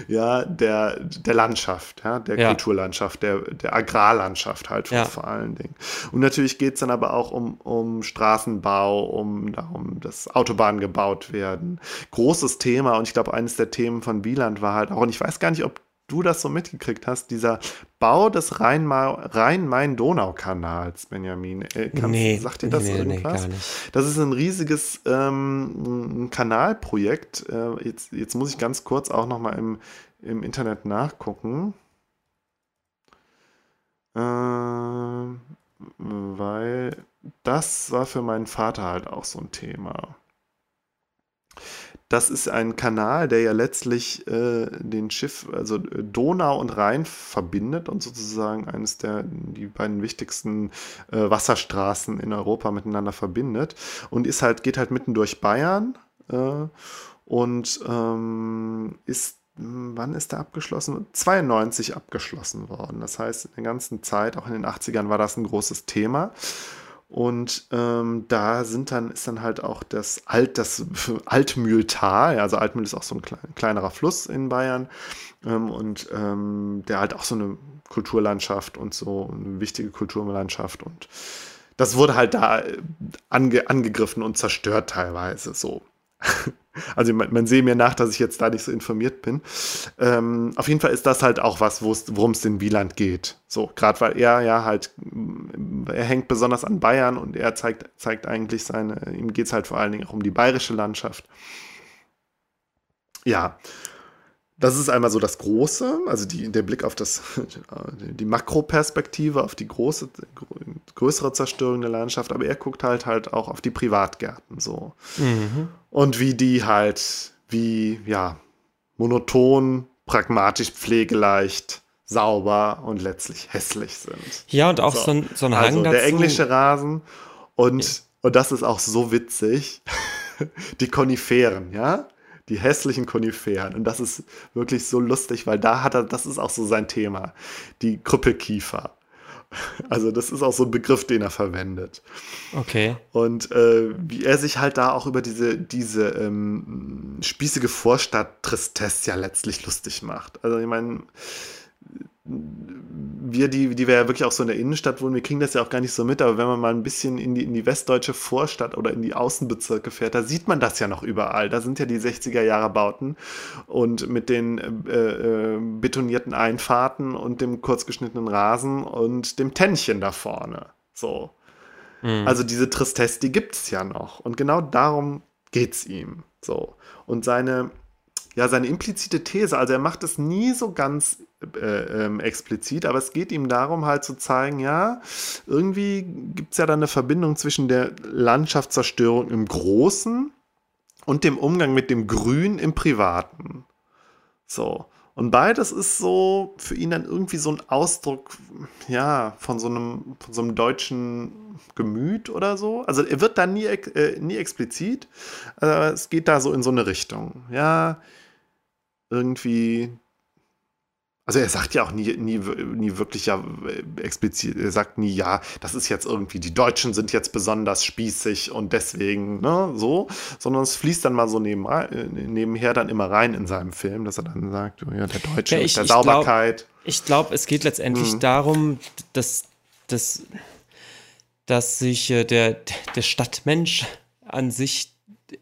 ja, der, der Landschaft, ja, der ja. Kulturlandschaft, der, der Agrarlandschaft halt ja. vor allen Dingen. Und natürlich geht es dann aber auch um, um Straßenbau, um darum, dass Autobahnen gebaut werden. Großes Thema und ich glaube, eines der Themen von Wieland war halt auch, und ich weiß gar nicht, ob du das so mitgekriegt hast, dieser Bau des Rhein-Main-Donau-Kanals, Benjamin. Äh, nee, sagt dir das nee, irgendwas? Nee, das ist ein riesiges ähm, Kanalprojekt. Äh, jetzt, jetzt muss ich ganz kurz auch nochmal im, im Internet nachgucken. Äh, weil das war für meinen Vater halt auch so ein Thema. Das ist ein Kanal, der ja letztlich äh, den Schiff, also äh, Donau und Rhein verbindet und sozusagen eines der die beiden wichtigsten äh, Wasserstraßen in Europa miteinander verbindet und ist halt geht halt mitten durch Bayern äh, und ähm, ist hm, wann ist der abgeschlossen? 92 abgeschlossen worden. Das heißt, in der ganzen Zeit, auch in den 80ern, war das ein großes Thema. Und ähm, da sind dann, ist dann halt auch das Alt, das Altmühltal, also Altmühl ist auch so ein klein, kleinerer Fluss in Bayern ähm, und ähm, der halt auch so eine Kulturlandschaft und so eine wichtige Kulturlandschaft und das wurde halt da äh, ange, angegriffen und zerstört teilweise so. Also man, man sehe mir nach, dass ich jetzt da nicht so informiert bin. Ähm, auf jeden Fall ist das halt auch was, worum es in Wieland geht. So, gerade weil er ja halt, er hängt besonders an Bayern und er zeigt, zeigt eigentlich seine, ihm geht es halt vor allen Dingen auch um die bayerische Landschaft. Ja, das ist einmal so das Große, also die, der Blick auf das, die Makroperspektive, auf die große, größere Zerstörung der Landschaft, aber er guckt halt halt auch auf die Privatgärten so. Mhm. Und wie die halt, wie, ja, monoton, pragmatisch, pflegeleicht, sauber und letztlich hässlich sind. Ja, und auch so, so ein, so ein Hang also dazu. Der englische Rasen und, ja. und das ist auch so witzig, die Koniferen, ja die hässlichen Koniferen. Und das ist wirklich so lustig, weil da hat er, das ist auch so sein Thema, die Krüppelkiefer. Also das ist auch so ein Begriff, den er verwendet. Okay. Und äh, wie er sich halt da auch über diese, diese ähm, spießige Vorstadt-Tristesse ja letztlich lustig macht. Also ich meine, wir, die, die wir ja wirklich auch so in der Innenstadt wohnen, wir kriegen das ja auch gar nicht so mit, aber wenn man mal ein bisschen in die, in die westdeutsche Vorstadt oder in die Außenbezirke fährt, da sieht man das ja noch überall. Da sind ja die 60er Jahre Bauten und mit den äh, äh, betonierten Einfahrten und dem kurzgeschnittenen Rasen und dem Tännchen da vorne. So. Mhm. Also diese Tristesse, die gibt es ja noch. Und genau darum geht es ihm. So. Und seine, ja, seine implizite These, also er macht es nie so ganz äh, ähm, explizit, aber es geht ihm darum, halt zu zeigen, ja, irgendwie gibt es ja da eine Verbindung zwischen der Landschaftszerstörung im Großen und dem Umgang mit dem Grün im Privaten. So. Und beides ist so für ihn dann irgendwie so ein Ausdruck, ja, von so einem, von so einem deutschen Gemüt oder so. Also er wird da nie, äh, nie explizit, aber es geht da so in so eine Richtung. Ja, irgendwie also er sagt ja auch nie, nie, nie wirklich ja äh, explizit, er sagt nie, ja, das ist jetzt irgendwie, die Deutschen sind jetzt besonders spießig und deswegen, ne, so, sondern es fließt dann mal so neben, äh, nebenher dann immer rein in seinem Film, dass er dann sagt, ja, der Deutsche ja, ich, mit der ich Sauberkeit. Glaub, ich glaube, es geht letztendlich mhm. darum, dass, dass, dass sich äh, der, der Stadtmensch an sich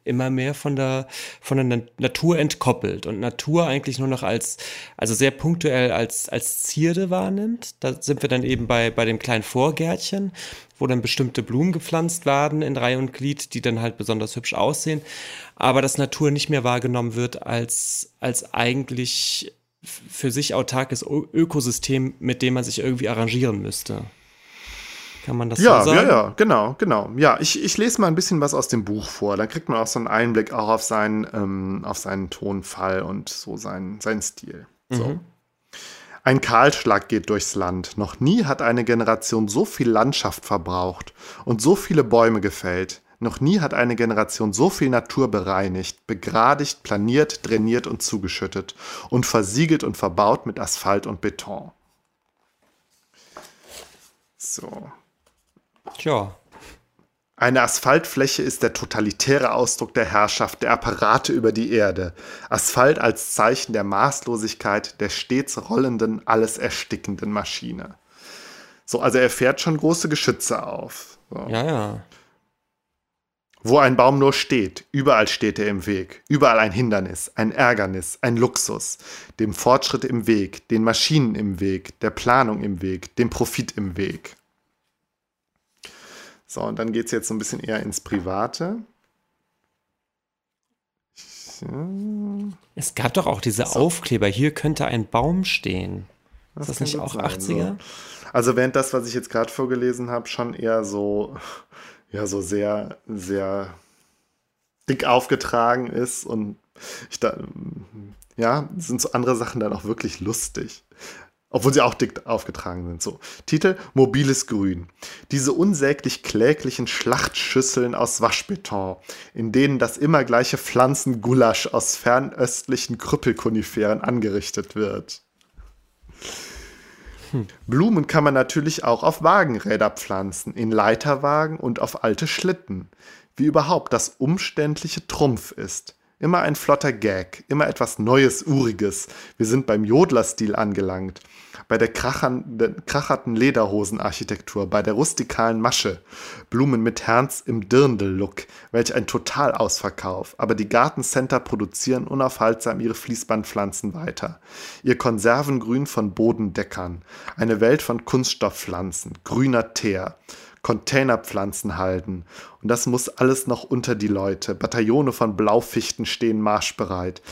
immer mehr von der, von der Natur entkoppelt und Natur eigentlich nur noch als, also sehr punktuell als, als Zierde wahrnimmt. Da sind wir dann eben bei, bei dem kleinen Vorgärtchen, wo dann bestimmte Blumen gepflanzt werden in Reihe und Glied, die dann halt besonders hübsch aussehen. Aber dass Natur nicht mehr wahrgenommen wird als, als eigentlich für sich autarkes Ökosystem, mit dem man sich irgendwie arrangieren müsste. Kann man das ja, so sagen? Ja, ja, genau, genau. Ja, ich, ich lese mal ein bisschen was aus dem Buch vor. Da kriegt man auch so einen Einblick auch auf seinen, ähm, auf seinen Tonfall und so seinen, seinen Stil. So. Mhm. Ein Kahlschlag geht durchs Land. Noch nie hat eine Generation so viel Landschaft verbraucht und so viele Bäume gefällt. Noch nie hat eine Generation so viel Natur bereinigt, begradigt, planiert, drainiert und zugeschüttet und versiegelt und verbaut mit Asphalt und Beton. So. Tja. Eine Asphaltfläche ist der totalitäre Ausdruck der Herrschaft der Apparate über die Erde. Asphalt als Zeichen der Maßlosigkeit der stets rollenden, alles erstickenden Maschine. So, also er fährt schon große Geschütze auf. So. Ja, ja. Wo ein Baum nur steht, überall steht er im Weg. Überall ein Hindernis, ein Ärgernis, ein Luxus. Dem Fortschritt im Weg, den Maschinen im Weg, der Planung im Weg, dem Profit im Weg. So, und dann geht es jetzt so ein bisschen eher ins Private. Es gab doch auch diese so. Aufkleber, hier könnte ein Baum stehen. Das ist das nicht auch sein, 80er? So. Also während das, was ich jetzt gerade vorgelesen habe, schon eher so, ja, so sehr, sehr dick aufgetragen ist und ich da, ja, sind so andere Sachen dann auch wirklich lustig. Obwohl sie auch dick aufgetragen sind. So. Titel: Mobiles Grün. Diese unsäglich kläglichen Schlachtschüsseln aus Waschbeton, in denen das immer gleiche Pflanzengulasch aus fernöstlichen Krüppelkoniferen angerichtet wird. Hm. Blumen kann man natürlich auch auf Wagenräder pflanzen, in Leiterwagen und auf alte Schlitten. Wie überhaupt das umständliche Trumpf ist. Immer ein flotter Gag, immer etwas Neues, Uriges. Wir sind beim Jodler-Stil angelangt. Bei der kracherten Lederhosenarchitektur, bei der rustikalen Masche. Blumen mit Herz im Dirndl-Look. Welch ein Totalausverkauf. Aber die Gartencenter produzieren unaufhaltsam ihre Fließbandpflanzen weiter. Ihr Konservengrün von Bodendeckern. Eine Welt von Kunststoffpflanzen. Grüner Teer. Containerpflanzen halten. Und das muss alles noch unter die Leute. Bataillone von Blaufichten stehen marschbereit.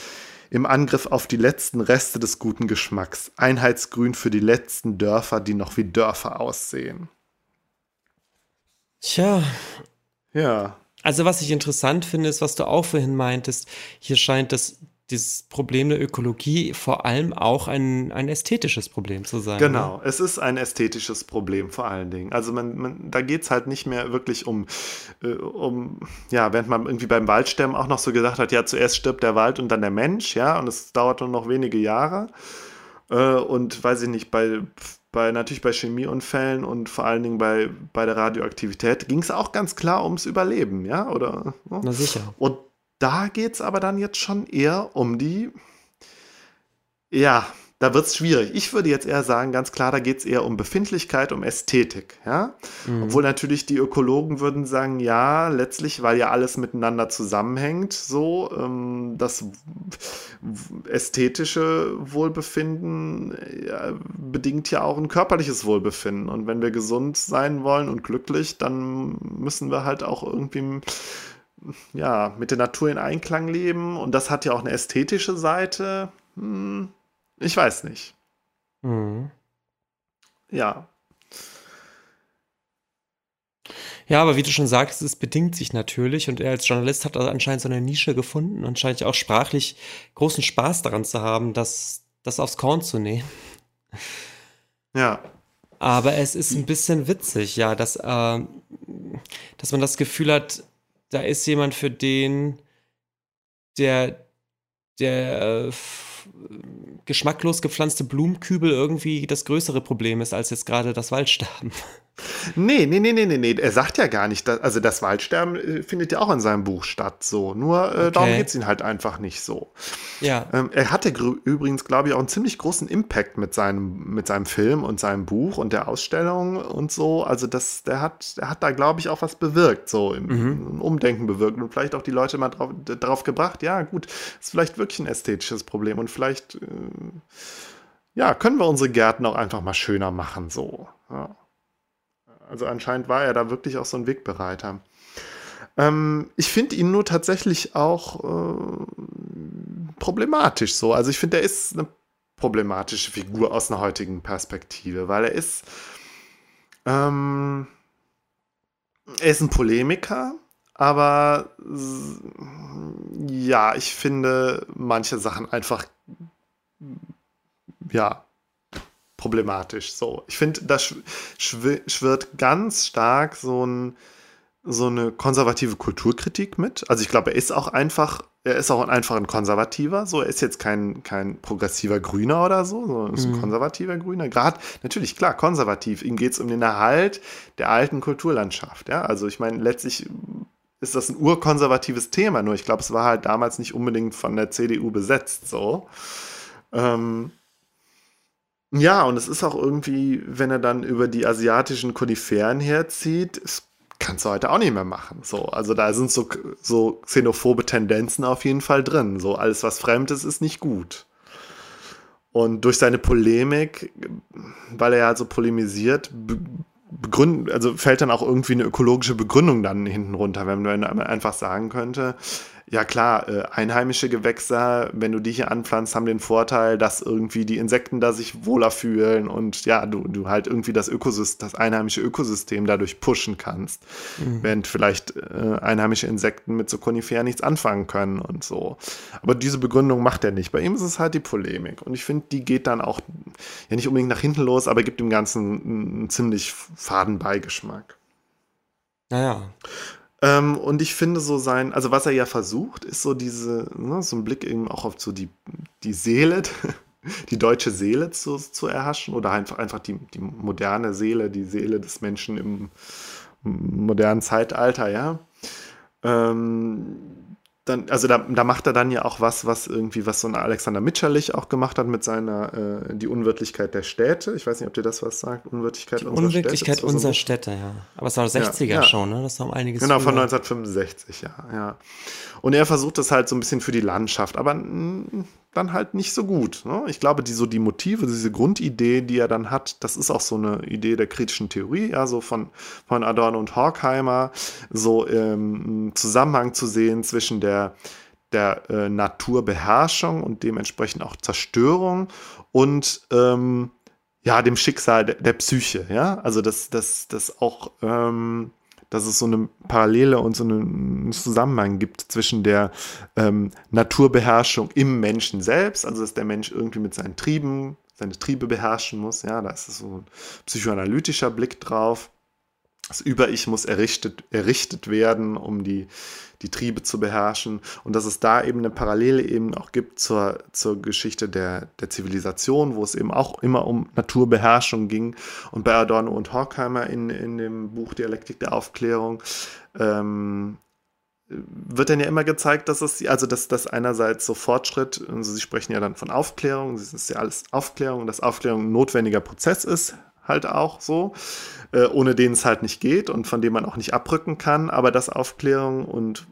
Im Angriff auf die letzten Reste des guten Geschmacks. Einheitsgrün für die letzten Dörfer, die noch wie Dörfer aussehen. Tja. Ja. Also was ich interessant finde, ist, was du auch vorhin meintest. Hier scheint das dieses Problem der Ökologie vor allem auch ein, ein ästhetisches Problem zu sein. Genau, ne? es ist ein ästhetisches Problem vor allen Dingen. Also man, man da geht es halt nicht mehr wirklich um, äh, um, ja, während man irgendwie beim Waldsterben auch noch so gesagt hat, ja, zuerst stirbt der Wald und dann der Mensch, ja, und es dauert nur noch wenige Jahre. Äh, und weiß ich nicht, bei, bei natürlich bei Chemieunfällen und vor allen Dingen bei, bei der Radioaktivität ging es auch ganz klar ums Überleben, ja, oder? Na sicher. Und da geht es aber dann jetzt schon eher um die, ja, da wird es schwierig. Ich würde jetzt eher sagen, ganz klar, da geht es eher um Befindlichkeit, um Ästhetik. Ja? Mhm. Obwohl natürlich die Ökologen würden sagen, ja, letztlich, weil ja alles miteinander zusammenhängt, so ähm, das ästhetische Wohlbefinden ja, bedingt ja auch ein körperliches Wohlbefinden. Und wenn wir gesund sein wollen und glücklich, dann müssen wir halt auch irgendwie ja, mit der Natur in Einklang leben und das hat ja auch eine ästhetische Seite. Hm, ich weiß nicht. Mhm. Ja. Ja, aber wie du schon sagst, es bedingt sich natürlich und er als Journalist hat also anscheinend so eine Nische gefunden und scheint ja auch sprachlich großen Spaß daran zu haben, das, das aufs Korn zu nehmen. Ja. Aber es ist ein bisschen witzig, ja, dass, äh, dass man das Gefühl hat, da ist jemand, für den der, der äh, geschmacklos gepflanzte Blumenkübel irgendwie das größere Problem ist als jetzt gerade das Waldsterben. Nee, nee, nee, nee, nee, nee. Er sagt ja gar nicht, dass, also das Waldsterben äh, findet ja auch in seinem Buch statt, so. Nur äh, okay. darum geht es ihm halt einfach nicht so. Ja. Ähm, er hatte übrigens, glaube ich, auch einen ziemlich großen Impact mit seinem, mit seinem Film und seinem Buch und der Ausstellung und so. Also das, der hat, der hat da, glaube ich, auch was bewirkt, so im, mhm. im, Umdenken bewirkt und vielleicht auch die Leute mal drauf, darauf gebracht, ja, gut, ist vielleicht wirklich ein ästhetisches Problem und vielleicht, äh, ja, können wir unsere Gärten auch einfach mal schöner machen, so. Ja. Also anscheinend war er da wirklich auch so ein Wegbereiter. Ähm, ich finde ihn nur tatsächlich auch äh, problematisch so. Also ich finde, er ist eine problematische Figur aus einer heutigen Perspektive, weil er ist, ähm, er ist ein Polemiker, aber ja, ich finde manche Sachen einfach ja, problematisch. So, ich finde, da schwirrt ganz stark so, ein, so eine konservative Kulturkritik mit. Also ich glaube, er ist auch einfach, er ist auch einfach ein Konservativer. So, er ist jetzt kein, kein progressiver Grüner oder so, sondern ist ein mhm. konservativer Grüner. Gerade, natürlich, klar, konservativ. Ihm geht es um den Erhalt der alten Kulturlandschaft. Ja, also ich meine, letztlich ist das ein urkonservatives Thema, nur ich glaube, es war halt damals nicht unbedingt von der CDU besetzt, so. Ähm, ja, und es ist auch irgendwie, wenn er dann über die asiatischen Koniferen herzieht, kannst du heute auch nicht mehr machen. So, also da sind so, so xenophobe Tendenzen auf jeden Fall drin. So, alles, was fremd ist, ist nicht gut. Und durch seine Polemik, weil er ja so polemisiert, begründen, also fällt dann auch irgendwie eine ökologische Begründung dann hinten runter, wenn man einfach sagen könnte, ja klar, äh, einheimische Gewächse, wenn du die hier anpflanzt, haben den Vorteil, dass irgendwie die Insekten da sich wohler fühlen und ja, du, du halt irgendwie das Ökosystem, das einheimische Ökosystem dadurch pushen kannst. Mhm. Während vielleicht äh, einheimische Insekten mit so Koniferen nichts anfangen können und so. Aber diese Begründung macht er nicht. Bei ihm ist es halt die Polemik. Und ich finde, die geht dann auch ja nicht unbedingt nach hinten los, aber gibt dem Ganzen einen ziemlich faden Beigeschmack. Naja. Ähm, und ich finde so sein, also was er ja versucht, ist so diese, ne, so ein Blick eben auch auf so die, die Seele, die deutsche Seele zu, zu erhaschen oder einfach, einfach die, die moderne Seele, die Seele des Menschen im modernen Zeitalter, ja. Ähm, dann, also da, da, macht er dann ja auch was, was irgendwie, was so ein Alexander Mitscherlich auch gemacht hat mit seiner äh, Die Unwirtlichkeit der Städte. Ich weiß nicht, ob dir das was sagt. Unwirtlichkeit die unserer Unwirklichkeit Städte. unserer so Städte, ja. Aber es war 60er ja, ja. schon, ne? Das haben einiges. Genau, von 1965, ja, ja. Und er versucht das halt so ein bisschen für die Landschaft, aber dann halt nicht so gut. Ne? Ich glaube, die, so die Motive, diese Grundidee, die er dann hat, das ist auch so eine Idee der kritischen Theorie, ja, so von, von Adorno und Horkheimer, so im ähm, Zusammenhang zu sehen zwischen der, der äh, Naturbeherrschung und dementsprechend auch Zerstörung und ähm, ja, dem Schicksal der, der, Psyche, ja. Also dass das, das auch ähm, dass es so eine Parallele und so einen Zusammenhang gibt zwischen der ähm, Naturbeherrschung im Menschen selbst, also dass der Mensch irgendwie mit seinen Trieben, seine Triebe beherrschen muss. Ja, da ist so ein psychoanalytischer Blick drauf. Das Über-Ich muss errichtet, errichtet werden, um die, die Triebe zu beherrschen. Und dass es da eben eine Parallele eben auch gibt zur, zur Geschichte der, der Zivilisation, wo es eben auch immer um Naturbeherrschung ging. Und bei Adorno und Horkheimer in, in dem Buch Dialektik der Aufklärung ähm, wird dann ja immer gezeigt, dass es, also dass das einerseits so Fortschritt, also sie sprechen ja dann von Aufklärung, das ist ja alles Aufklärung, dass Aufklärung ein notwendiger Prozess ist, halt auch so, äh, ohne den es halt nicht geht und von dem man auch nicht abrücken kann, aber dass Aufklärung und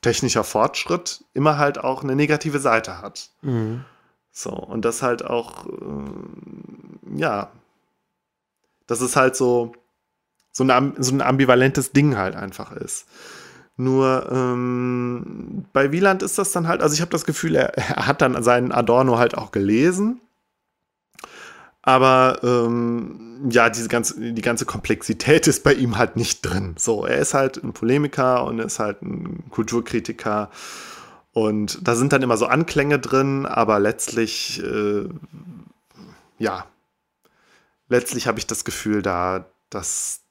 technischer Fortschritt immer halt auch eine negative Seite hat. Mhm. So, und das halt auch, äh, ja, dass es halt so, so, eine, so ein ambivalentes Ding halt einfach ist. Nur ähm, bei Wieland ist das dann halt, also ich habe das Gefühl, er, er, hat dann seinen Adorno halt auch gelesen aber ähm, ja, diese ganze, die ganze Komplexität ist bei ihm halt nicht drin. So, er ist halt ein Polemiker und er ist halt ein Kulturkritiker. Und da sind dann immer so Anklänge drin, aber letztlich, äh, ja, letztlich habe ich das Gefühl, da, dass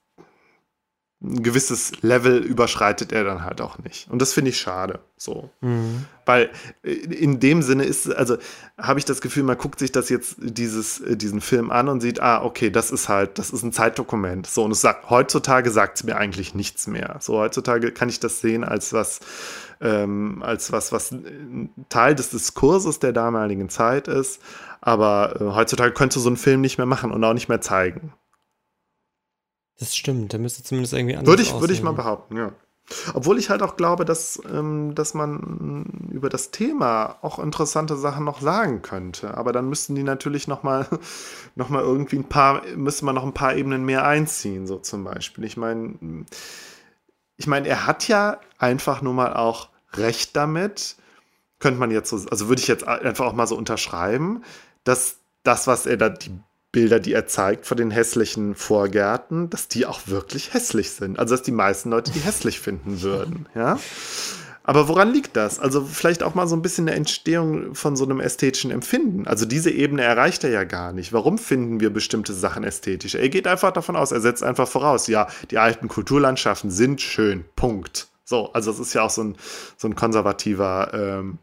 ein gewisses Level überschreitet er dann halt auch nicht. Und das finde ich schade. So. Mhm. Weil äh, in dem Sinne ist, also habe ich das Gefühl, man guckt sich das jetzt, dieses, äh, diesen Film an und sieht, ah, okay, das ist halt, das ist ein Zeitdokument. So, und es sagt, heutzutage sagt es mir eigentlich nichts mehr. So, heutzutage kann ich das sehen als was, ähm, als was, was Teil des Diskurses der damaligen Zeit ist. Aber äh, heutzutage könnte so ein Film nicht mehr machen und auch nicht mehr zeigen. Das stimmt, der müsste zumindest irgendwie anders Würde ich, würde ich mal behaupten, ja. Obwohl ich halt auch glaube, dass, ähm, dass man über das Thema auch interessante Sachen noch sagen könnte. Aber dann müssten die natürlich noch mal, noch mal irgendwie ein paar, müsste man noch ein paar Ebenen mehr einziehen, so zum Beispiel. Ich meine, ich meine, er hat ja einfach nur mal auch recht damit, könnte man jetzt so, also würde ich jetzt einfach auch mal so unterschreiben, dass das, was er da, die Bilder, die er zeigt von den hässlichen Vorgärten, dass die auch wirklich hässlich sind. Also dass die meisten Leute die hässlich finden würden, ja. Aber woran liegt das? Also vielleicht auch mal so ein bisschen eine Entstehung von so einem ästhetischen Empfinden. Also diese Ebene erreicht er ja gar nicht. Warum finden wir bestimmte Sachen ästhetisch? Er geht einfach davon aus, er setzt einfach voraus, ja, die alten Kulturlandschaften sind schön. Punkt. So, also es ist ja auch so ein, so ein konservativer ähm,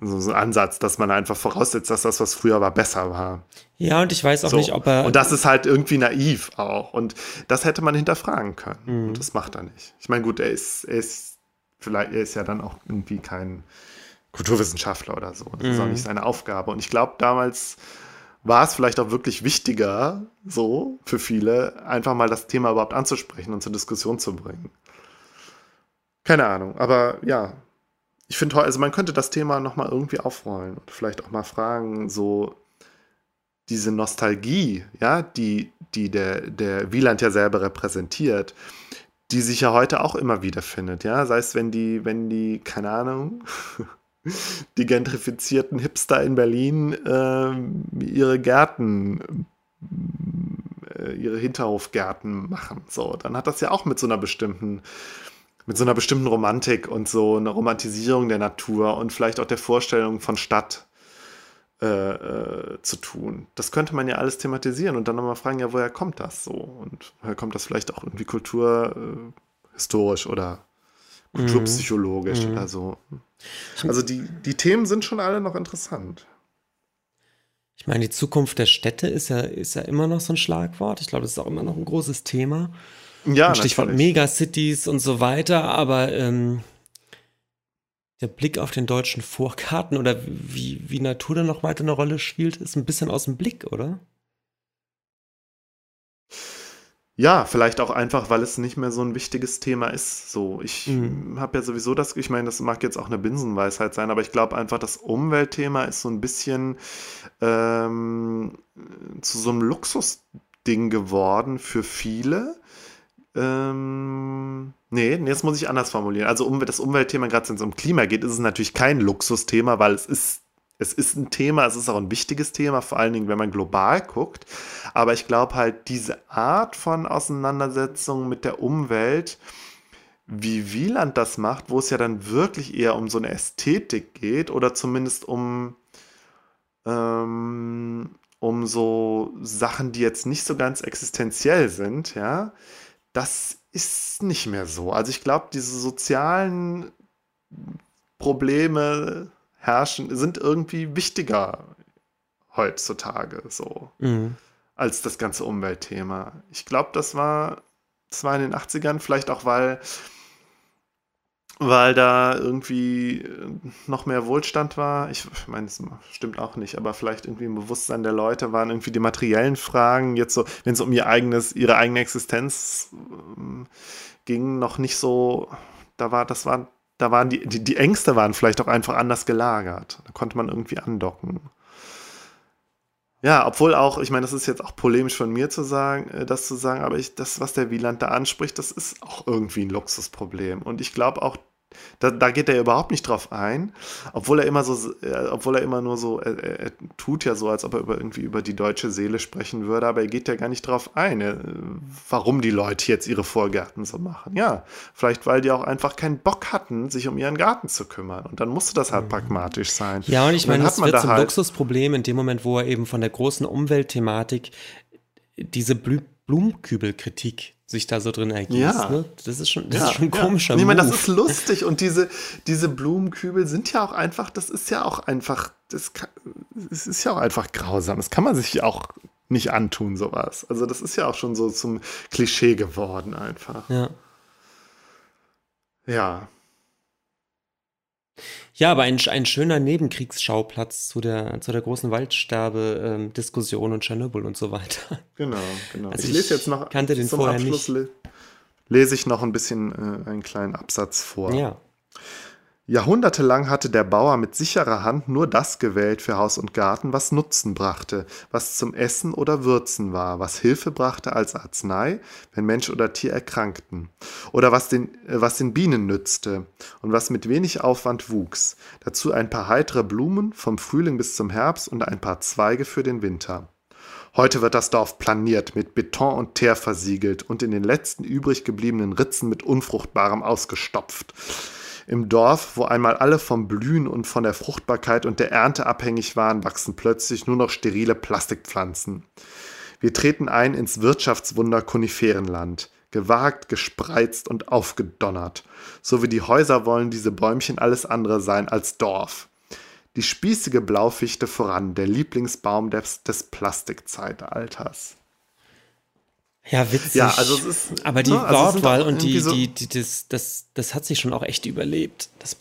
so ein Ansatz, dass man einfach voraussetzt, dass das, was früher war, besser war. Ja, und ich weiß auch so. nicht, ob er. Und das ist halt irgendwie naiv auch. Und das hätte man hinterfragen können. Mhm. Und das macht er nicht. Ich meine, gut, er ist, er ist, vielleicht, er ist ja dann auch irgendwie kein Kulturwissenschaftler oder so. Das mhm. ist auch mhm. nicht seine Aufgabe. Und ich glaube, damals war es vielleicht auch wirklich wichtiger, so für viele, einfach mal das Thema überhaupt anzusprechen und zur Diskussion zu bringen. Keine Ahnung, aber ja, ich finde, also man könnte das Thema nochmal irgendwie aufrollen und vielleicht auch mal fragen, so diese Nostalgie, ja, die, die der, der Wieland ja selber repräsentiert, die sich ja heute auch immer wieder findet, ja, sei es, wenn die, wenn die, keine Ahnung, die gentrifizierten Hipster in Berlin äh, ihre Gärten, äh, ihre Hinterhofgärten machen, so, dann hat das ja auch mit so einer bestimmten mit so einer bestimmten Romantik und so einer Romantisierung der Natur und vielleicht auch der Vorstellung von Stadt äh, äh, zu tun. Das könnte man ja alles thematisieren und dann nochmal fragen, ja, woher kommt das so? Und woher kommt das vielleicht auch irgendwie kulturhistorisch äh, oder kulturpsychologisch mhm. oder so? Also die, die Themen sind schon alle noch interessant. Ich meine, die Zukunft der Städte ist ja, ist ja immer noch so ein Schlagwort. Ich glaube, das ist auch immer noch ein großes Thema. Ja, Stichwort. Megacities und so weiter, aber ähm, der Blick auf den deutschen Vorgarten oder wie, wie Natur da noch weiter eine Rolle spielt, ist ein bisschen aus dem Blick, oder? Ja, vielleicht auch einfach, weil es nicht mehr so ein wichtiges Thema ist. So, ich mhm. habe ja sowieso das, ich meine, das mag jetzt auch eine Binsenweisheit sein, aber ich glaube einfach, das Umweltthema ist so ein bisschen ähm, zu so einem Luxusding geworden für viele ähm, nee, jetzt muss ich anders formulieren. Also um das Umweltthema, gerade wenn es um Klima geht, ist es natürlich kein Luxusthema, weil es ist, es ist ein Thema, es ist auch ein wichtiges Thema, vor allen Dingen, wenn man global guckt. Aber ich glaube halt, diese Art von Auseinandersetzung mit der Umwelt, wie Wieland das macht, wo es ja dann wirklich eher um so eine Ästhetik geht oder zumindest um, ähm, um so Sachen, die jetzt nicht so ganz existenziell sind, ja, das ist nicht mehr so. Also ich glaube, diese sozialen Probleme herrschen, sind irgendwie wichtiger heutzutage so mhm. als das ganze Umweltthema. Ich glaube, das war, das war in den 80ern vielleicht auch, weil weil da irgendwie äh, noch mehr Wohlstand war. Ich meine, es stimmt auch nicht, aber vielleicht irgendwie im Bewusstsein der Leute waren irgendwie die materiellen Fragen jetzt so, wenn es um ihr eigenes, ihre eigene Existenz ähm, ging, noch nicht so, da war, das war, da waren die, die, die Ängste waren vielleicht auch einfach anders gelagert. Da konnte man irgendwie andocken. Ja, obwohl auch, ich meine, das ist jetzt auch polemisch von mir zu sagen, äh, das zu sagen, aber ich, das, was der Wieland da anspricht, das ist auch irgendwie ein Luxusproblem. Und ich glaube auch, da, da, geht er überhaupt nicht drauf ein, obwohl er immer so, äh, obwohl er immer nur so, er, er, tut ja so, als ob er über, irgendwie über die deutsche Seele sprechen würde, aber er geht ja gar nicht drauf ein, äh, warum die Leute jetzt ihre Vorgärten so machen. Ja, vielleicht weil die auch einfach keinen Bock hatten, sich um ihren Garten zu kümmern. Und dann musste das halt mhm. pragmatisch sein. Ja, und ich meine, das wird da zum halt Luxusproblem in dem Moment, wo er eben von der großen Umweltthematik diese Blumenkübelkritik sich da so drin ergießt. Ja. Ne? Das ist schon, das ja, ist schon ein komischer ja. Ich meine, das ist lustig und diese, diese Blumenkübel sind ja auch einfach, das ist ja auch einfach, das, kann, das ist ja auch einfach grausam. Das kann man sich auch nicht antun, sowas. Also das ist ja auch schon so zum Klischee geworden einfach. Ja. Ja. Ja, aber ein, ein schöner Nebenkriegsschauplatz zu der, zu der großen Waldsterbe-Diskussion ähm, und Tschernobyl und so weiter. Genau, genau. Also ich, ich lese jetzt noch kannte den zum vorher Abschluss nicht. lese ich noch ein bisschen äh, einen kleinen Absatz vor. Ja. Jahrhundertelang hatte der Bauer mit sicherer Hand nur das gewählt für Haus und Garten, was Nutzen brachte, was zum Essen oder Würzen war, was Hilfe brachte als Arznei, wenn Mensch oder Tier erkrankten, oder was den, äh, was den Bienen nützte und was mit wenig Aufwand wuchs. Dazu ein paar heitere Blumen vom Frühling bis zum Herbst und ein paar Zweige für den Winter. Heute wird das Dorf planiert, mit Beton und Teer versiegelt und in den letzten übrig gebliebenen Ritzen mit Unfruchtbarem ausgestopft. Im Dorf, wo einmal alle vom Blühen und von der Fruchtbarkeit und der Ernte abhängig waren, wachsen plötzlich nur noch sterile Plastikpflanzen. Wir treten ein ins Wirtschaftswunder Koniferenland. Gewagt, gespreizt und aufgedonnert. So wie die Häuser wollen diese Bäumchen alles andere sein als Dorf. Die spießige Blaufichte voran, der Lieblingsbaum des, des Plastikzeitalters. Ja, witzig. Ja, also es ist, Aber die ne, also Wortwahl und die, so- die, die, das, das, das hat sich schon auch echt überlebt. Das,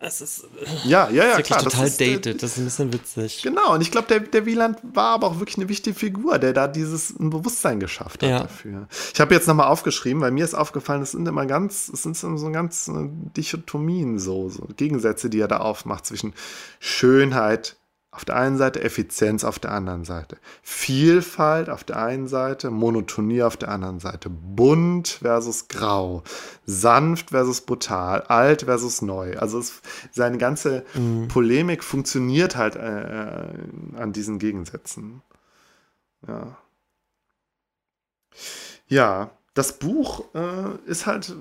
das ist Ja, ja, ja, wirklich klar. total das ist, äh, dated. Das ist ein bisschen witzig. Genau, und ich glaube, der, der Wieland war aber auch wirklich eine wichtige Figur, der da dieses ein Bewusstsein geschafft hat Ja. dafür. Ich habe jetzt nochmal aufgeschrieben, weil mir ist aufgefallen, es sind immer ganz, es sind so ganz äh, Dichotomien, so, so Gegensätze, die er da aufmacht zwischen Schönheit auf der einen Seite, Effizienz auf der anderen Seite, Vielfalt auf der einen Seite, Monotonie auf der anderen Seite, bunt versus grau, sanft versus brutal, alt versus neu. Also es, seine ganze Polemik funktioniert halt äh, äh, an diesen Gegensätzen. Ja. Ja, das Buch äh, ist halt.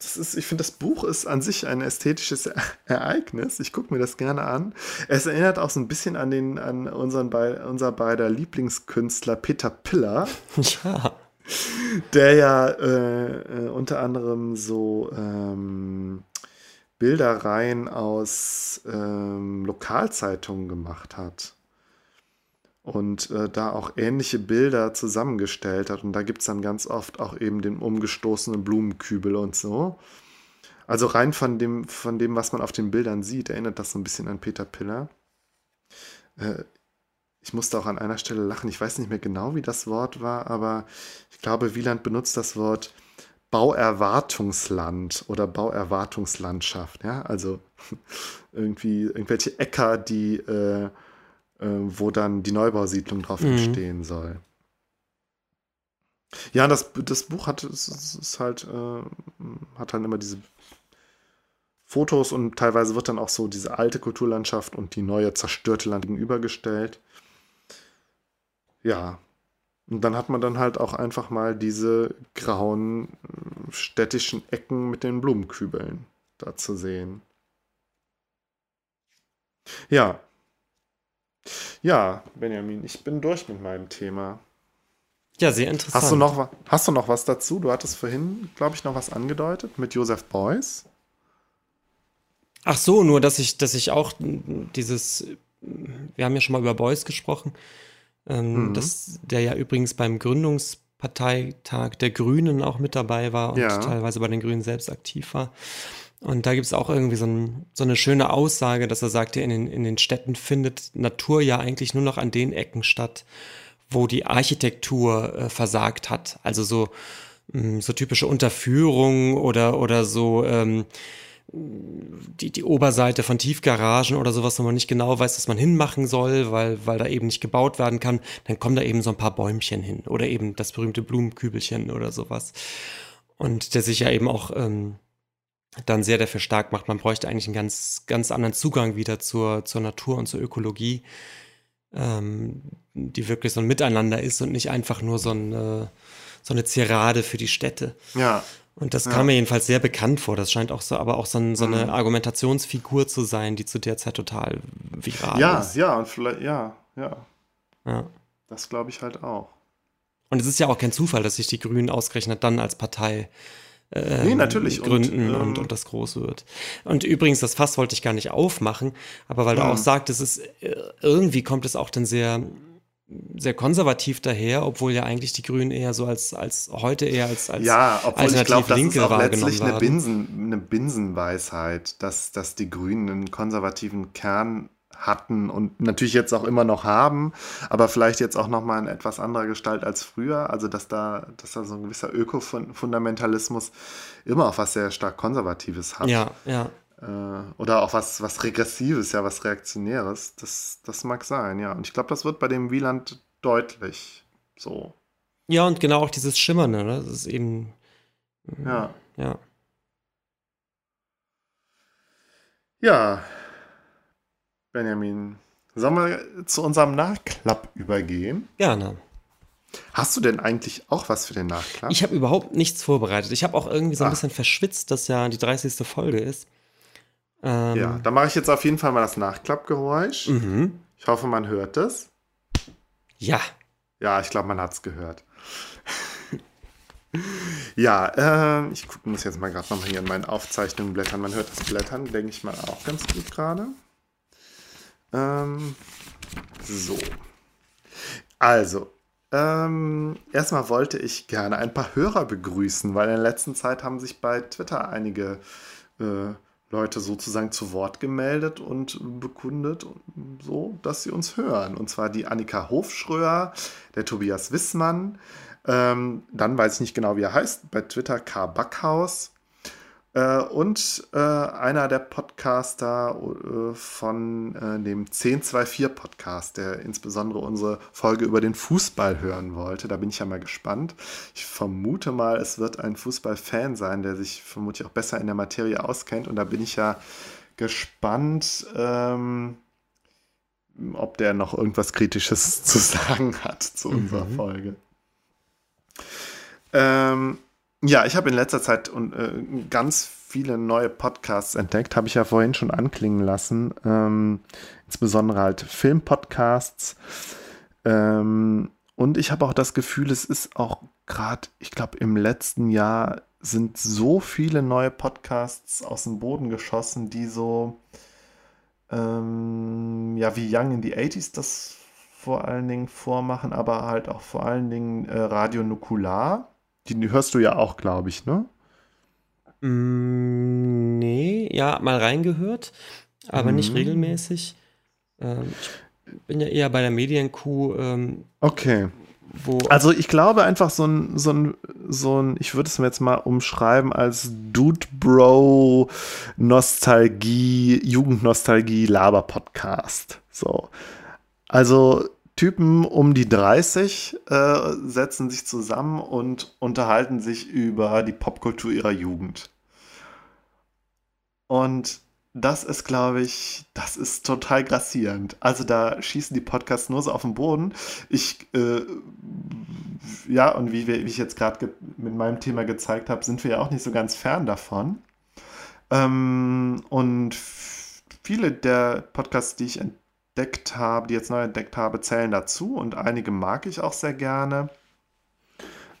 Das ist, ich finde, das Buch ist an sich ein ästhetisches Ereignis. Ich gucke mir das gerne an. Es erinnert auch so ein bisschen an, den, an unseren Be unser beider Lieblingskünstler Peter Piller, Ja. der ja äh, äh, unter anderem so ähm, Bilderreihen aus ähm, Lokalzeitungen gemacht hat. Und äh, da auch ähnliche Bilder zusammengestellt hat. Und da gibt es dann ganz oft auch eben den umgestoßenen Blumenkübel und so. Also rein von dem, von dem, was man auf den Bildern sieht, erinnert das so ein bisschen an Peter Piller. Äh, ich musste auch an einer Stelle lachen. Ich weiß nicht mehr genau, wie das Wort war, aber ich glaube, Wieland benutzt das Wort Bauerwartungsland oder Bauerwartungslandschaft. Ja, also irgendwie irgendwelche Äcker, die, äh, äh, wo dann die Neubausiedlung drauf Mhm. entstehen soll. Ja, das, das Buch hat, es es ist halt, äh, hat dann immer diese Fotos und teilweise wird dann auch so diese alte Kulturlandschaft und die neue zerstörte Land gegenübergestellt. Ja. Und dann hat man dann halt auch einfach mal diese grauen äh, städtischen Ecken mit den Blumenkübeln da zu sehen. Ja. Ja, Benjamin, ich bin durch mit meinem Thema. ja, sehr interessant. Hast du noch, hast du noch was dazu? Du hattest vorhin, glaube ich, noch was angedeutet mit Joseph Beuys. Ach so, nur dass ich, dass ich auch dieses, wir haben ja schon mal über Beuys gesprochen, ähm, Mhm. dass der ja übrigens beim Gründungsparteitag der Grünen auch mit dabei war und Ja. teilweise bei den Grünen selbst aktiv war. Und da gibt es auch irgendwie so, ein, so eine schöne Aussage, dass er sagte, in den, in den Städten findet Natur ja eigentlich nur noch an den Ecken statt, wo die Architektur äh, versagt hat. Also so, mh, so typische Unterführungen oder, oder so ähm, die, die Oberseite von Tiefgaragen oder sowas, wo man nicht genau weiß, was man hinmachen soll, weil, weil da eben nicht gebaut werden kann, dann kommen da eben so ein paar Bäumchen hin oder eben das berühmte Blumenkübelchen oder sowas. Und der sich ja eben auch ähm, dann sehr dafür stark macht, man bräuchte eigentlich einen ganz, ganz anderen Zugang wieder zur, zur Natur und zur Ökologie, ähm, die wirklich so ein Miteinander ist und nicht einfach nur so, ein, äh, so eine Zierade für die Städte. Ja. Und das Ja. kam mir jedenfalls sehr bekannt vor. Das scheint auch so, aber auch so, ein, so eine Mhm. Argumentationsfigur zu sein, die zu der Zeit total viral Ja, ist. ja, und vielleicht, ja, ja. Ja. Das glaube ich halt auch. Und es ist ja auch kein Zufall, dass sich die Grünen ausgerechnet dann als Partei ähm, Nee, natürlich. Und, gründen und, ähm, und, das groß wird. Und übrigens, das Fass wollte ich gar nicht aufmachen, aber weil du Mhm. auch sagtest, es ist, äh, irgendwie kommt es auch dann sehr, sehr konservativ daher, obwohl ja eigentlich die Grünen eher so als, als heute eher als, als Ja, obwohl ich glaube, das ist Linke auch wahrgenommen letztlich eine. Binsen, eine Binsenweisheit, dass, dass die Grünen einen konservativen Kern hatten und natürlich jetzt auch immer noch haben, aber vielleicht jetzt auch noch mal in etwas anderer Gestalt als früher. Also dass da, dass da so ein gewisser Ökofundamentalismus immer auch was sehr stark Konservatives hat. Ja, ja. Äh, oder auch was, was Regressives, ja, was Reaktionäres. Das, das mag sein, ja. Und ich glaube, das wird bei dem Wieland deutlich so. Ja, und genau auch dieses Schimmernde, ne? Das ist eben, Ja. ja. Ja, Benjamin, sollen wir zu unserem Nachklapp übergehen? Gerne. Hast du denn eigentlich auch was für den Nachklapp? Ich habe überhaupt nichts vorbereitet. Ich habe auch irgendwie so ein Ach. bisschen verschwitzt, dass ja die 30. Folge ist. Ähm, ja, da mache ich jetzt auf jeden Fall mal das Nachklappgeräusch. Mhm. Ich hoffe, man hört es. Ja. Ja, ich glaube, man hat es gehört. ja, äh, ich guck, muss jetzt mal gerade nochmal hier in meinen Aufzeichnungen blättern. Man hört das Blättern, denke ich mal, auch ganz gut gerade. Ähm, so. Also, ähm, erstmal wollte ich gerne ein paar Hörer begrüßen, weil in der letzten Zeit haben sich bei Twitter einige äh, Leute sozusagen zu Wort gemeldet und bekundet, so, dass sie uns hören. Und zwar die Annika Hofschröer, der Tobias Wissmann, ähm, dann weiß ich nicht genau, wie er heißt, bei Twitter K. Backhaus äh, und äh, einer der Podcaster äh, von äh, dem 1024 Podcast, der insbesondere unsere Folge über den Fußball hören wollte. Da bin ich ja mal gespannt. Ich vermute mal, es wird ein Fußballfan sein, der sich vermutlich auch besser in der Materie auskennt. Und da bin ich ja gespannt, ähm, ob der noch irgendwas Kritisches zu sagen hat zu unserer mhm. Folge. Ähm, ja, ich habe in letzter Zeit und, äh, ganz viele neue Podcasts entdeckt, habe ich ja vorhin schon anklingen lassen. Ähm, insbesondere halt Filmpodcasts. Ähm, und ich habe auch das Gefühl, es ist auch gerade, ich glaube, im letzten Jahr sind so viele neue Podcasts aus dem Boden geschossen, die so, ähm, ja, wie Young in the 80s das vor allen Dingen vormachen, aber halt auch vor allen Dingen äh, Radio Nukular die hörst du ja auch, glaube ich, ne? Mm, nee, ja, mal reingehört, aber mhm. nicht regelmäßig. Ähm, ich bin ja eher bei der Medienkuh. Ähm, okay. also ich glaube einfach so ein, so ein, so ein, ich würde es mir jetzt mal umschreiben als Dude Bro Nostalgie, Jugendnostalgie Laber Podcast. So. Also Typen um die 30 äh, setzen sich zusammen und unterhalten sich über die Popkultur ihrer Jugend. Und das ist, glaube ich, das ist total grassierend. Also da schießen die Podcasts nur so auf den Boden. Ich, äh, ja, und wie, wie ich jetzt gerade mit meinem Thema gezeigt habe, sind wir ja auch nicht so ganz fern davon. Ähm, und viele der Podcasts, die ich entdecke, entdeckt habe, die jetzt neu entdeckt habe, zählen dazu und einige mag ich auch sehr gerne.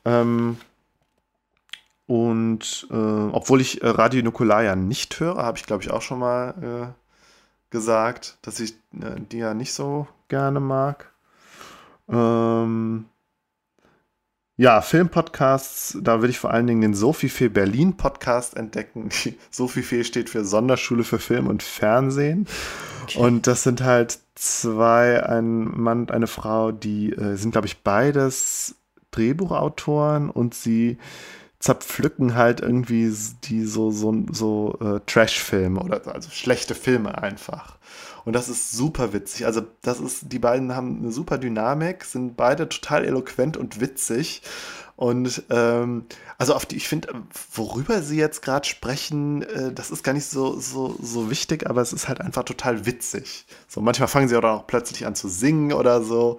Ähm, und äh, obwohl ich äh, Radio Nukular ja nicht höre, habe ich glaube ich auch schon mal äh, gesagt, dass ich äh, die ja nicht so gerne mag. Ähm, ja, Filmpodcasts, da würde ich vor allen Dingen den Sophie Fee Berlin Podcast entdecken. Sophie Fee steht für Sonderschule für Film und Fernsehen. Okay. Und das sind halt zwei, ein Mann und eine Frau, die äh, sind, glaube ich, beides Drehbuchautoren und sie zerpflücken halt irgendwie die so, so, so äh, Trash-Filme oder also schlechte Filme einfach. Und das ist super witzig. Also, das ist, die beiden haben eine super Dynamik, sind beide total eloquent und witzig. Und ähm, also auf die, ich finde, worüber sie jetzt gerade sprechen, äh, das ist gar nicht so, so, so wichtig, aber es ist halt einfach total witzig. So, manchmal fangen sie auch plötzlich an zu singen oder so.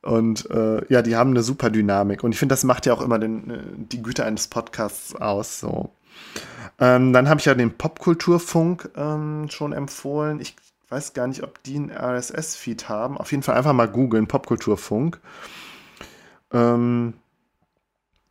Und äh, ja, die haben eine super Dynamik. Und ich finde, das macht ja auch immer den, äh, die Güte eines Podcasts aus. So. Ähm, dann habe ich ja den Popkulturfunk ähm, schon empfohlen. Ich weiß gar nicht, ob die einen RSS-Feed haben. Auf jeden Fall einfach mal googeln, Popkulturfunk. Ähm,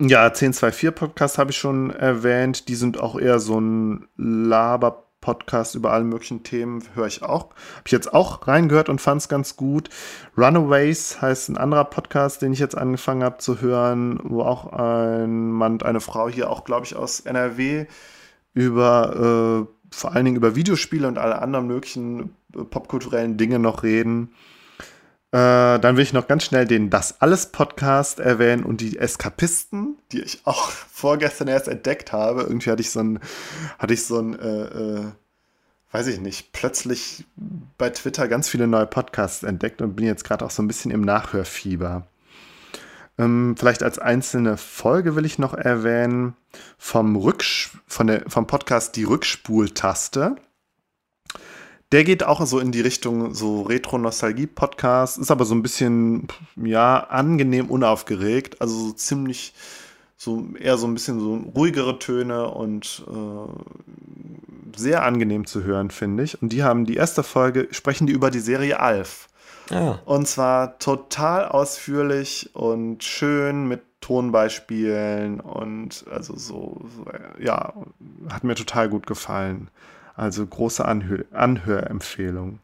ja, 1024 Podcast habe ich schon erwähnt. Die sind auch eher so ein Laber-Podcast über alle möglichen Themen. Höre ich auch. Habe ich jetzt auch reingehört und fand es ganz gut. Runaways heißt ein anderer Podcast, den ich jetzt angefangen habe zu hören, wo auch ein Mann und eine Frau hier auch, glaube ich, aus NRW über äh, vor allen Dingen über Videospiele und alle anderen möglichen äh, popkulturellen Dinge noch reden. Äh, dann will ich noch ganz schnell den Das Alles Podcast erwähnen und die Eskapisten, die ich auch vorgestern erst entdeckt habe. Irgendwie hatte ich so ein, hatte ich so ein, äh, äh, weiß ich nicht, plötzlich bei Twitter ganz viele neue Podcasts entdeckt und bin jetzt gerade auch so ein bisschen im Nachhörfieber. Ähm, vielleicht als einzelne Folge will ich noch erwähnen vom, Rücks von der, vom Podcast Die Rückspultaste. Der geht auch so in die Richtung so Retro-Nostalgie-Podcast, ist aber so ein bisschen, ja, angenehm unaufgeregt, also so ziemlich, so eher so ein bisschen so ruhigere Töne und äh, sehr angenehm zu hören, finde ich. Und die haben die erste Folge, sprechen die über die Serie Alf. Ah. Und zwar total ausführlich und schön mit Tonbeispielen und also so, so ja, hat mir total gut gefallen. Also große Anhör Anhörempfehlung.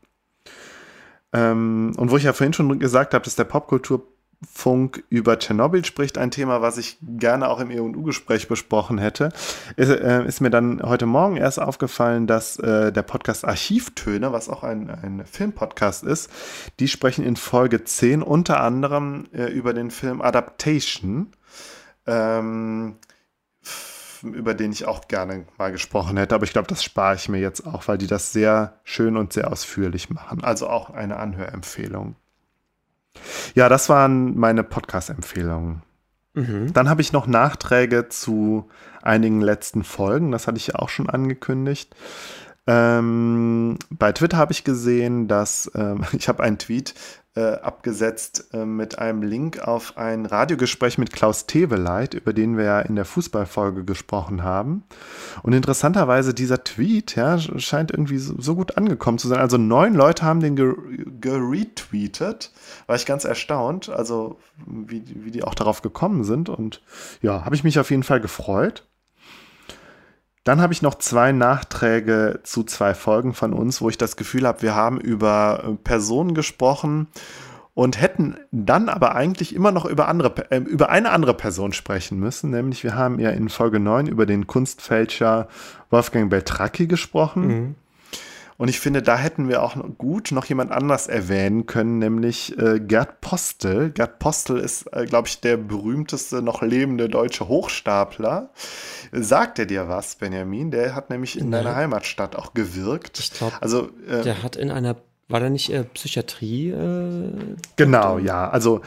Ähm, und wo ich ja vorhin schon gesagt habe, dass der Popkulturfunk über Tschernobyl spricht, ein Thema, was ich gerne auch im EU-Gespräch besprochen hätte, ist, äh, ist, mir dann heute Morgen erst aufgefallen, dass äh, der Podcast Archivtöne, was auch ein, ein Filmpodcast ist, die sprechen in Folge 10 unter anderem äh, über den Film Adaptation. Ähm, über den ich auch gerne mal gesprochen hätte, aber ich glaube, das spare ich mir jetzt auch, weil die das sehr schön und sehr ausführlich machen. Also auch eine Anhörempfehlung. Ja, das waren meine Podcast-Empfehlungen. Mhm. Dann habe ich noch Nachträge zu einigen letzten Folgen, das hatte ich ja auch schon angekündigt. Ähm, bei Twitter habe ich gesehen, dass ähm, ich habe einen Tweet äh, abgesetzt äh, mit einem Link auf ein Radiogespräch mit Klaus Teweleit, über den wir ja in der Fußballfolge gesprochen haben. Und interessanterweise dieser Tweet ja, scheint irgendwie so, so gut angekommen zu sein. Also neun Leute haben den geretweetet. War ich ganz erstaunt, also wie, wie die auch darauf gekommen sind. Und ja, habe ich mich auf jeden Fall gefreut. Dann habe ich noch zwei Nachträge zu zwei Folgen von uns, wo ich das Gefühl habe, wir haben über äh, Personen gesprochen und hätten dann aber eigentlich immer noch über, andere, äh, über eine andere Person sprechen müssen. Nämlich wir haben ja in Folge 9 über den Kunstfälscher Wolfgang Beltracchi gesprochen. Mhm. Und ich finde, da hätten wir auch gut noch jemand anders erwähnen können, nämlich äh, Gerd Postel. Gerd Postel ist, äh, glaube ich, der berühmteste noch lebende deutsche Hochstapler. Sagt er dir was, Benjamin? Der hat nämlich in deiner Heimatstadt auch gewirkt. Ich glaube, also, äh, der hat in einer war da nicht äh, Psychiatrie? Äh, genau, ja. Also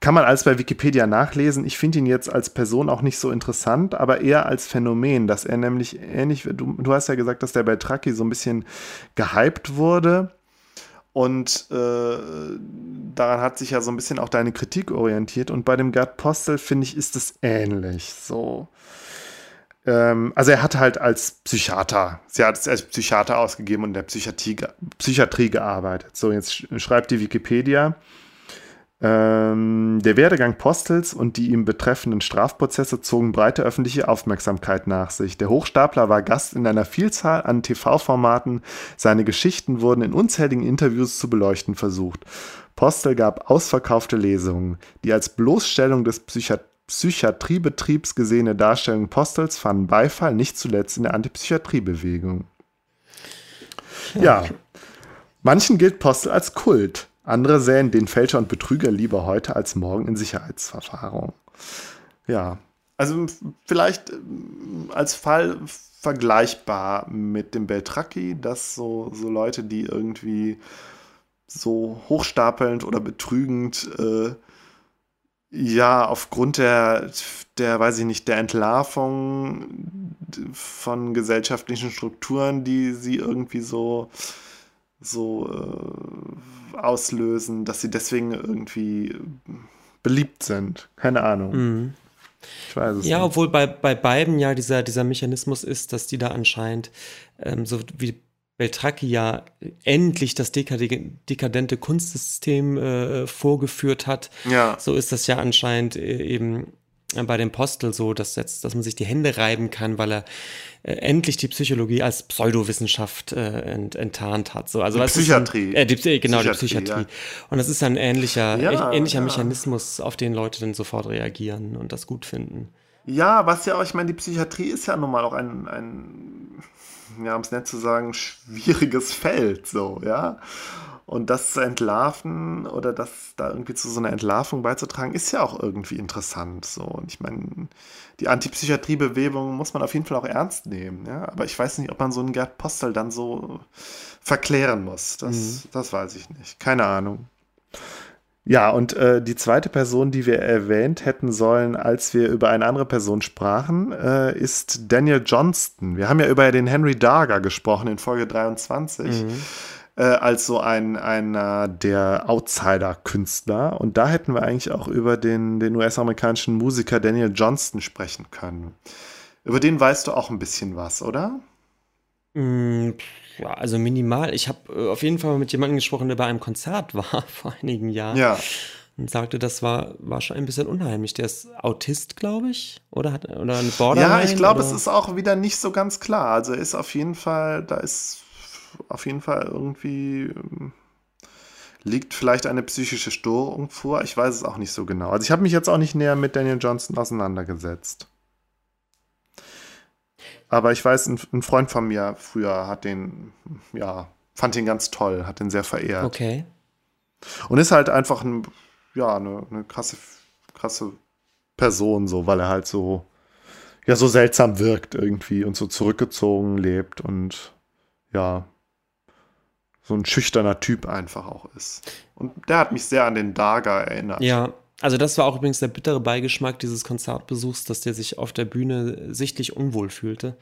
kann man alles bei Wikipedia nachlesen. Ich finde ihn jetzt als Person auch nicht so interessant, aber eher als Phänomen, dass er nämlich ähnlich, du, du hast ja gesagt, dass der bei Traki so ein bisschen gehypt wurde. Und äh, daran hat sich ja so ein bisschen auch deine Kritik orientiert. Und bei dem Gerd Postel, finde ich, ist es ähnlich. So. Ähm, also er hat halt als Psychiater, sie hat es als Psychiater ausgegeben und in der Psychiatrie, Psychiatrie gearbeitet. So, jetzt schreibt die Wikipedia. Ähm, der Werdegang Postels und die ihm betreffenden Strafprozesse zogen breite öffentliche Aufmerksamkeit nach sich. Der Hochstapler war Gast in einer Vielzahl an TV-Formaten. Seine Geschichten wurden in unzähligen Interviews zu beleuchten versucht. Postel gab ausverkaufte Lesungen. Die als Bloßstellung des Psychiat Psychiatriebetriebs gesehene Darstellung Postels fanden Beifall, nicht zuletzt in der Antipsychiatriebewegung. Ja, manchen gilt Postel als Kult. Andere sähen den Fälscher und Betrüger lieber heute als morgen in Sicherheitsverfahrung. Ja, also vielleicht ähm, als Fall vergleichbar mit dem Beltracchi, dass so, so Leute, die irgendwie so hochstapelnd oder betrügend äh, ja aufgrund der, der, weiß ich nicht, der Entlarvung von gesellschaftlichen Strukturen, die sie irgendwie so so äh, auslösen, dass sie deswegen irgendwie beliebt sind. Keine Ahnung. Mhm. Ich weiß es ja, nicht. obwohl bei, bei beiden ja dieser, dieser Mechanismus ist, dass die da anscheinend, ähm, so wie Beltracchi ja endlich das dekadente Kunstsystem äh, vorgeführt hat, ja. so ist das ja anscheinend äh, eben bei dem Postel so, dass jetzt, dass man sich die Hände reiben kann, weil er äh, endlich die Psychologie als Pseudowissenschaft äh, ent, enttarnt hat. So, also die Psychiatrie. Ein, äh, die, genau, Psychiatrie, die Psychiatrie. Ja. Und das ist ein ähnlicher, ja, ähnlicher ja. Mechanismus, auf den Leute dann sofort reagieren und das gut finden. Ja, was ja auch, ich meine, die Psychiatrie ist ja nun mal auch ein, ein ja, um es nett zu sagen, schwieriges Feld, so, ja. Und das zu entlarven oder das da irgendwie zu so einer Entlarvung beizutragen, ist ja auch irgendwie interessant. So. Und ich meine, die Antipsychiatriebewegung muss man auf jeden Fall auch ernst nehmen. Ja? Aber ich weiß nicht, ob man so einen Gerd Postel dann so verklären muss. Das, mhm. das weiß ich nicht. Keine Ahnung. Ja, und äh, die zweite Person, die wir erwähnt hätten sollen, als wir über eine andere Person sprachen, äh, ist Daniel Johnston. Wir haben ja über den Henry Darger gesprochen in Folge 23. Mhm äh, als so ein einer der Outsider-Künstler. Und da hätten wir eigentlich auch über den, den US-amerikanischen Musiker Daniel Johnston sprechen können. Über den weißt du auch ein bisschen was, oder? Mm, ja, also minimal. Ich habe äh, auf jeden Fall mit jemandem gesprochen, der bei einem Konzert war vor einigen Jahren. Ja. Und sagte, das war, war schon ein bisschen unheimlich. Der ist Autist, glaube ich. Oder hat oder eine Borderline? Ja, ich glaube, es ist auch wieder nicht so ganz klar. Also ist auf jeden Fall, da ist auf jeden Fall irgendwie ähm, liegt vielleicht eine psychische Störung vor. Ich weiß es auch nicht so genau. Also ich habe mich jetzt auch nicht näher mit Daniel Johnston auseinandergesetzt. Aber ich weiß, ein, ein, Freund von mir früher hat den, ja, fand den ganz toll, hat den sehr verehrt. Okay. Und ist halt einfach ein, ja, eine, eine krasse, krasse Person, so, weil er halt so, ja, so seltsam wirkt irgendwie und so zurückgezogen lebt und ja, so ein schüchterner Typ einfach auch ist. Und der hat mich sehr an den Daga erinnert. Ja, also das war auch übrigens der bittere Beigeschmack dieses Konzertbesuchs, dass der sich auf der Bühne sichtlich unwohl fühlte.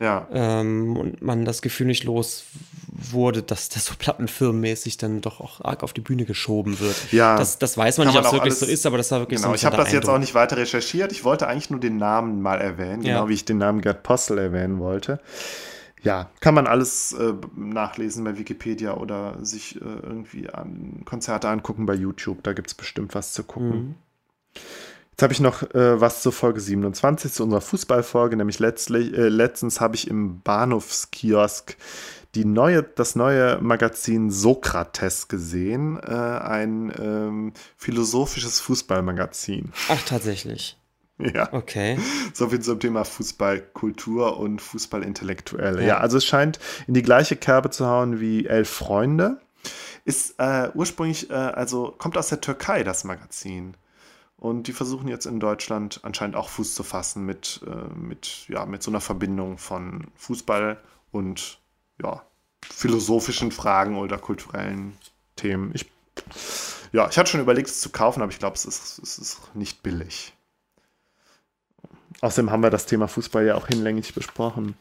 Ja. Ähm, und man das Gefühl nicht los wurde, dass der so plattenfirmenmäßig dann doch auch arg auf die Bühne geschoben wird. Ja. Das, das weiß man nicht, ob es wirklich so ist, aber das war wirklich genau, so ich habe das jetzt auch nicht weiter recherchiert. Ich wollte eigentlich nur den Namen mal erwähnen, ja. genau wie ich den Namen Gerd Postel erwähnen wollte. Ja, kann man alles äh, nachlesen bei Wikipedia oder sich äh, irgendwie an Konzerte angucken bei YouTube. Da gibt es bestimmt was zu gucken. Mhm. Jetzt habe ich noch äh, was zur Folge 27, zu unserer Fußballfolge, nämlich letztlich, äh, letztens habe ich im Bahnhofskiosk die neue, das neue Magazin Sokrates gesehen, äh, ein ähm, philosophisches Fußballmagazin. Ach, tatsächlich. Ja. Okay. So viel zum Thema Fußballkultur und Fußballintellektuelle. Ja. ja, also es scheint in die gleiche Kerbe zu hauen wie Elf Freunde. Ist äh, ursprünglich, äh, also kommt aus der Türkei, das Magazin. Und die versuchen jetzt in Deutschland anscheinend auch Fuß zu fassen mit, äh, mit, ja, mit so einer Verbindung von Fußball und ja, philosophischen Fragen oder kulturellen Themen. Ich, ja, ich hatte schon überlegt, es zu kaufen, aber ich glaube, es ist, es ist nicht billig. Außerdem haben wir das Thema Fußball ja auch hinlänglich besprochen.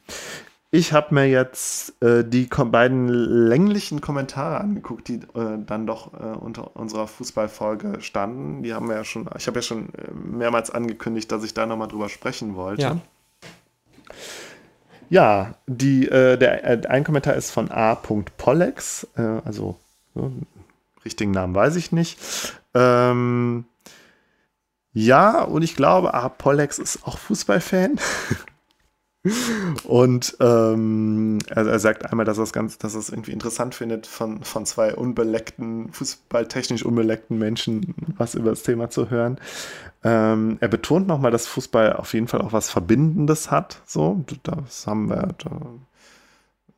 Ich habe mir jetzt äh, die beiden länglichen Kommentare angeguckt, die äh, dann doch äh, unter unserer Fußballfolge standen. Die haben wir ja schon, ich habe ja schon äh, mehrmals angekündigt, dass ich da nochmal drüber sprechen wollte. Ja. Ja, die, äh, der, äh, ein Kommentar ist von a.pollex, also richtigen Namen weiß ich nicht. Ähm, ja, und ich glaube, ah, Pollex ist auch Fußballfan. und ähm, er, er, sagt einmal, dass er es ganz, dass er es irgendwie interessant findet, von, von zwei unbeleckten, fußballtechnisch unbeleckten Menschen was über das Thema zu hören. Ähm, er betont nochmal, dass Fußball auf jeden Fall auch was Verbindendes hat. So, das haben wir,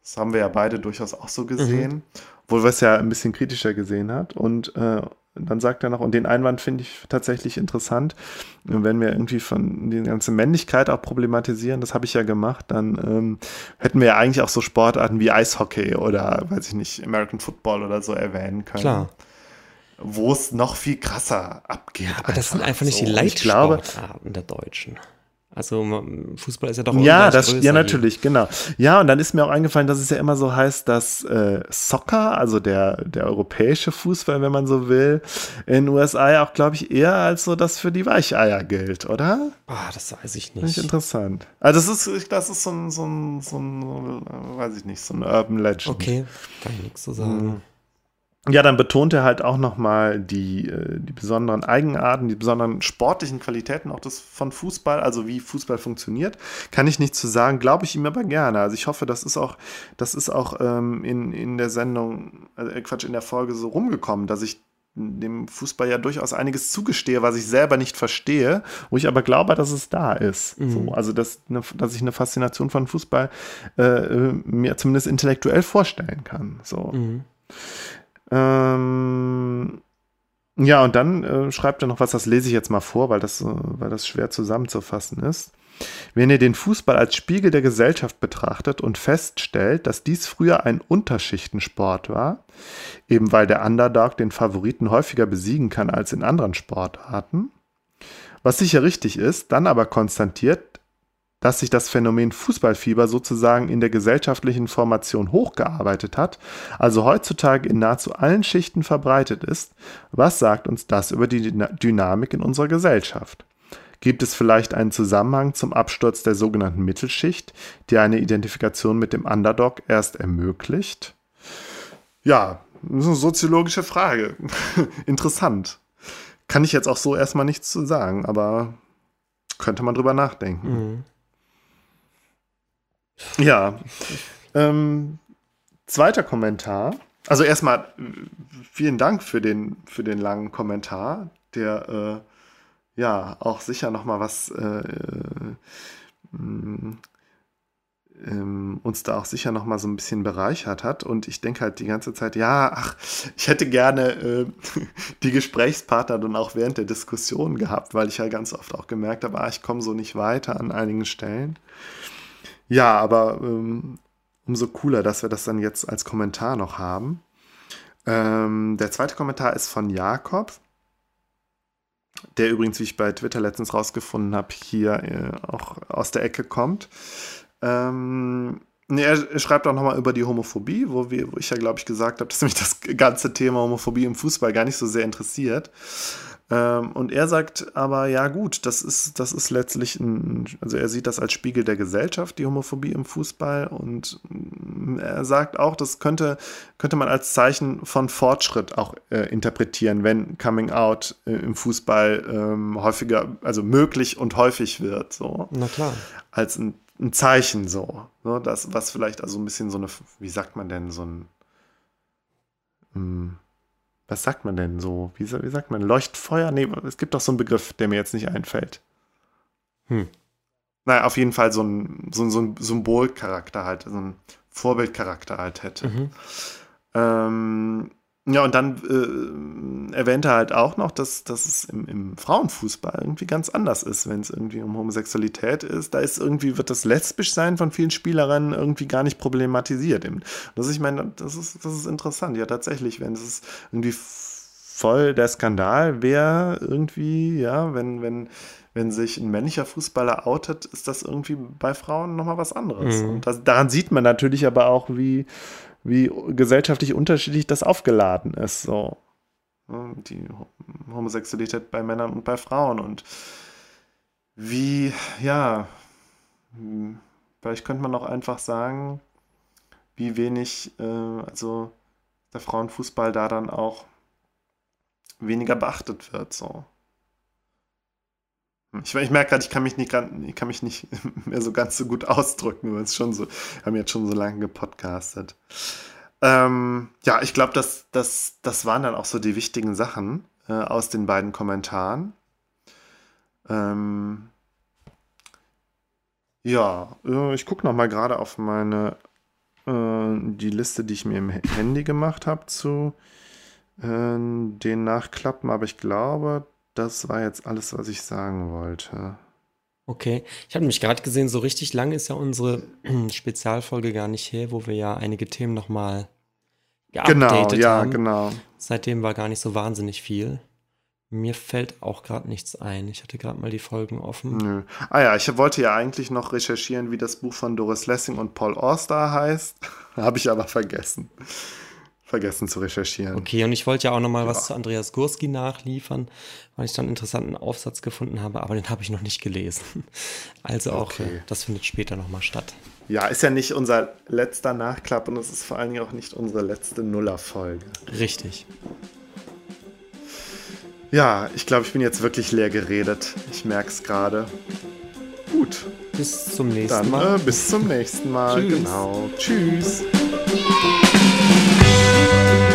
das haben wir ja beide durchaus auch so gesehen. Mhm. Obwohl wir es ja ein bisschen kritischer gesehen hat. Und äh, dann sagt er noch, und den Einwand finde ich tatsächlich interessant, wenn wir irgendwie von der ganzen Männlichkeit auch problematisieren, das habe ich ja gemacht, dann ähm, hätten wir ja eigentlich auch so Sportarten wie Eishockey oder, weiß ich nicht, American Football oder so erwähnen können. Klar. Wo es noch viel krasser abgeht. Aber das sind einfach nicht so. die Leitsportarten der Deutschen. Also Fußball ist ja doch Ja, das, ja natürlich, hier. genau. Ja, und dann ist mir auch eingefallen, dass es ja immer so heißt, dass äh, Soccer, also der, der europäische Fußball, wenn man so will, in den USA ja auch, glaube ich, eher als so das für die Weicheier gilt, oder? Ah, das weiß ich nicht. Finde ich interessant. Also das ist, das ist so ein, so ein, so ein, weiß ich nicht, so ein Urban Legend. Okay, kann ich nichts zu sagen. Mhm. Ja, dann betont er halt auch nochmal die, äh, die besonderen Eigenarten, die besonderen sportlichen Qualitäten auch des, von Fußball, also wie Fußball funktioniert. Kann ich nicht zu sagen, glaube ich ihm aber gerne. Also ich hoffe, das ist auch, das ist auch ähm, in, in der Sendung, äh, Quatsch, in der Folge so rumgekommen, dass ich dem Fußball ja durchaus einiges zugestehe, was ich selber nicht verstehe, wo ich aber glaube, dass es da ist. Mhm. So, also, dass, ne, dass ich eine Faszination von Fußball äh, äh, mir zumindest intellektuell vorstellen kann. So. Mhm. Ähm, ja, und dann äh, schreibt er noch was, das lese ich jetzt mal vor, weil das, äh, weil das schwer zusammenzufassen ist. Wenn ihr den Fußball als Spiegel der Gesellschaft betrachtet und feststellt, dass dies früher ein Unterschichtensport war, eben weil der Underdog den Favoriten häufiger besiegen kann als in anderen Sportarten, was sicher richtig ist, dann aber konstatiert, dass sich das Phänomen Fußballfieber sozusagen in der gesellschaftlichen Formation hochgearbeitet hat, also heutzutage in nahezu allen Schichten verbreitet ist, was sagt uns das über die Dynamik in unserer Gesellschaft? Gibt es vielleicht einen Zusammenhang zum Absturz der sogenannten Mittelschicht, die eine Identifikation mit dem Underdog erst ermöglicht? Ja, das ist eine soziologische Frage. Interessant. Kann ich jetzt auch so erstmal nichts zu sagen, aber könnte man drüber nachdenken. Mhm. Ja. Ähm, zweiter Kommentar. Also erstmal vielen Dank für den, für den langen Kommentar, der äh, ja auch sicher noch mal was äh, äh, ähm, uns da auch sicher noch mal so ein bisschen bereichert hat. Und ich denke halt die ganze Zeit, ja, ach, ich hätte gerne äh, die Gesprächspartner dann auch während der Diskussion gehabt, weil ich ja ganz oft auch gemerkt habe, ah, ich komme so nicht weiter an einigen Stellen. Ja, aber ähm, umso cooler, dass wir das dann jetzt als Kommentar noch haben. Ähm, der zweite Kommentar ist von Jakob, der übrigens, wie ich bei Twitter letztens rausgefunden habe, hier äh, auch aus der Ecke kommt. Ähm, nee, er schreibt auch nochmal über die Homophobie, wo, wir, wo ich ja, glaube ich, gesagt habe, dass mich das ganze Thema Homophobie im Fußball gar nicht so sehr interessiert. Ähm, und er sagt aber, ja gut, das ist, das ist letztlich ein, also er sieht das als Spiegel der Gesellschaft, die Homophobie im Fußball. Und mm, er sagt auch, das könnte, könnte man als Zeichen von Fortschritt auch äh, interpretieren, wenn Coming Out äh, im Fußball ähm, häufiger, also möglich und häufig wird. So. Na klar. Als ein, ein Zeichen so. so. Das, was vielleicht also ein bisschen so eine, wie sagt man denn, so ein. Mh, mm, was sagt man denn so? Wie, wie sagt man? Leuchtfeuer? Nee, es gibt doch so einen Begriff, der mir jetzt nicht einfällt. Hm. Naja, auf jeden Fall so ein, so, so ein Symbolcharakter halt, so ein Vorbildcharakter halt hätte. Mhm. Ähm, ja, und dann äh, erwähnt er halt auch noch, dass, dass es im, im Frauenfußball irgendwie ganz anders ist, wenn es irgendwie um Homosexualität ist. Da ist irgendwie, wird das Lesbischsein von vielen Spielerinnen irgendwie gar nicht problematisiert. Das, ich meine, das ist, das ist interessant. Ja, tatsächlich, wenn es irgendwie voll der Skandal wäre, irgendwie, ja, wenn, wenn, wenn sich ein männlicher Fußballer outet, ist das irgendwie bei Frauen nochmal was anderes. Mhm. Und das, daran sieht man natürlich aber auch, wie wie gesellschaftlich unterschiedlich das aufgeladen ist. So. Die Homosexualität bei Männern und bei Frauen und wie, ja, vielleicht könnte man auch einfach sagen, wie wenig, äh, also der Frauenfußball da dann auch weniger beachtet wird. So. Ich, ich merke gerade, ich kann mich nicht, ich kann mich nicht mehr so ganz so gut ausdrücken, weil es schon so, wir haben jetzt schon so lange gepodcastet. Ähm, ja, ich glaube, das, das, das waren dann auch so die wichtigen Sachen äh, aus den beiden Kommentaren. Ähm, ja, äh, ich gucke noch mal gerade auf meine äh, die Liste, die ich mir im Handy gemacht habe zu äh, den Nachklappen, aber ich glaube, das war jetzt alles, was ich sagen wollte. Okay, ich habe nämlich gerade gesehen, so richtig lang ist ja unsere Spezialfolge gar nicht her, wo wir ja einige Themen nochmal geupdatet genau, ja, haben. genau. Seitdem war gar nicht so wahnsinnig viel. Mir fällt auch gerade nichts ein. Ich hatte gerade mal die Folgen offen. Nö. Ah ja, ich wollte ja eigentlich noch recherchieren, wie das Buch von Doris Lessing und Paul Auster heißt. Habe ich aber vergessen vergessen zu recherchieren. Okay, und ich wollte ja auch noch mal ja. was zu Andreas Gurski nachliefern, weil ich dann einen interessanten Aufsatz gefunden habe, aber den habe ich noch nicht gelesen. Also auch, okay. Äh, das findet später noch mal statt. Ja, ist ja nicht unser letzter Nachklapp und es ist vor allen Dingen auch nicht unsere letzte Nuller-Folge. Richtig. Ja, ich glaube, ich bin jetzt wirklich leer geredet. Ich merke es gerade. Gut. Bis zum nächsten Dann, Mal. Äh, bis zum nächsten Mal. Tschüss. Genau. Tschüss. Música